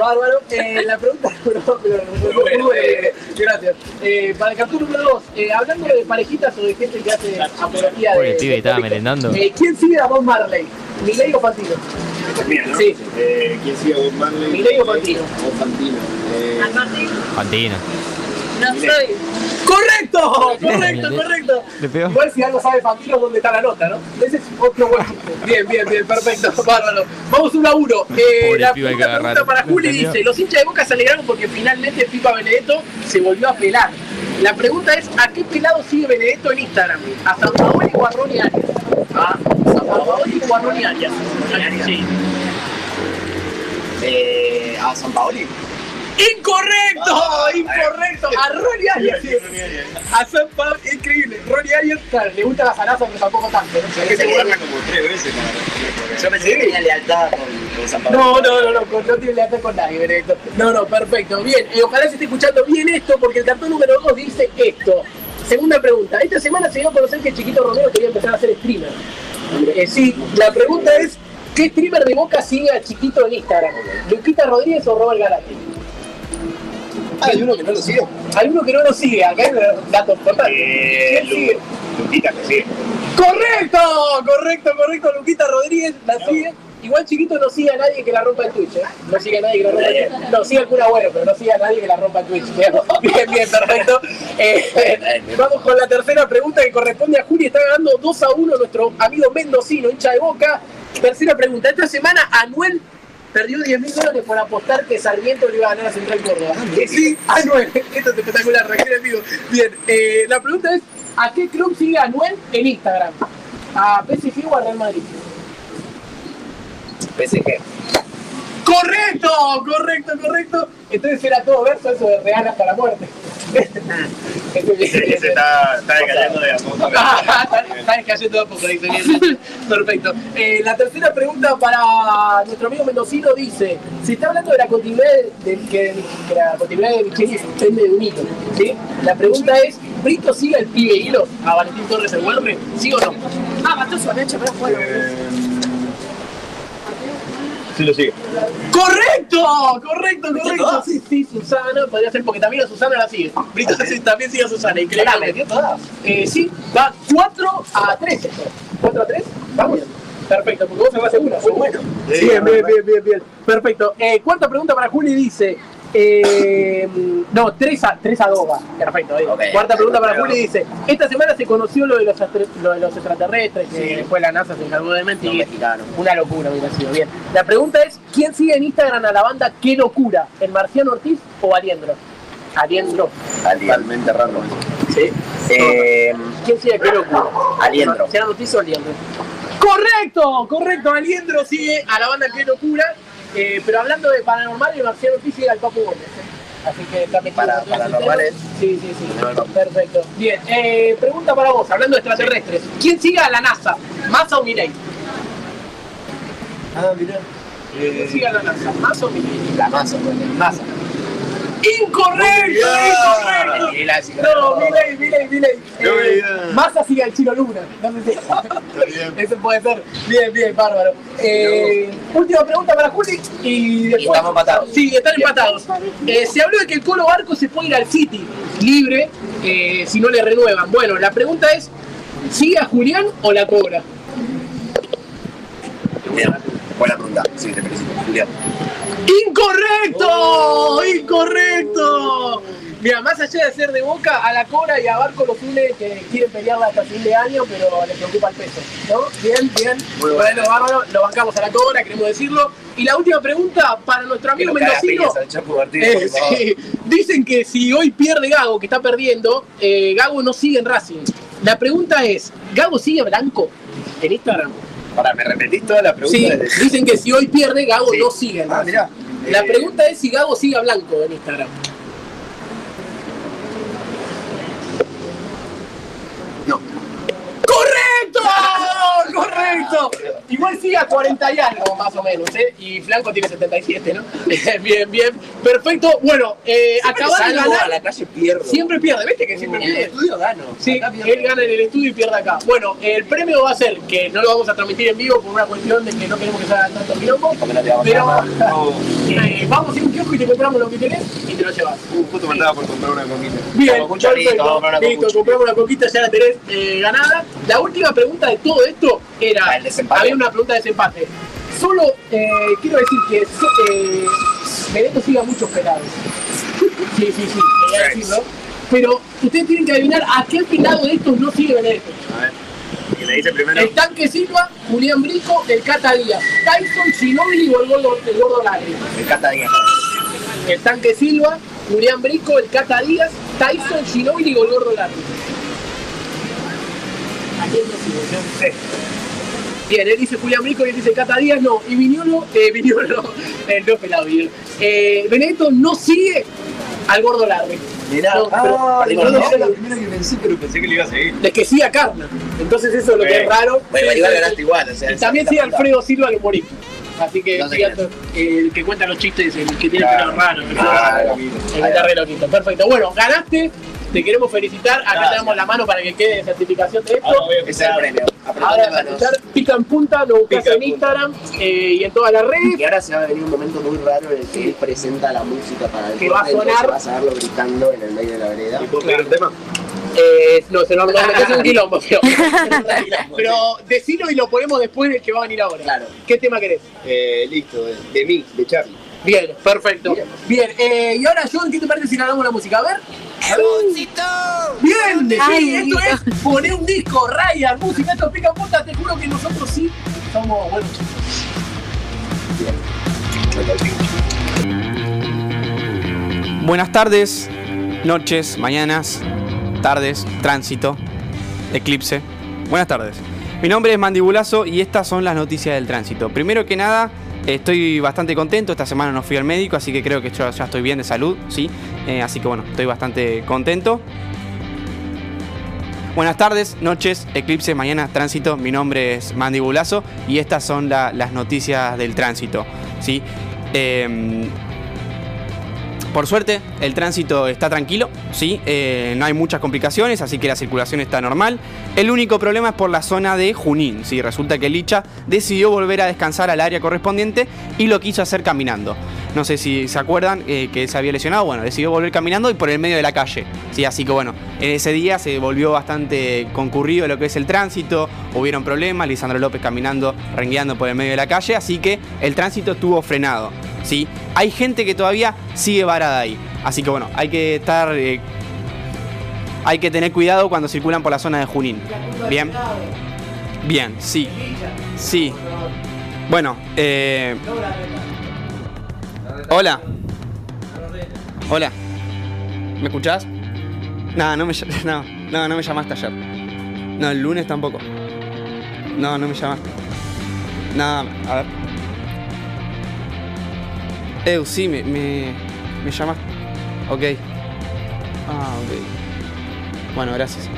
Bárbaro. Eh, la pregunta, no, pero- eh, gracias. Eh, para el capítulo número 2, hablando de parejitas o de gente que hace apología Pobre de. el pibe de estaba merendando. eh, ¿Quién sigue a Bob Marley? ¿Milei o Fantino? Sí. ¿Quién sigue a Bob Marley? Milei o Fantino. O Fantino. Eh, Fantina. No soy. ¡Correcto! ¡Correcto, correcto! Igual si algo sabe Fantino, ¿dónde está la nota, no? Ese es otro buen. Bien, bien, bien, perfecto, bárbaro. Vamos uno a uno. Eh, la pregunta para Juli dice: Los hinchas de Boca se alegraron porque finalmente Pipa Benedetto se volvió a pelar. La pregunta es: ¿a qué pelado sigue Benedetto en Instagram? ¿A San Paoli o a Ronnie Arias? ¿A San Paoli o a Ronnie Arias? Sí. Eh, a San Paoli. ¡Incorrecto! Ah, ¡Incorrecto! A Ronnie sí. A San Pablo, increíble. Ronnie Arias, claro, le gusta la zaraza, pero tampoco tanto. ¿no? que se guarda como tres veces para Yo pensé que tenía lealtad con, con San. No, no, no, no, no tiene lealtad con nadie, Benedetto. No, no, perfecto. Bien, eh, ojalá se esté escuchando bien esto, porque el cartón número 2 dice esto. Segunda pregunta. Esta semana se dio a conocer que Chiquito Romero quería empezar a ser streamer. Eh, sí, la pregunta es, ¿qué streamer de Boca sigue a Chiquito en Instagram? ¿Luquita Rodríguez o Robert Galati? Hay uno que no lo sigue. Hay uno que no lo sigue, acá hay datos importantes. Eh, ¿Quién sigue? Luquita que sigue. ¡Correcto! Correcto, correcto. Luquita Rodríguez la sigue. Igual chiquito no sigue a nadie que la rompa en Twitch, ¿eh? No sigue a nadie que la rompa en Twitch. No, sigue al cura bueno, pero no sigue a nadie que la rompa en Twitch. Bien, bien, bien, perfecto. Eh, vamos con la tercera pregunta que corresponde a Juli. Está ganando 2 a 1 nuestro amigo mendocino, hincha de boca. Tercera pregunta. Esta semana Anuel perdió 10 mil dólares por apostar que Sarmiento le iba a ganar a Central Córdoba. Sí, Anuel. Esto es espectacular, requiere vivo. Bien, eh, la pregunta es, ¿a qué club sigue Anuel en Instagram? ¿A PSG o a Real Madrid? PSG. ¡Correcto! ¡Correcto, correcto! Entonces era todo verso eso de Real hasta la muerte. Ese, está, está decayendo de a poco. Está descayendo a poco, dice bien. Perfecto. Eh, la tercera pregunta para nuestro amigo mendocino dice: Se está hablando de la continuidad de, de- que, que la continuidad de Micheli se extiende de un hilo. ¿sí? La pregunta es: ¿Brito sigue el pibe hilo a Valentín Torres en Huelve? ¿Sí o no? Ah, mató su anoche, pero bueno. Sí lo sigue. ¡Correcto! ¡Correcto, correcto! Sí, sí, Susana, podría ser porque también a Susana la sigue. Brito sí, también sigue a Susana, increíble. ¿La metió todas? Eh, sí, va 4 a 3 esto. ¿4 a 3? Vamos. Perfecto, porque vos se vas una. Muy bueno. Bien, bien, bien, bien, bien. Perfecto. Eh, cuarta pregunta para Juli dice. Eh, no, 3 a, 3 a 2 va. Perfecto. Cuarta pregunta para Juli dice. Esta semana se conoció lo de los, astre- lo de los extraterrestres, que después la NASA se encargó de mentir. mexicanos. Una locura hubiera sido. Bien. La pregunta es: ¿quién sigue en Instagram a la banda Qué locura? ¿El Marciano Ortiz o Aliendro? Aliendro. Totalmente random. Sí. Eh, ¿Quién sigue a Qué locura? Aliendro. ¿Marciano Ortiz o Aliendro? ¡Correcto! Correcto. Aliendro sigue a la banda Qué locura. Eh, pero hablando de paranormal, el Marciano Ortiz sigue al Papu Gómez. ¿eh? Así que está metido Para- paranormales. Sí, sí, sí. No, no. Perfecto. Bien. Eh, pregunta para vos, hablando de extraterrestres. ¿Quién sigue a la NASA? ¿Massa o Milei? Ah, mirá. ¿Quién sigue a la NASA? ¿Massa o Milei? la masa, pues, masa. ¡Incorrecto! ¡Incorrecto! No, Milei. No me Eh. Massa sigue al Chino Luna. No sé si- Eso puede ser. Bien, bien, bárbaro. Eh, última pregunta para Juli y después. Y estamos empatados. Sí, están empatados. Eh, se habló de que el Colo Barco se puede ir al City libre eh, si no le renuevan. Bueno, la pregunta es: ¿sigue a Julián o la cobra? Bien. Buena pregunta. Sí, te felicito. Julián. ¡Incorrecto! ¡Incorrecto! Mira, más allá de ser de boca, a la Cora y a Barco los une que quieren pelearla hasta fin de año, pero les preocupa el peso. ¿No? Bien, bien. Muy bueno, bárbaro, lo bancamos a la Cora, queremos decirlo. Y la última pregunta para nuestro amigo mendocino. Eh, sí. Dicen que si hoy pierde Gago, que está perdiendo, eh, Gago no sigue en Racing. La pregunta es, ¿Gago sigue blanco en Instagram? Pará, ¿me repetís toda la pregunta? Sí, desde- dicen que si hoy pierde, Gago Sí. no sigue Ah, mirá. La Eh, pregunta es si Gago sigue a blanco en Instagram. No. ¡Correcto! ¡Correcto! Igual decía 40 y algo más o menos, ¿eh? Y Blanco tiene 77, ¿no? bien, bien. Perfecto. Bueno, eh, acabar de ganar. a la calle pierdo. Siempre pierde, ¿viste que siempre En el pierde? estudio gano. Sí, él gana en el estudio y pierde acá. Bueno, el premio va a ser que no lo vamos a transmitir en vivo por una cuestión de que no queremos que se haga tanto quilombo. Porque no te vamos a Pero eh, vamos a ir a un kiosco y te compramos lo que tenés y te lo llevas. Uh, justo me andaba por comprar una coquita. Bien, perfecto. a una Listo, compramos la coquita, ya la tenés eh, ganada. La última pregunta de todo esto era. Había una pregunta de desempate. Solo eh, quiero decir que eh, Benedetto sigue a muchos pelados. Sí, sí, sí, quería decirlo. Pero ustedes tienen que adivinar a qué pelado de estos no sigue Benedetto. A ver. ¿Quién le dice primero? El tanque Silva, Julián Brico, el Cata Díaz, Tyson, Ginóbili o el gordo, el gordo. El Cata Díaz. El tanque Silva, Julián Brico, el Cata Díaz, Tyson, Ginóbili o el gordo. Bien, él dice Julián Brico y él dice Cata Díaz, no. Y Viñolo, eh, Viñolo, eh, no pelado Viñolo. Eh, Benedetto no sigue al gordo Larry. Mirá, No, ah, pero no, no lo primero que pensé, pero pensé que le iba a seguir. Es que sigue a Carna. Entonces eso es lo que es raro. Bueno, igual ganaste igual, o sea, Y también la sigue. Alfredo Silva el humorista. Así que quién el, que cuenta los chistes, el que tiene el pelo raro. que- el que está re loquito. Perfecto. Bueno, ganaste. Te queremos felicitar. Acá Gracias. te damos la mano para que quede certificación de esto. Ahora voy a Ese es el premio. Ahora vas a escuchar Pica en Punta, lo buscas Pica en Instagram eh, y en todas las redes. Y ahora se va a venir un momento muy raro en el que él presenta la música para el Que va a corte, entonces sonar. vas a verlo gritando en el medio de la vereda. ¿Y puedo pedir un tema? Eh, no, se nos metes un quilombo, pero, pero decilo y lo ponemos después del que va a venir ahora. Claro. ¿Qué tema querés? Eh, listo, de, de mí, de Charlie. Bien, perfecto. Bien, eh, y ahora, John, ¿qué te parece si ganamos la música? A ver. Bien, sí, Ay, esto es poner un disco, Ryan, música, esto pica puta, te juro que nosotros sí somos buenos Buenas tardes, noches, mañanas, tardes, tránsito, eclipse. Buenas tardes. Mi nombre es Mandibulazo y estas son las noticias del tránsito. Primero que nada, estoy bastante contento. Esta semana no fui al médico, así que creo que yo ya estoy bien de salud, ¿sí? Eh, así que bueno, estoy bastante contento. Buenas tardes, noches, eclipse, mañana, tránsito. Mi nombre es Mandibulazo y estas son la- las noticias del tránsito, ¿sí? Em, por suerte, el tránsito está tranquilo, ¿sí? Eh, no hay muchas complicaciones, así que la circulación está normal. El único problema es por la zona de Junín, ¿sí? Resulta que Licha decidió volver a descansar al área correspondiente y lo quiso hacer caminando. No sé si se acuerdan eh, que se había lesionado, bueno, decidió volver caminando y por el medio de la calle, ¿sí? Así que bueno, en ese día se volvió bastante concurrido lo que es el tránsito, hubieron problemas, Lisandro López caminando, rengueando por el medio de la calle, así que el tránsito estuvo frenado, ¿sí? Hay gente que todavía sigue varada ahí, así que bueno, hay que estar... eh, hay que tener cuidado cuando circulan por la zona de Junín. Bien. Bien, sí. Sí. Bueno, eh... Hola. Hola. ¿Me escuchás? No, no me, no, no, no me llamaste ayer. No, el lunes tampoco. No, no me llamaste. No, a ver. Eu, sí, me, me, me llamaste. Ok. Ah, ok. Bueno, gracias.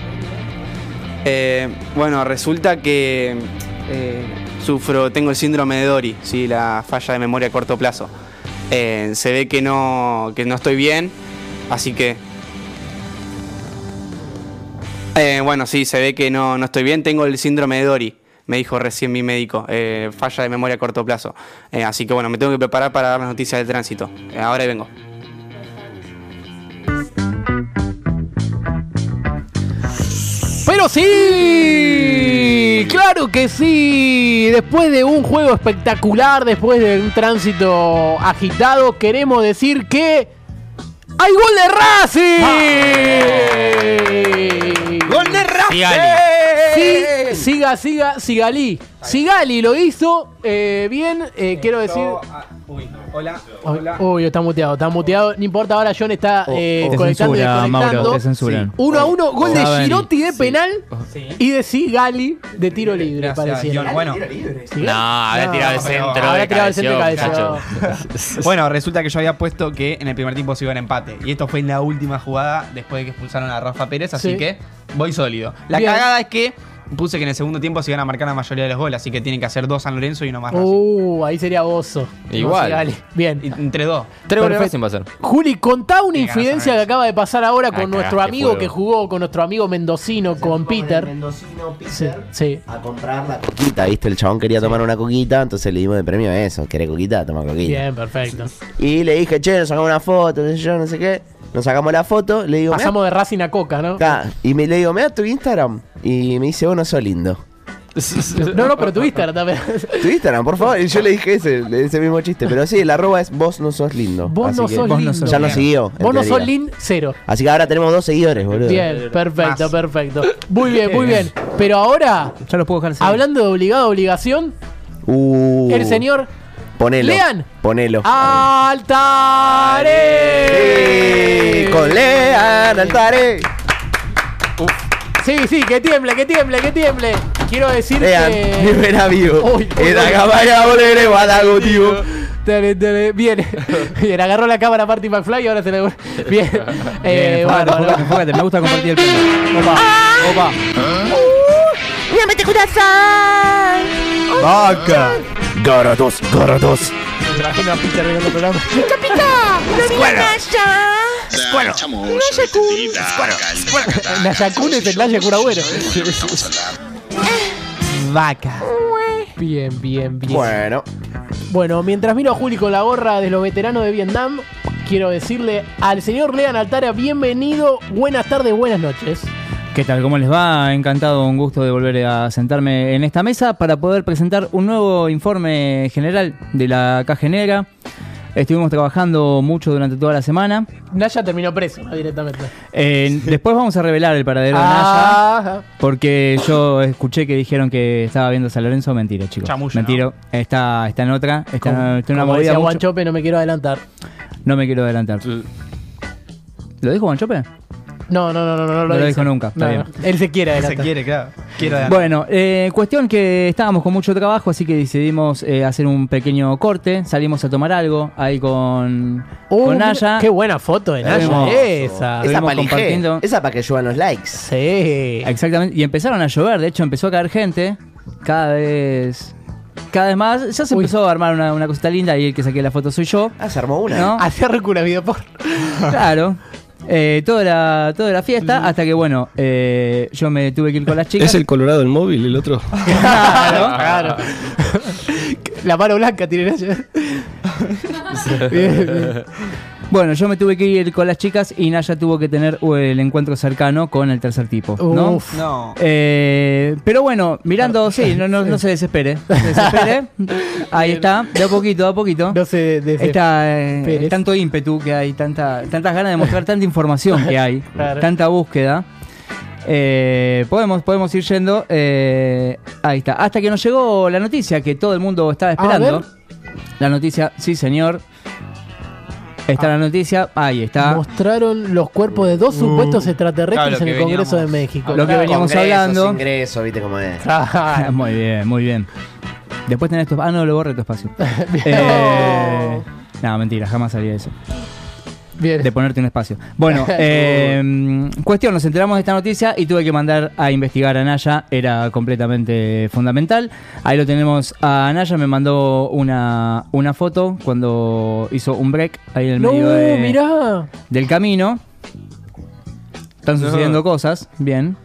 Eh, bueno, resulta que eh, sufro, tengo el síndrome de Dory, sí, la falla de memoria a corto plazo. Eh, se ve que no, que no estoy bien, así que... Eh, bueno, sí, se ve que no, no estoy bien, tengo el síndrome de Dory, me dijo recién mi médico, eh, falla de memoria a corto plazo. Así que bueno, me tengo que preparar para dar las noticias del tránsito. Eh, ahora vengo. Pero sí, claro que sí. Después de un juego espectacular, después de un tránsito agitado, queremos decir que hay gol de Racing. ¡Gol de Racing! Sí, siga, siga, Sigalí. Sigali lo hizo eh, bien, eh, quiero decir. Uy, hola, Uy, está muteado, está muteado. No importa, ahora John está eh, Te conectando y censura, Mauro, desconectando. te censuran. Uno a uno, gol de Saben. Girotti de penal y de Sigali de tiro libre, Gracias, pareciera. John. Bueno. No, habrá tirado el centro. De tirado el centro de cabeceó, cabeceó. Bueno, resulta que yo había puesto que en el primer tiempo se iba en empate. Y esto fue en la última jugada después de que expulsaron a Rafa Pérez, así Sí. que voy sólido. La Bien. cagada es que puse que en el segundo tiempo se iban a marcar la mayoría de los goles, así que tienen que hacer dos San Lorenzo y uno más Racing. Uh, ahí sería Bozo. Igual. No. Bien. Y- Entre dos. Tres goles de Perfecto. Racing va a ser. Juli, contá una infidencia que acaba de pasar ahora con nuestro amigo que jugó con nuestro amigo mendocino, con Peter. Mendocino, Sí, sí. a comprar la coquita, ¿viste? El chabón quería tomar una coquita, entonces le dimos de premio eso. ¿Querés coquita? Toma coquita. Bien, perfecto. Y le dije, che, nos sacamos una foto, qué sé yo, no sé qué. Nos sacamos la foto, le digo, Pasamos de Racing a Coca, ¿no? Y me, le digo, me da tu Instagram. Y me dice, vos no sos lindo. No, no, pero tu Instagram también. Tu Instagram, por favor. Y yo le dije ese, ese mismo chiste. Pero sí, el arroba es vos no sos lindo. Vos Así no que sos lindo. Ya nos siguió. Vos no sos teoría. Lin, cero. Así que ahora tenemos dos seguidores, boludo. Bien, perfecto, Más. perfecto. Muy bien, muy bien. Pero ahora, Ya los puedo dejar hablando de obligado a obligación, Uh, el señor Ponelo. Lean. Ponelo. Altare. Sí, con Lean Altare. Sí, sí, que tiemble, que tiemble, que tiemble. Quiero decir Lean, que. vivo. Dale, dale, Bien, bien, agarró la cámara Marty McFly y ahora se le. Bien, eh, Bien, bueno, enfócate, bueno. me gusta compartir el premio. Opa, opa. Vaca. Garados, garados. Me imagino a Peter en otro programa. Bueno, Nayakun es el. Vaca. Bien, bien, bien. Bueno, Bueno, mientras miro a Juli con la gorra de los veteranos de Vietnam, quiero decirle al señor Lean Altara, bienvenido, buenas tardes, buenas noches. ¿Qué tal? ¿Cómo les va? Encantado, un gusto de volver a sentarme en esta mesa para poder presentar un nuevo informe general de la Caja Negra. Estuvimos trabajando mucho durante toda la semana. Naya terminó preso ¿no? directamente. Eh, después vamos a revelar el paradero de. Naya. Porque yo escuché que dijeron que estaba viendo San Lorenzo. Mentira, chicos. Chamullo, Mentira. Está, está en otra. Está, Como, en una como movida decía no me quiero adelantar. No me quiero adelantar. ¿Lo dijo Guanchope? No, no, no, no, no, No lo dijo nunca, está No, bien. no. Él se quiere Se adelantar. quiere, claro. Quiero adelantar. Bueno, eh, cuestión que estábamos con mucho trabajo, así que decidimos eh, hacer un pequeño corte. Salimos a tomar algo ahí con, Uh, con Naya. Qué buena foto de Naya Hermoso. esa. esa para compartiendo. Esa para que lluevan los likes. Sí. Exactamente. Y empezaron a llover, de hecho empezó a caer gente. Cada vez. Cada vez más. Ya se Uy. empezó a armar una, una cosita linda y el que saqué la foto soy yo. Ah, se armó una. ¿No? Hacía recura video por. Claro. Eh, toda, la, toda la fiesta, hasta que bueno, eh, yo me tuve que ir con las chicas. ¿Es el Colorado el móvil, el otro? Claro. Claro. La mano blanca tiene Naya. Bien, bien. Bueno, yo me tuve que ir con las chicas y Naya tuvo que tener uh, el encuentro cercano con el tercer tipo. ¿no? Uf. No. Eh, pero bueno, mirando, sí, no, no, no se desespere. No se desespere. Ahí está, de a poquito, de a poquito. No sé de Está eh, tanto ímpetu que hay, tanta, tantas ganas de mostrar tanta información que hay, Claro. tanta búsqueda. Eh, podemos, podemos ir yendo. eh, ahí está. Hasta que nos llegó la noticia que todo el mundo estaba esperando. ver. La noticia, sí, señor. Está la noticia, ahí está. Mostraron los cuerpos de dos supuestos extraterrestres Claro, lo en el Congreso de México. Lo que veníamos Congresos, hablando. ingresos, viste cómo es. Muy bien, muy bien. Después tenés tu. Ah, no, lo borré tu espacio. Bien. Eh, no, mentira, jamás haría eso. Bien. De ponerte un espacio. Bueno, eh, cuestión, nos enteramos de esta noticia y tuve que mandar a investigar a Naya, era completamente fundamental. Ahí lo tenemos a Naya, me mandó una, una foto cuando hizo un break ahí en el No, medio de- mirá. del camino. Están sucediendo cosas, bien.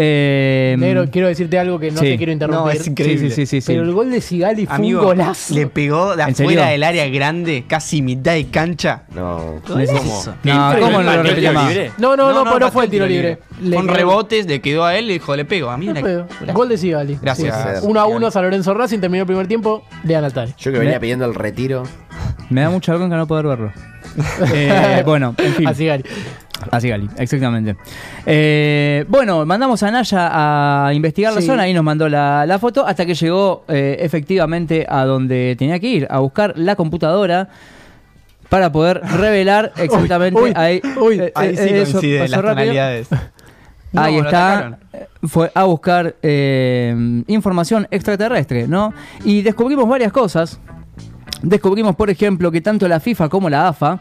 Eh, Negro, quiero decirte algo que no sí. te quiero interrumpir. No, es increíble. Sí, sí, sí, sí, Pero sí. el gol de Sigali fue Amigo, un golazo. le pegó de afuera del área grande, casi mitad de cancha. No. No, ¿cómo no lo repite más? No, no, no, pero no pateó fue el tiro libre. Le Con rebotes, le quedó a él y dijo, le pego. A mí No la- fue. Gol de Sigali. Gracias. 1 a 1 San Lorenzo Racing, terminó el primer tiempo, Lean Altari. Yo que venía pidiendo el retiro. Me da mucha bronca no poder verlo. Eh, bueno, en fin. A Sigali. Así Gali, exactamente. Eh, bueno, mandamos a Naya a investigar la Sí. zona y nos mandó la, la foto hasta que llegó eh, efectivamente a donde tenía que ir, a buscar la computadora para poder revelar exactamente uy, ahí. uy. eh, Ahí eh, sí eso coinciden pasó las tonalidades. Ahí No, está. atacaron. Fue a buscar eh, información extraterrestre, ¿no? Y descubrimos varias cosas. Descubrimos, por ejemplo, que tanto la FIFA como la AFA,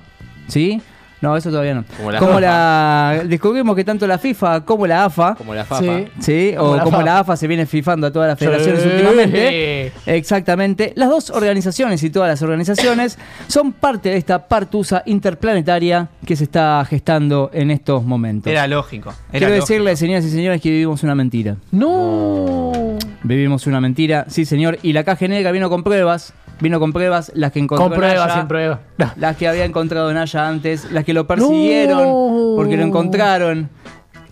¿sí? No, eso todavía no. Como la como FIFA. la descubrimos que tanto la FIFA como la AFA, Como la FAFA. Sí. sí, Como o la como FAFA. la AFA se viene fifando a todas las federaciones Sí. últimamente. Exactamente. Las dos organizaciones y todas las organizaciones son parte de esta partusa interplanetaria que se está gestando en estos momentos. Era lógico. Era Quiero lógico. decirles, señoras y señores, que vivimos una mentira. No. Vivimos una mentira, sí señor. Y la caja negra vino con pruebas. Vino con pruebas, las que encontró Con pruebas, Naya, sin pruebas. No. las que había encontrado Naya antes, las que lo persiguieron No. porque lo encontraron.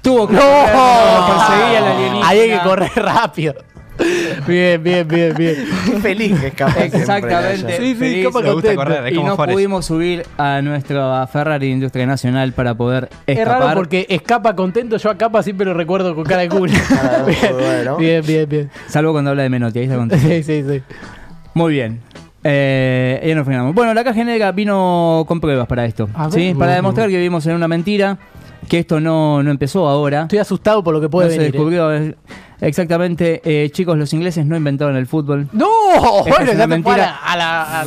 Tuvo que No. correr, no, alienígena. Ahí hay que correr rápido. Bien, bien, bien, bien. Feliz que escapa Exactamente. Sí, sí, escapa contento. correr, es y no pudimos subir a nuestra Ferrari Industria Nacional para poder Es escapar. raro porque escapa contento, yo a Capa siempre lo recuerdo con cara de culo. bien, bien, bien, bien. Salvo cuando habla de Menotti, ahí está contento. Sí, sí, sí. Muy bien. Eh, ya nos frenamos. Bueno, la caja negra vino con pruebas para esto. A ver. ¿sí? Para demostrar que vivimos en una mentira, que esto no, no empezó ahora. Estoy asustado por lo que puede no se venir. ¿eh? descubrió eh, exactamente. eh, chicos, los ingleses no inventaron el fútbol. No, Esta bueno, es una a la.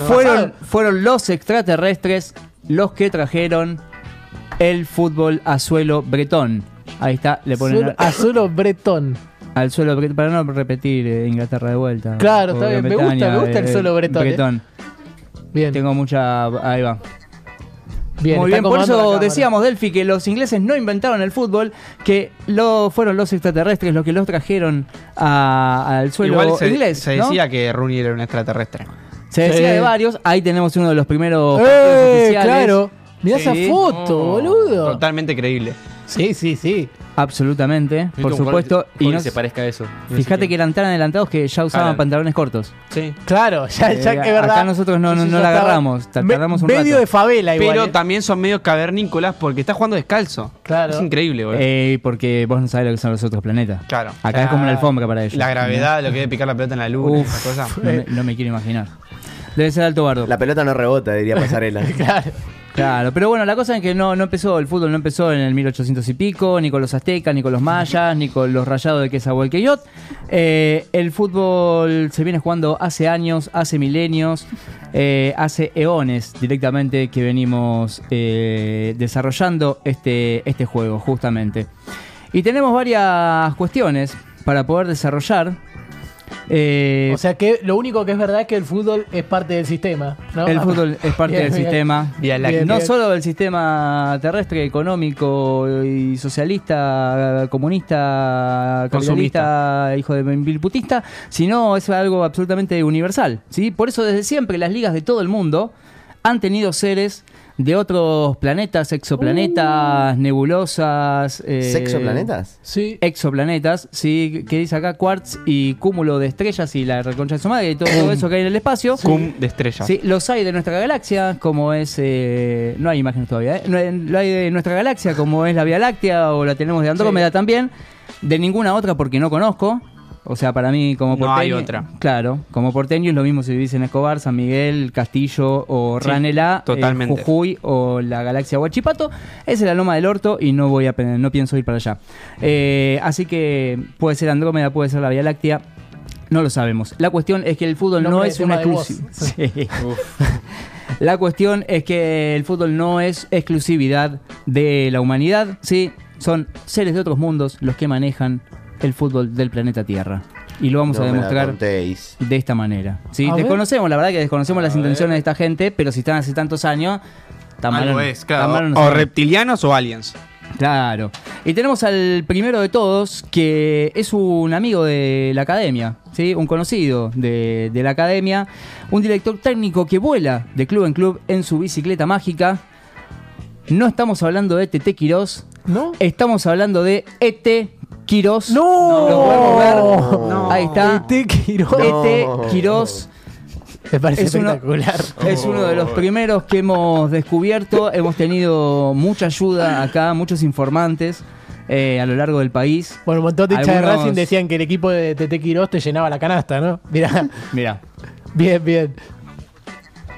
Fueron, los extraterrestres los que trajeron el fútbol a suelo bretón. Ahí está, le ponen Solo- a solo Bretón. Al suelo bretón, para no repetir eh, Inglaterra de vuelta. Claro, O está bien, me gusta, me gusta el eh, suelo bretón, ¿eh? Bien, Tengo mucha. Ahí va. bien. Muy bien, por eso decíamos, Delphi, que los ingleses no inventaron el fútbol, que lo, fueron los extraterrestres los que los trajeron a- al suelo Igual se, inglés. se ¿no? decía que Rooney era un extraterrestre. Se decía Sí. de varios. Ahí tenemos uno de los primeros partidos ¡Eh! oficiales. Claro. Mirá Sí. esa foto, boludo. Totalmente creíble. Sí, sí, sí. Absolutamente, por supuesto. Y que no, se parezca a eso. fíjate que eran tan adelantados que ya usaban pantalones cortos. Sí. Claro, ya, ya Eh, es verdad. acá nosotros no- la agarramos, ta- Me- tardamos un Medio rato. de favela igual. Pero ¿eh? también son medio cavernícolas porque está jugando descalzo. Claro. Es increíble, boludo. Eh, porque vos no sabés lo que son los otros planetas. Claro. Acá es como una alfombra para ellos. La gravedad, lo que debe picar la pelota en la luna, Uf, esa cosa. no, me, no me quiero imaginar. Debe ser alto bardo. La pelota no rebota, diría Pasarela. Claro. Claro, pero bueno, la cosa es que no, no empezó, el fútbol no empezó en el 1800 y pico, ni con los aztecas, ni con los mayas, ni con los rayados de Quesahualqueyot. Eh, el fútbol se viene jugando hace años, hace milenios, eh, hace eones directamente que venimos eh, desarrollando este, este juego, justamente. Y tenemos varias cuestiones para poder desarrollar. Eh, O sea que lo único que es verdad es que el fútbol es parte del sistema. ¿no? El fútbol es parte Bien, del bien. sistema. Bien, no bien. solo del sistema terrestre, económico y socialista, comunista, capitalista, hijo de bilputista, sino es algo absolutamente universal. ¿sí? Por eso desde siempre las ligas de todo el mundo han tenido seres de otros planetas, exoplanetas, nebulosas. eh, ¿Sexoplanetas? Sí. Exoplanetas, sí, que dice acá quartz y cúmulo de estrellas y la reconcha de su madre y todo, todo eso que hay en el espacio. Cum de estrellas. Sí, los hay de nuestra galaxia, como es. eh, no hay imágenes todavía, ¿eh? No hay- Lo hay de nuestra galaxia, como es la Vía Láctea, o la tenemos de Andrómeda también. De ninguna otra, porque no conozco. O sea, para mí, como No porteño. hay otra. Claro, como porteño es lo mismo si vivís en Escobar, San Miguel, Castillo o Sí, Ranelá, eh, totalmente. Jujuy o la galaxia Huachipato. Esa es la Loma del Orto y no voy a no pienso ir para allá. Eh, así que puede ser Andrómeda, puede ser la Vía Láctea. No lo sabemos. La cuestión es que el fútbol no de es una exclusiva. Sí. La cuestión es que el fútbol no es exclusividad de la humanidad, sí, son seres de otros mundos los que manejan el fútbol del planeta Tierra. Y lo vamos No a demostrar de esta manera. Sí, A ver. desconocemos, la verdad que desconocemos las intenciones de esta gente, pero si están hace tantos años, tan Algo malo- es, tan claro. malo no o reptilianos o aliens. Claro. Y tenemos al primero de todos, que es un amigo de la academia, ¿sí? un conocido de, de la academia, un director técnico que vuela de club en club en su bicicleta mágica. No estamos hablando de TT Quirós, ¿No? estamos hablando de ET Quirós. ¡No! Lo podemos ver. Ahí está. ET Quirós. ET Quirós. Me parece Es uno- espectacular. Es uno de los primeros que hemos descubierto. Hemos tenido mucha ayuda acá, muchos informantes eh, a lo largo del país. Bueno, un montón de hinchas de Racing decían que el equipo de Tete Quirós te llenaba la canasta, ¿no? Mirá, Mira, bien, bien.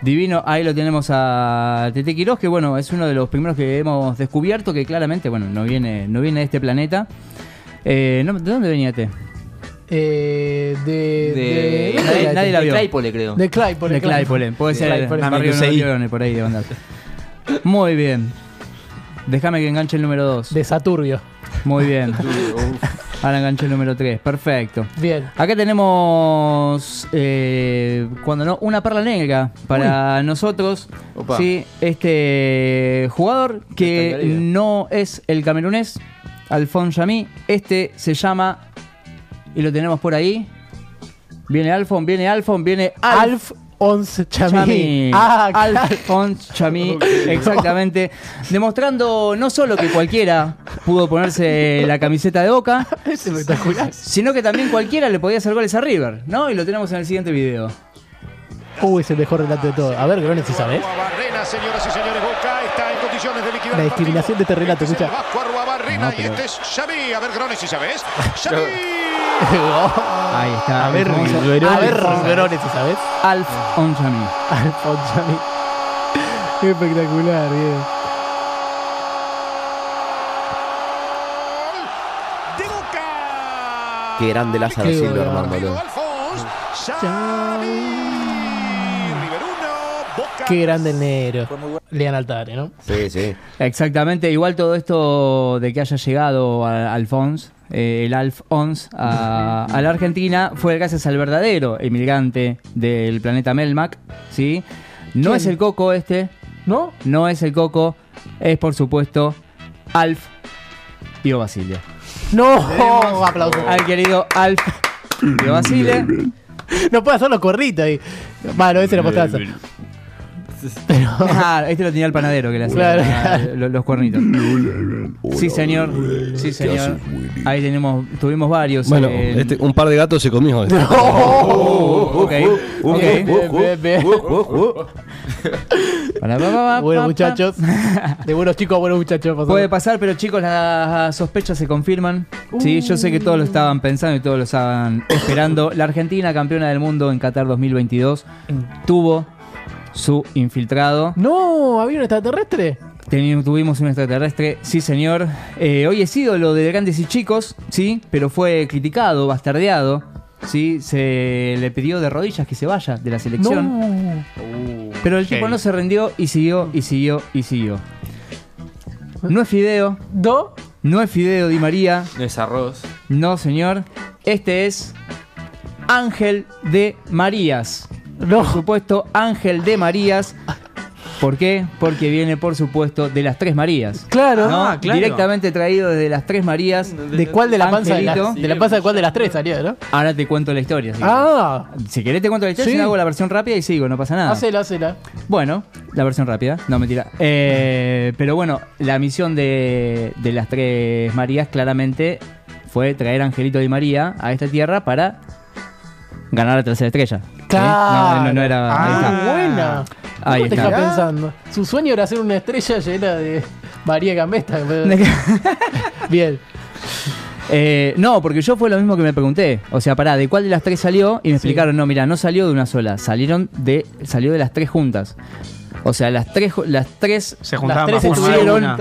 divino. Ahí lo tenemos a Tete Quirós, que bueno, es uno de los primeros que hemos descubierto, que claramente, bueno, no viene, no viene de este planeta. Eh, no, ¿De dónde venía T? Eh, de, De, ¿dónde nadie- era nadie la vio. de Claypole, creo. De Claypole. De Claypole, puede De ser Claypole. seguí. Leone, por ahí de andar. Muy bien. Déjame que enganche el número 2. De Saturbio. Muy bien. Ahora enganché el número 3. Perfecto. Bien. Acá tenemos, eh, cuando no, una perla negra para nosotros. Opa. Sí, este jugador que no es el camerunés, Alphonse Yami. Este se llama, y lo tenemos por ahí. Viene Alfon, viene Alfon, viene Alf. Alf Ons Chami. Chami. Ah, claro. Alphonse Chami, exactamente. Demostrando no solo que cualquiera pudo ponerse la camiseta de Boca, Es espectacular. sino que también cualquiera le podía hacer goles a River, ¿no? Y lo tenemos en el siguiente video. Uy, es el mejor relato de todo. A ver, Grones, si sabes. Barrena, señoras y señores, Boca está en condiciones de La discriminación de este relato, partido. escucha. Vasco Arruabarrena No, y pero- este es Xavi. A ver, Grones, si sabes. Xavi. Ahí está. A ver, Grones, a ver, Alf- Grones, si sabes. Alf on Chami. Alf Ons Chami. Espectacular, bien. De Boca. Qué grande Lázaro boludo. Alfons. Xavi. River 1, Boca. Qué grande el negro. Lean Altare, ¿no? Sí, sí. Exactamente, igual todo esto de que haya llegado a- Alphonse, eh, el Alf Ons, a, a la Argentina, fue gracias al verdadero emigrante del planeta Melmac, ¿sí? No ¿Quién? es el Coco este, ¿No? no es el Coco, es por supuesto Alf Pio Basile. No, aplausos. Al querido Alf Pio Basile. No puede hacer los cuernitos ahí. Bueno, ese era postazo. Pero. Ah, este lo tenía el panadero que le hacía Claro, claro. lo- los cuernitos. Sí, señor. Sí, señor. Ahí tenemos, tuvimos varios. Bueno, eh, este, un par de gatos se comió. este. Buenos muchachos. De buenos chicos a buenos muchachos. Puede pasar, pero chicos, las sospechas se confirman. Sí, yo sé que todos lo estaban pensando y todos lo estaban esperando. La Argentina, campeona del mundo en Qatar 2022, tuvo su infiltrado. No, había un extraterrestre. Teni- Tuvimos un extraterrestre, sí señor. Eh, hoy es ídolo de grandes y chicos, sí, pero fue criticado, bastardeado. Sí, se le pidió de rodillas que se vaya de la selección. No. Pero el tipo no se rindió y siguió y siguió y siguió. No es Fideo, ¿Do? no es Fideo Di María, No es arroz. no señor. Este es Ángel de Marías. No. Por supuesto, Ángel de Marías. ¿Por qué? Porque viene, por supuesto, de las Tres Marías. Claro. ¿no? Ah, claro. Directamente traído desde las Tres Marías. ¿De cuál de la panza de, la, Angelito. de la panza de cuál de las tres salió, no? Ahora te cuento la historia. Si, Ah, si querés te cuento la historia, Sí. si no hago la versión rápida y sigo, no pasa nada. hacela, hacela. Bueno, la versión rápida, no mentira. Eh, pero bueno, la misión de, de las tres Marías claramente fue traer a Angelito Di María a esta tierra para ganar la tercera estrella. Claro. No, no, no era. ahí Ah, está. buena. Ahí ¿Cómo te está. pensando? Su sueño era ser una estrella llena de María Gambetta. Bien. Eh, no, porque yo fue lo mismo que me pregunté. O sea, pará, ¿de cuál de las tres salió? Y me explicaron, no, mira, no salió de una sola, salieron de, salió de las tres juntas. O sea, las tres, las tres Se Las tres estuvieron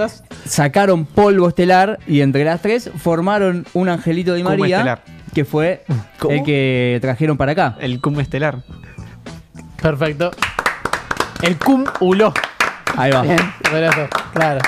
sacaron polvo estelar y entre las tres formaron un angelito de María estelar. Que fue ¿Cómo? el que trajeron para acá. El cum estelar. Perfecto. El cum uló. Ahí va. Bien. Claro.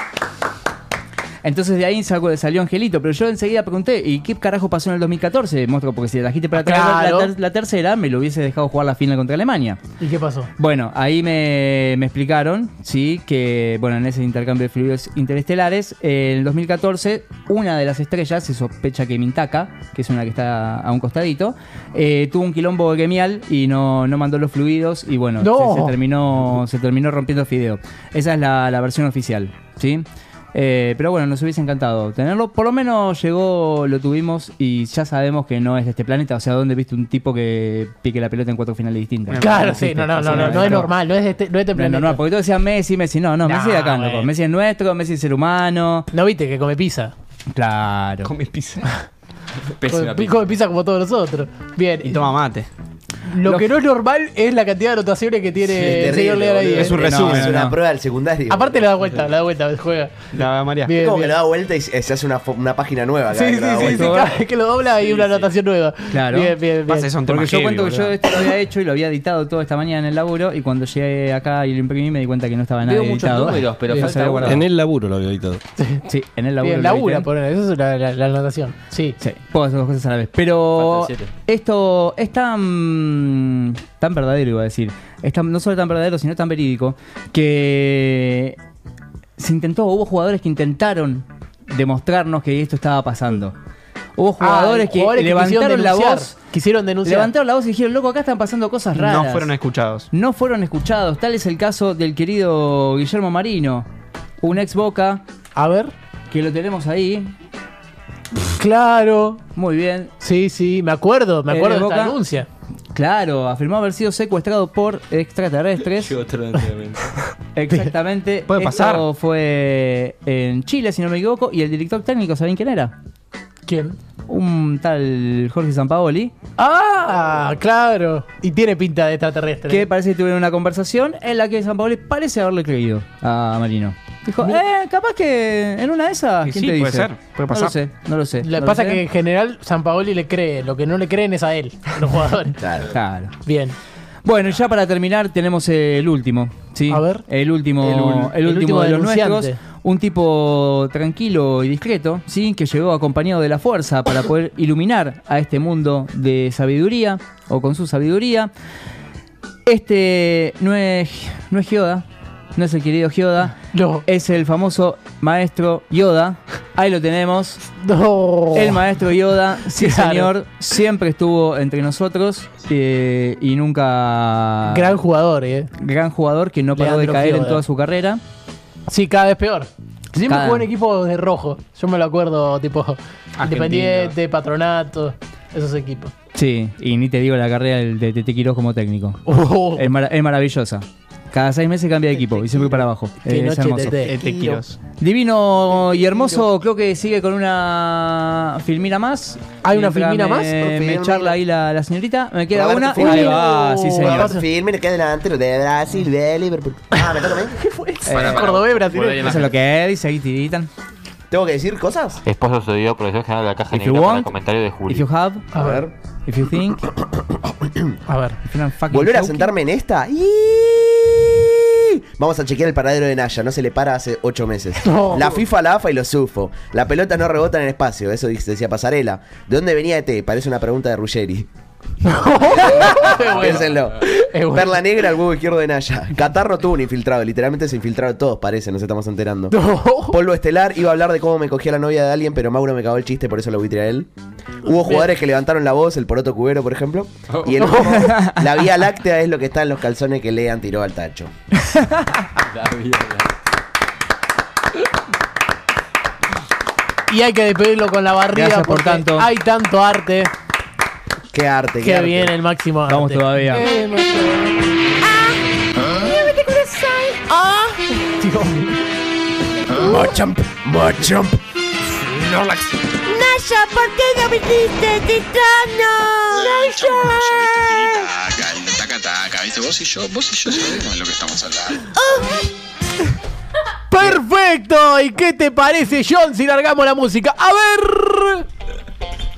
Entonces de ahí salió Angelito, pero yo enseguida pregunté, ¿y qué carajo pasó en el 2014? Monstruo, porque si la trajiste para Claro. la, ter- la tercera, me lo hubiese dejado jugar la final contra Alemania. ¿Y qué pasó? Bueno, ahí me, me explicaron, sí, que bueno, en ese intercambio de fluidos interestelares, en el 2014, una de las estrellas, se sospecha que Mintaka, que es una que está a un costadito, eh, tuvo un quilombo gemial y no, no mandó los fluidos y bueno, No. se, se terminó, se terminó rompiendo fideo. Esa es la, la versión oficial, ¿sí? Eh, pero bueno, nos hubiese encantado tenerlo. Por lo menos llegó, lo tuvimos y ya sabemos que no es de este planeta. O sea, ¿dónde viste un tipo que pique la pelota en cuatro finales distintas? Claro, sí, no, no, no, no, no es normal, no es de este, no es de este no, planeta. no, no, porque todos decían Messi, Messi. No, no, Messi de acá, loco. Messi es nuestro, Messi es ser humano. ¿No viste que come pizza? Claro. Come pizza. Pésima Come, pizza. come pizza como todos nosotros. Bien. Y toma mate. Lo que no es normal es la cantidad de anotaciones que tiene el señor Leal ahí. Es un resumen. no, es una no. prueba del secundario. Aparte le da vuelta, le da vuelta, juega. La María. Bien, es como bien. que le da vuelta y se hace una, una página nueva. Sí, sí, sí, sí, vuelta. cada vez que lo dobla hay una anotación nueva. Claro. Bien, bien, bien. Porque yo cuento que yo esto lo había hecho y lo había editado toda esta mañana en el laburo y cuando llegué acá y lo imprimí me di cuenta que no estaba nada Veo muchos editado. números, pero falta. En el laburo lo había editado. Sí, en el laburo. Lo labura, poner, esa es la, anotación. Sí. Sí, puedo hacer dos cosas a la vez. Pero esto es tan, tan verdadero, iba a decir. Es tan- no solo tan verdadero, sino tan verídico, que se intentó, hubo jugadores que intentaron demostrarnos que esto estaba pasando. Hubo jugadores, Ah, que jugadores que levantaron quisieron la voz. Quisieron denunciar. Levantaron la voz y dijeron, loco, acá están pasando cosas raras. No fueron escuchados. No fueron escuchados. Tal es el caso del querido Guillermo Marino, un ex Boca. A ver. Que lo tenemos ahí. Claro. Muy bien. Sí, sí, me acuerdo, me ¿El acuerdo de de esta Boca? Claro, afirmó haber sido secuestrado por extraterrestres. Exactamente. Puede Esto pasar. fue en Chile, si no me equivoco. Y el director técnico, ¿saben quién era? ¿Quién? Un tal Jorge Sampaoli. Ah, claro. Y tiene pinta de extraterrestre. Que parece que tuvieron una conversación en la que Sampaoli parece haberle creído a Marino. Dijo, eh, capaz que en una de esas. Y ¿Quién sí, te puede dice? ser, puede No pasar. lo sé, no lo sé. No lo pasa sé. que en general San Paoli le cree, lo que no le creen es a él, a los jugadores. Claro. Claro. Bien. Bueno, y ya para terminar tenemos el último, ¿sí? A ver. El último, El el, ul- el último último de los denunciante. nuestros. Un tipo tranquilo y discreto, ¿sí? Que llegó acompañado de la fuerza para poder iluminar a este mundo de sabiduría, o con su sabiduría. Este no es, no es Yoda, no es el querido Yoda, No. es el famoso maestro Yoda. Ahí lo tenemos. No. El maestro Yoda, sí Claro. señor, siempre estuvo entre nosotros eh, y nunca... Gran jugador, eh. gran jugador que no paró de caer en toda su carrera. Sí, cada vez peor. Siempre Cada- jugó en equipos de rojo. Yo me lo acuerdo, tipo Independiente, Patronato, esos equipos. Sí, y ni te digo la carrera del- de Tete como técnico. Oh. Es maravillosa. Cada seis meses cambia de equipo y siempre para abajo. Qué es noche, hermoso. Quirós. Divino y hermoso, creo que sigue con una filmina más. ¿Hay una Mientras filmina me- más? Me Filmina. charla ahí la, la señorita. Me queda Roberto una. Firmino. Ahí va, sí señor. Roberto Firmino, que es delantero de Brasil, de Liverpool. Ah, me toca a mí. ¿Qué fue eso? Eh, Cordobés brasileño. Eso es lo que dice ahí, tiritan. ¿Tengo que decir cosas? Esposo sucedió profesor general de la caja If you negra para el comentario de If Julio. you have, A ver. If you think, A ver. ¿Volver a sentarme en esta? Vamos a chequear el paradero de Naya, no se le para hace ocho meses. No. La FIFA, la AFA y los SUFO. La pelota no rebota en el espacio, eso decía Pasarela. ¿De dónde venía ET? Parece una pregunta de Ruggeri. Piénsenlo. Es bueno. Perla negra al huevo izquierdo de Naya. Qatar no tuvo un infiltrado, literalmente se infiltraron todos, parece, nos estamos enterando. Polvo estelar, iba a hablar de cómo me cogía la novia de alguien, pero Mauro me cagó el chiste, por eso lo voy a él. Hubo jugadores que levantaron la voz, el poroto cubero, por ejemplo. Y el último, la vía láctea es lo que está en los calzones que Lean tiró al tacho. Y hay que despedirlo con la barriga Gracias por tanto. hay tanto arte Qué arte, qué que arte. viene el máximo arte. Vamos todavía. Eh, no sé. Dios mío. Machamp, machamp. Nasha, ¿por qué no viniste, Titano? Nasha. Taca, taca, ¿viste? Vos y yo, vos y yo sabemos de lo que estamos hablando. Perfecto. ¿Y qué te parece, John, si largamos la música? A ver.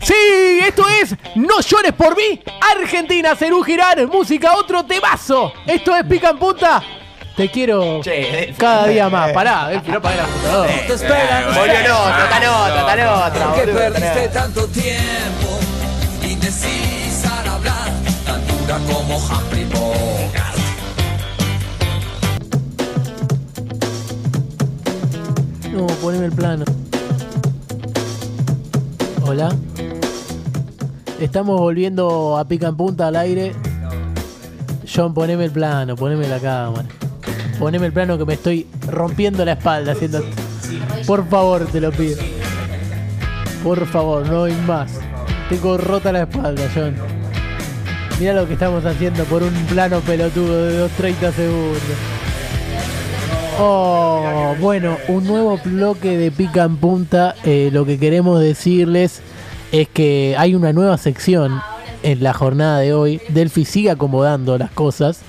Sí, esto es No llores por mí. Argentina, Cerú Girán, música, otro temazo. Esto es Pica en Punta. Te quiero cada día más. Pará, eh, no pagué la computadora. Te esperan. Volvió en otra, está en otra, está en otra. ¿Por qué boludo, está en perdiste tanto tiempo? Indecisa al hablar, tan dura como Humphrey Bogart. No, poneme el plano. Hola. Estamos volviendo a pica en punta al aire. John, poneme el plano, poneme la cámara. Poneme el plano que me estoy rompiendo la espalda haciendo. Por favor, te lo pido. Por favor, no hay más. Tengo rota la espalda, John. Mira lo que estamos haciendo por un plano pelotudo de 2.30 segundos. Oh, bueno, un nuevo bloque de pica en punta. Eh, lo que queremos decirles es que hay una nueva sección en la jornada de hoy, Delphi sigue acomodando las cosas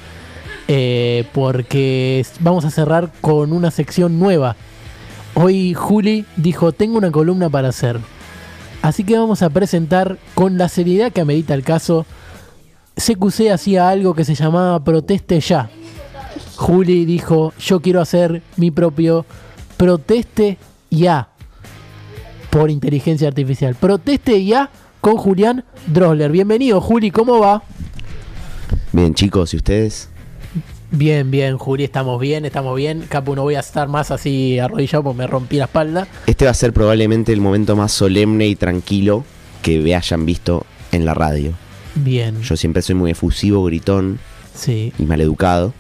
eh, porque vamos a cerrar con una sección nueva. Hoy Juli dijo, tengo una columna para hacer. Así que vamos a presentar con la seriedad que amerita el caso. CQC hacía algo que se llamaba Proteste Ya. Juli dijo, yo quiero hacer mi propio Proteste Ya por inteligencia artificial. Proteste Ya con Julián Drosler. Bienvenido, Juli, ¿cómo va? Bien, chicos, ¿y ustedes? Bien, bien, Juli, estamos bien, estamos bien. Capu, no voy a estar más así arrodillado porque me rompí la espalda. Este va a ser probablemente el momento más solemne y tranquilo que me hayan visto en la radio. Bien, Yo siempre soy muy efusivo, gritón sí. y maleducado.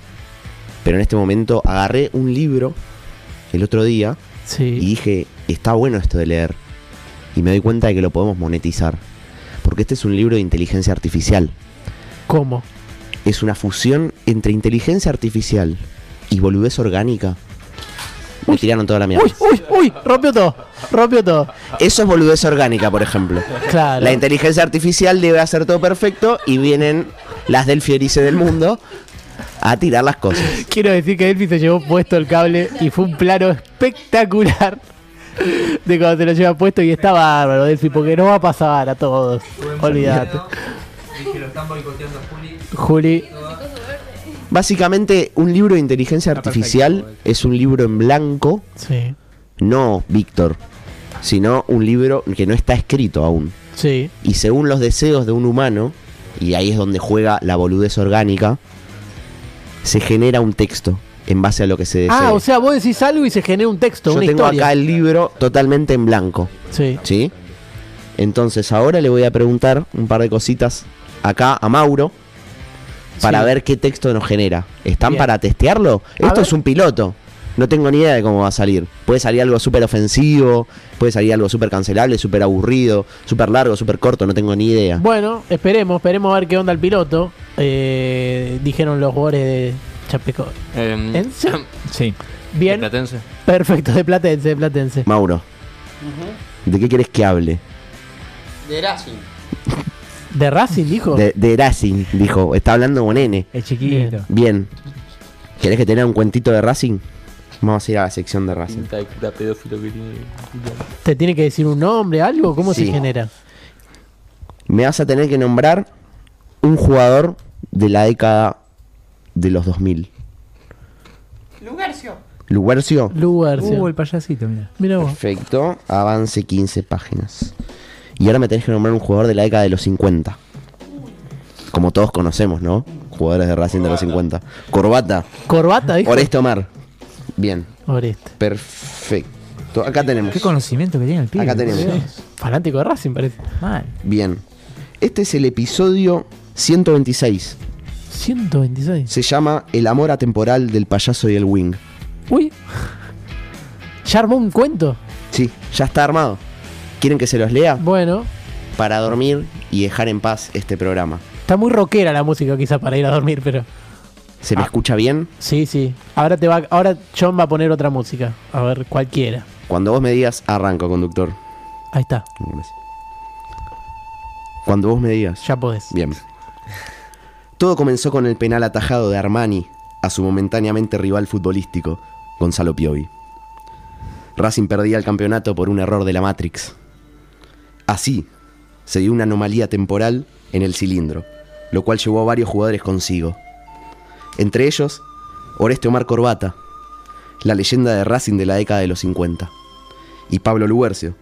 Pero en este momento agarré un libro el otro día Sí. y dije, está bueno esto de leer. Y me doy cuenta de que lo podemos monetizar. Porque este es un libro de inteligencia artificial. ¿Cómo? Es una fusión entre inteligencia artificial y boludez orgánica. Me tiraron toda la mierda. Uy, uy, uy, rompió todo, rompió todo. Eso es boludez orgánica, por ejemplo. Claro. La inteligencia artificial debe hacer todo perfecto y vienen las del Fierice del mundo a tirar las cosas. Quiero decir que Delphi se llevó puesto el cable y fue un plano espectacular de cuando se lo lleva puesto y está bárbaro, Delphi, porque no va a pasar a todos. Olvídate. Juli, Básicamente, un libro de inteligencia artificial es un libro en blanco, sí, no Víctor, sino un libro que no está escrito aún. sí. Y según los deseos de un humano, y ahí es donde juega la boludez orgánica, se genera un texto en base a lo que se desea. Ah, o sea, vos decís algo y se genera un texto, Yo una tengo historia. acá el libro totalmente en blanco. Sí. ¿Sí? Entonces ahora le voy a preguntar un par de cositas acá a Mauro para Sí. ver qué texto nos genera. ¿Están Bien. para testearlo? A Esto ver. es un piloto. No tengo ni idea de cómo va a salir. Puede salir algo súper ofensivo, puede salir algo súper cancelable, súper aburrido, súper largo, súper corto, no tengo ni idea. Bueno, esperemos, esperemos a ver qué onda el piloto. Eh, dijeron los jugadores de Chapeco. ¿En serio? Sí. Bien, Platense. perfecto, de Platense, de Platense. Mauro, ¿de qué quieres que hable? De Racing. ¿De Racing dijo? De, de Racing, dijo. Está hablando con N. Es chiquito. Bien. ¿Querés que tenga un cuentito de Racing? Vamos a ir a la sección de Racing. Pinta de cura pedófilo que tiene. ¿Te tiene que decir un nombre, algo? ¿Cómo Sí. se genera? Me vas a tener que nombrar un jugador de la década de los 2000. Lugarcio. Lugercio. Lugarcio. Uh, el payasito, mira. Mira vos. Perfecto. Avance 15 páginas. Y ahora me tenés que nombrar un jugador de la década de los 50. Como todos conocemos, ¿no? Jugadores de Racing de los 50. Corbata. ¿Corbata, dijo? Oreste Omar. Bien. Oreste. Perfecto. Acá tenemos. Qué conocimiento que tiene el pibe. Acá tenemos. Fanático de Racing, parece. Mal. Bien. Este es el episodio 126. 126. Se llama El amor atemporal del payaso y el wing. Uy. ¿Ya armó un cuento? Sí, ya está armado. ¿Quieren que se los lea? Bueno, Para dormir y dejar en paz este programa. está muy rockera la música quizá para ir a dormir, pero... ¿Se me Ah. escucha bien? Sí, sí. Ahora te va, ahora John va a poner otra música. A ver, cualquiera. Cuando vos me digas, arranco, conductor. Ahí está. Cuando vos me digas. Ya podés. Bien. Todo comenzó con el penal atajado de Armani a su momentáneamente rival futbolístico, Gonzalo Piovi. Racing perdía el campeonato por un error de la Matrix. Así, se dio una anomalía temporal en el cilindro, lo cual llevó a varios jugadores consigo. Entre ellos, Oreste Omar Corbata, la leyenda de Racing de la década de los 50, y Pablo Luercio,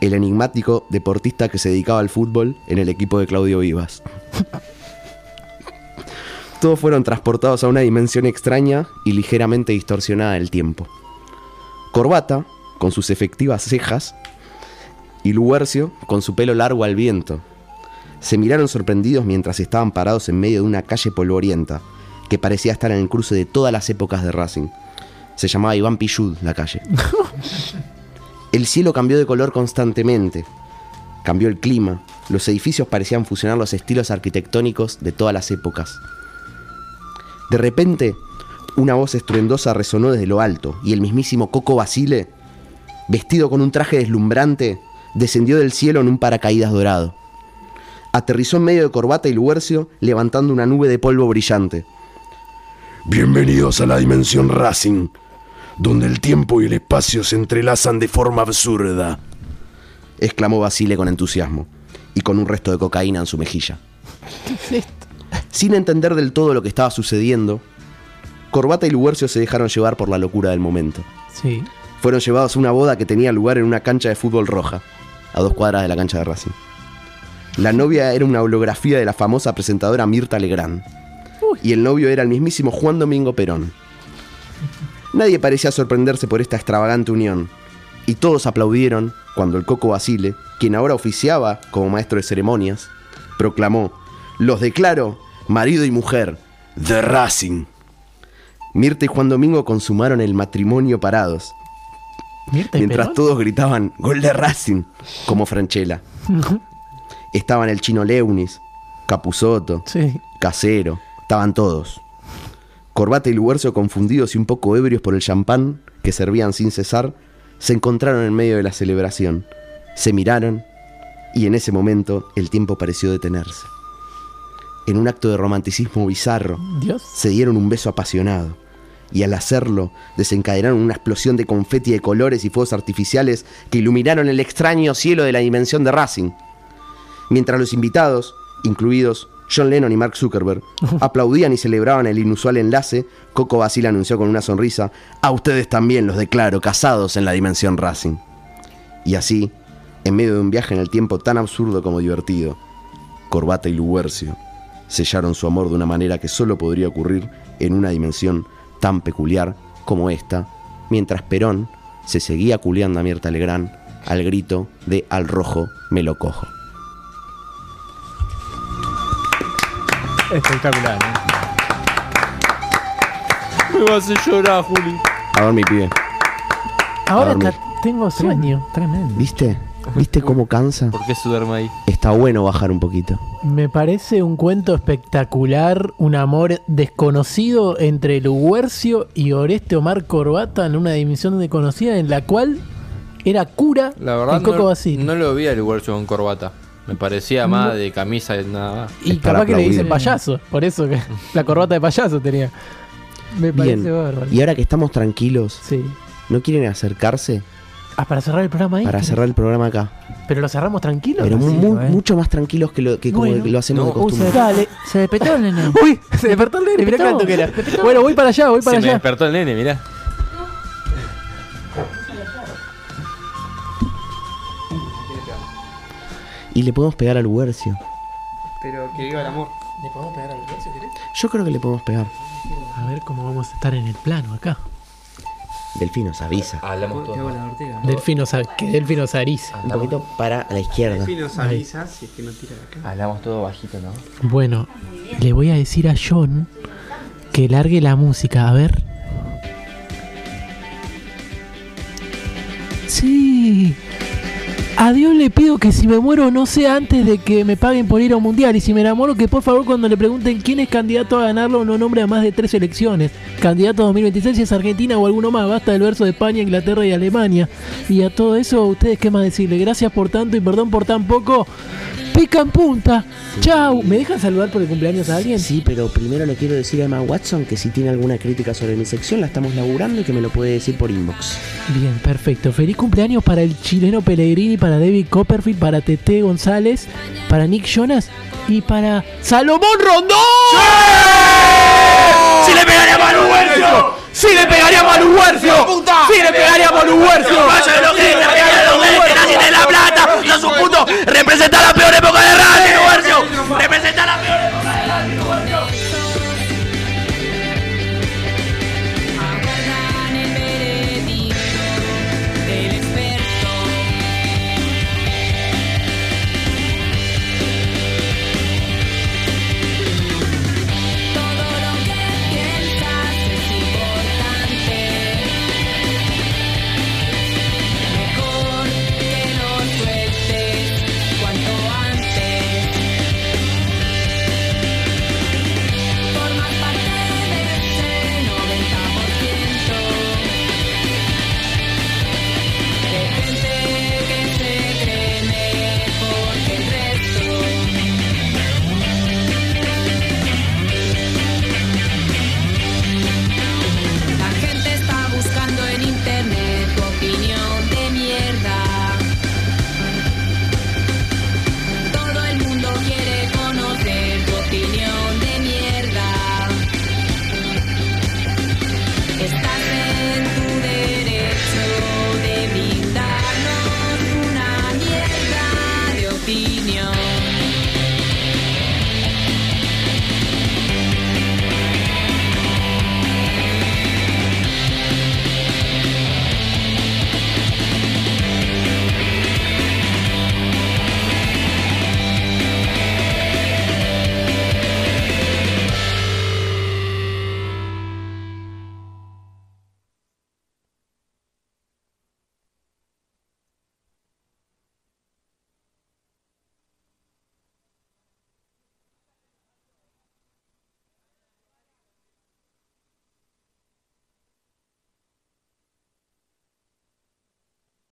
el enigmático deportista que se dedicaba al fútbol en el equipo de Claudio Vivas. Todos fueron transportados a una dimensión extraña y ligeramente distorsionada del tiempo. Corbata, con sus efectivas cejas, y Luercio, con su pelo largo al viento, se miraron sorprendidos mientras estaban parados en medio de una calle polvorienta que parecía estar en el cruce de todas las épocas de Racing. Se llamaba Iván Pillud la calle. El cielo cambió de color constantemente. Cambió el clima. Los edificios parecían fusionar los estilos arquitectónicos de todas las épocas. De repente, una voz estruendosa resonó desde lo alto y el mismísimo Coco Basile, vestido con un traje deslumbrante, descendió del cielo en un paracaídas dorado. aterrizó en medio de Corbata y Luercio, levantando una nube de polvo brillante. Bienvenidos a la dimensión Racing, donde el tiempo y el espacio se entrelazan de forma absurda. exclamó Basile con entusiasmo, y con un resto de cocaína en su mejilla. Sin entender del todo lo que estaba sucediendo, Corbata y Luercio se dejaron llevar por la locura del momento. Sí. Fueron llevados a una boda que tenía lugar en una cancha de fútbol roja, a dos cuadras de la cancha de Racing. La novia era una holografía de la famosa presentadora Mirta Legrand. Y el novio era el mismísimo Juan Domingo Perón. Nadie parecía sorprenderse por esta extravagante unión. Y todos aplaudieron cuando el Coco Basile, quien ahora oficiaba como maestro de ceremonias, proclamó: Los declaro marido y mujer de Racing. Mirta y Juan Domingo consumaron el matrimonio parados, Mirta y mientras Perón. todos gritaban gol de Racing, como Franchella. Estaban el chino Leunis, Capuzoto, Sí. Casero, estaban todos. Corbata y Luercio, confundidos y un poco ebrios por el champán que servían sin cesar, se encontraron en medio de la celebración. Se miraron y en ese momento el tiempo pareció detenerse. En un acto de romanticismo bizarro, Dios. se dieron un beso apasionado. Y al hacerlo, desencadenaron una explosión de confeti de colores y fuegos artificiales que iluminaron el extraño cielo de la dimensión de Racing. Mientras los invitados, incluidos John Lennon y Mark Zuckerberg, aplaudían y celebraban el inusual enlace, Coco Basile anunció con una sonrisa, a ustedes también los declaro casados en la dimensión Racing. Y así, en medio de un viaje en el tiempo tan absurdo como divertido, Corbata y Luercio sellaron su amor de una manera que solo podría ocurrir en una dimensión tan peculiar como esta, mientras Perón se seguía culeando a Mirta Legrand al grito de Al rojo me lo cojo. Espectacular. ¿eh? Me vas a llorar, Juli. A ver, mi pibe. Ahora A dormir. tengo sueño. Tremendo. ¿Viste? ¿Viste cómo cansa? ¿Por qué se duerme ahí? Está bueno bajar un poquito. Me parece un cuento espectacular, un amor desconocido entre Luguercio y Oreste Omar Corbata en una dimensión desconocida en la cual era cura La verdad el Coco no, Basile. no lo vi al Guercio con corbata. Me parecía más de camisa y nada más. Y capaz que le dicen payaso, por eso que la corbata de payaso tenía. Me parece Bien. bárbaro. Y ahora que estamos tranquilos, Sí. ¿no quieren acercarse Ah, para cerrar el programa ahí. para cerrar el programa acá? Pero lo cerramos tranquilo. Pero ¿eh? mucho más tranquilos que lo, que como lo hacemos de Uy, costumbre. se- Dale. Se despertó el nene. Uy, se despertó el nene, mirá cuánto que era. Bueno, voy para allá, voy para Se me allá. despertó el nene, mirá. Y le podemos pegar al Luercio. Pero que viva el amor. ¿Le podemos pegar al Luercio, querés? Yo creo que le podemos pegar. A ver cómo vamos a estar en el plano acá. Delfino nos avisa. Hablamos Ortega. Delfino, sa- que Delfino Sariz. Un poquito para la izquierda. Sí nos avisa si es que no tira de acá. Hablamos todo bajito, ¿no? Bueno, le voy a decir a John que largue la música, a ver. Sí. A Dios le pido que si me muero no sea antes de que me paguen por ir a un mundial. Y si me enamoro, que por favor cuando le pregunten quién es candidato a ganarlo, no nombre a más de tres elecciones. Candidato 2026 si es Argentina o alguno más. Basta del verso de España, Inglaterra y Alemania. Y a todo eso, ¿ustedes qué más decirle? Gracias por tanto y perdón por tan poco. Pica en punta. Chau. ¿Me dejan saludar por el cumpleaños a alguien? Sí, pero primero le quiero decir a Emma Watson que si tiene alguna crítica sobre mi sección la estamos laburando y que me lo puede decir por inbox. Bien, perfecto. Feliz cumpleaños para el chileno Pellegrini, para David Copperfield, para Tete González, para Nick Jonas y para Salomón Rondón. ¡Si le pegaríamos a Luguercio! ¡Si le pegaríamos a Luguercio! ¡Si le pegaríamos a Luguercio! ¡Vaya de los gente, vaya de los gente! ¡Nadie de la plata! ¡Sos un puto! ¡Representa la peor época de Luguercio! ¡Representa la peor época!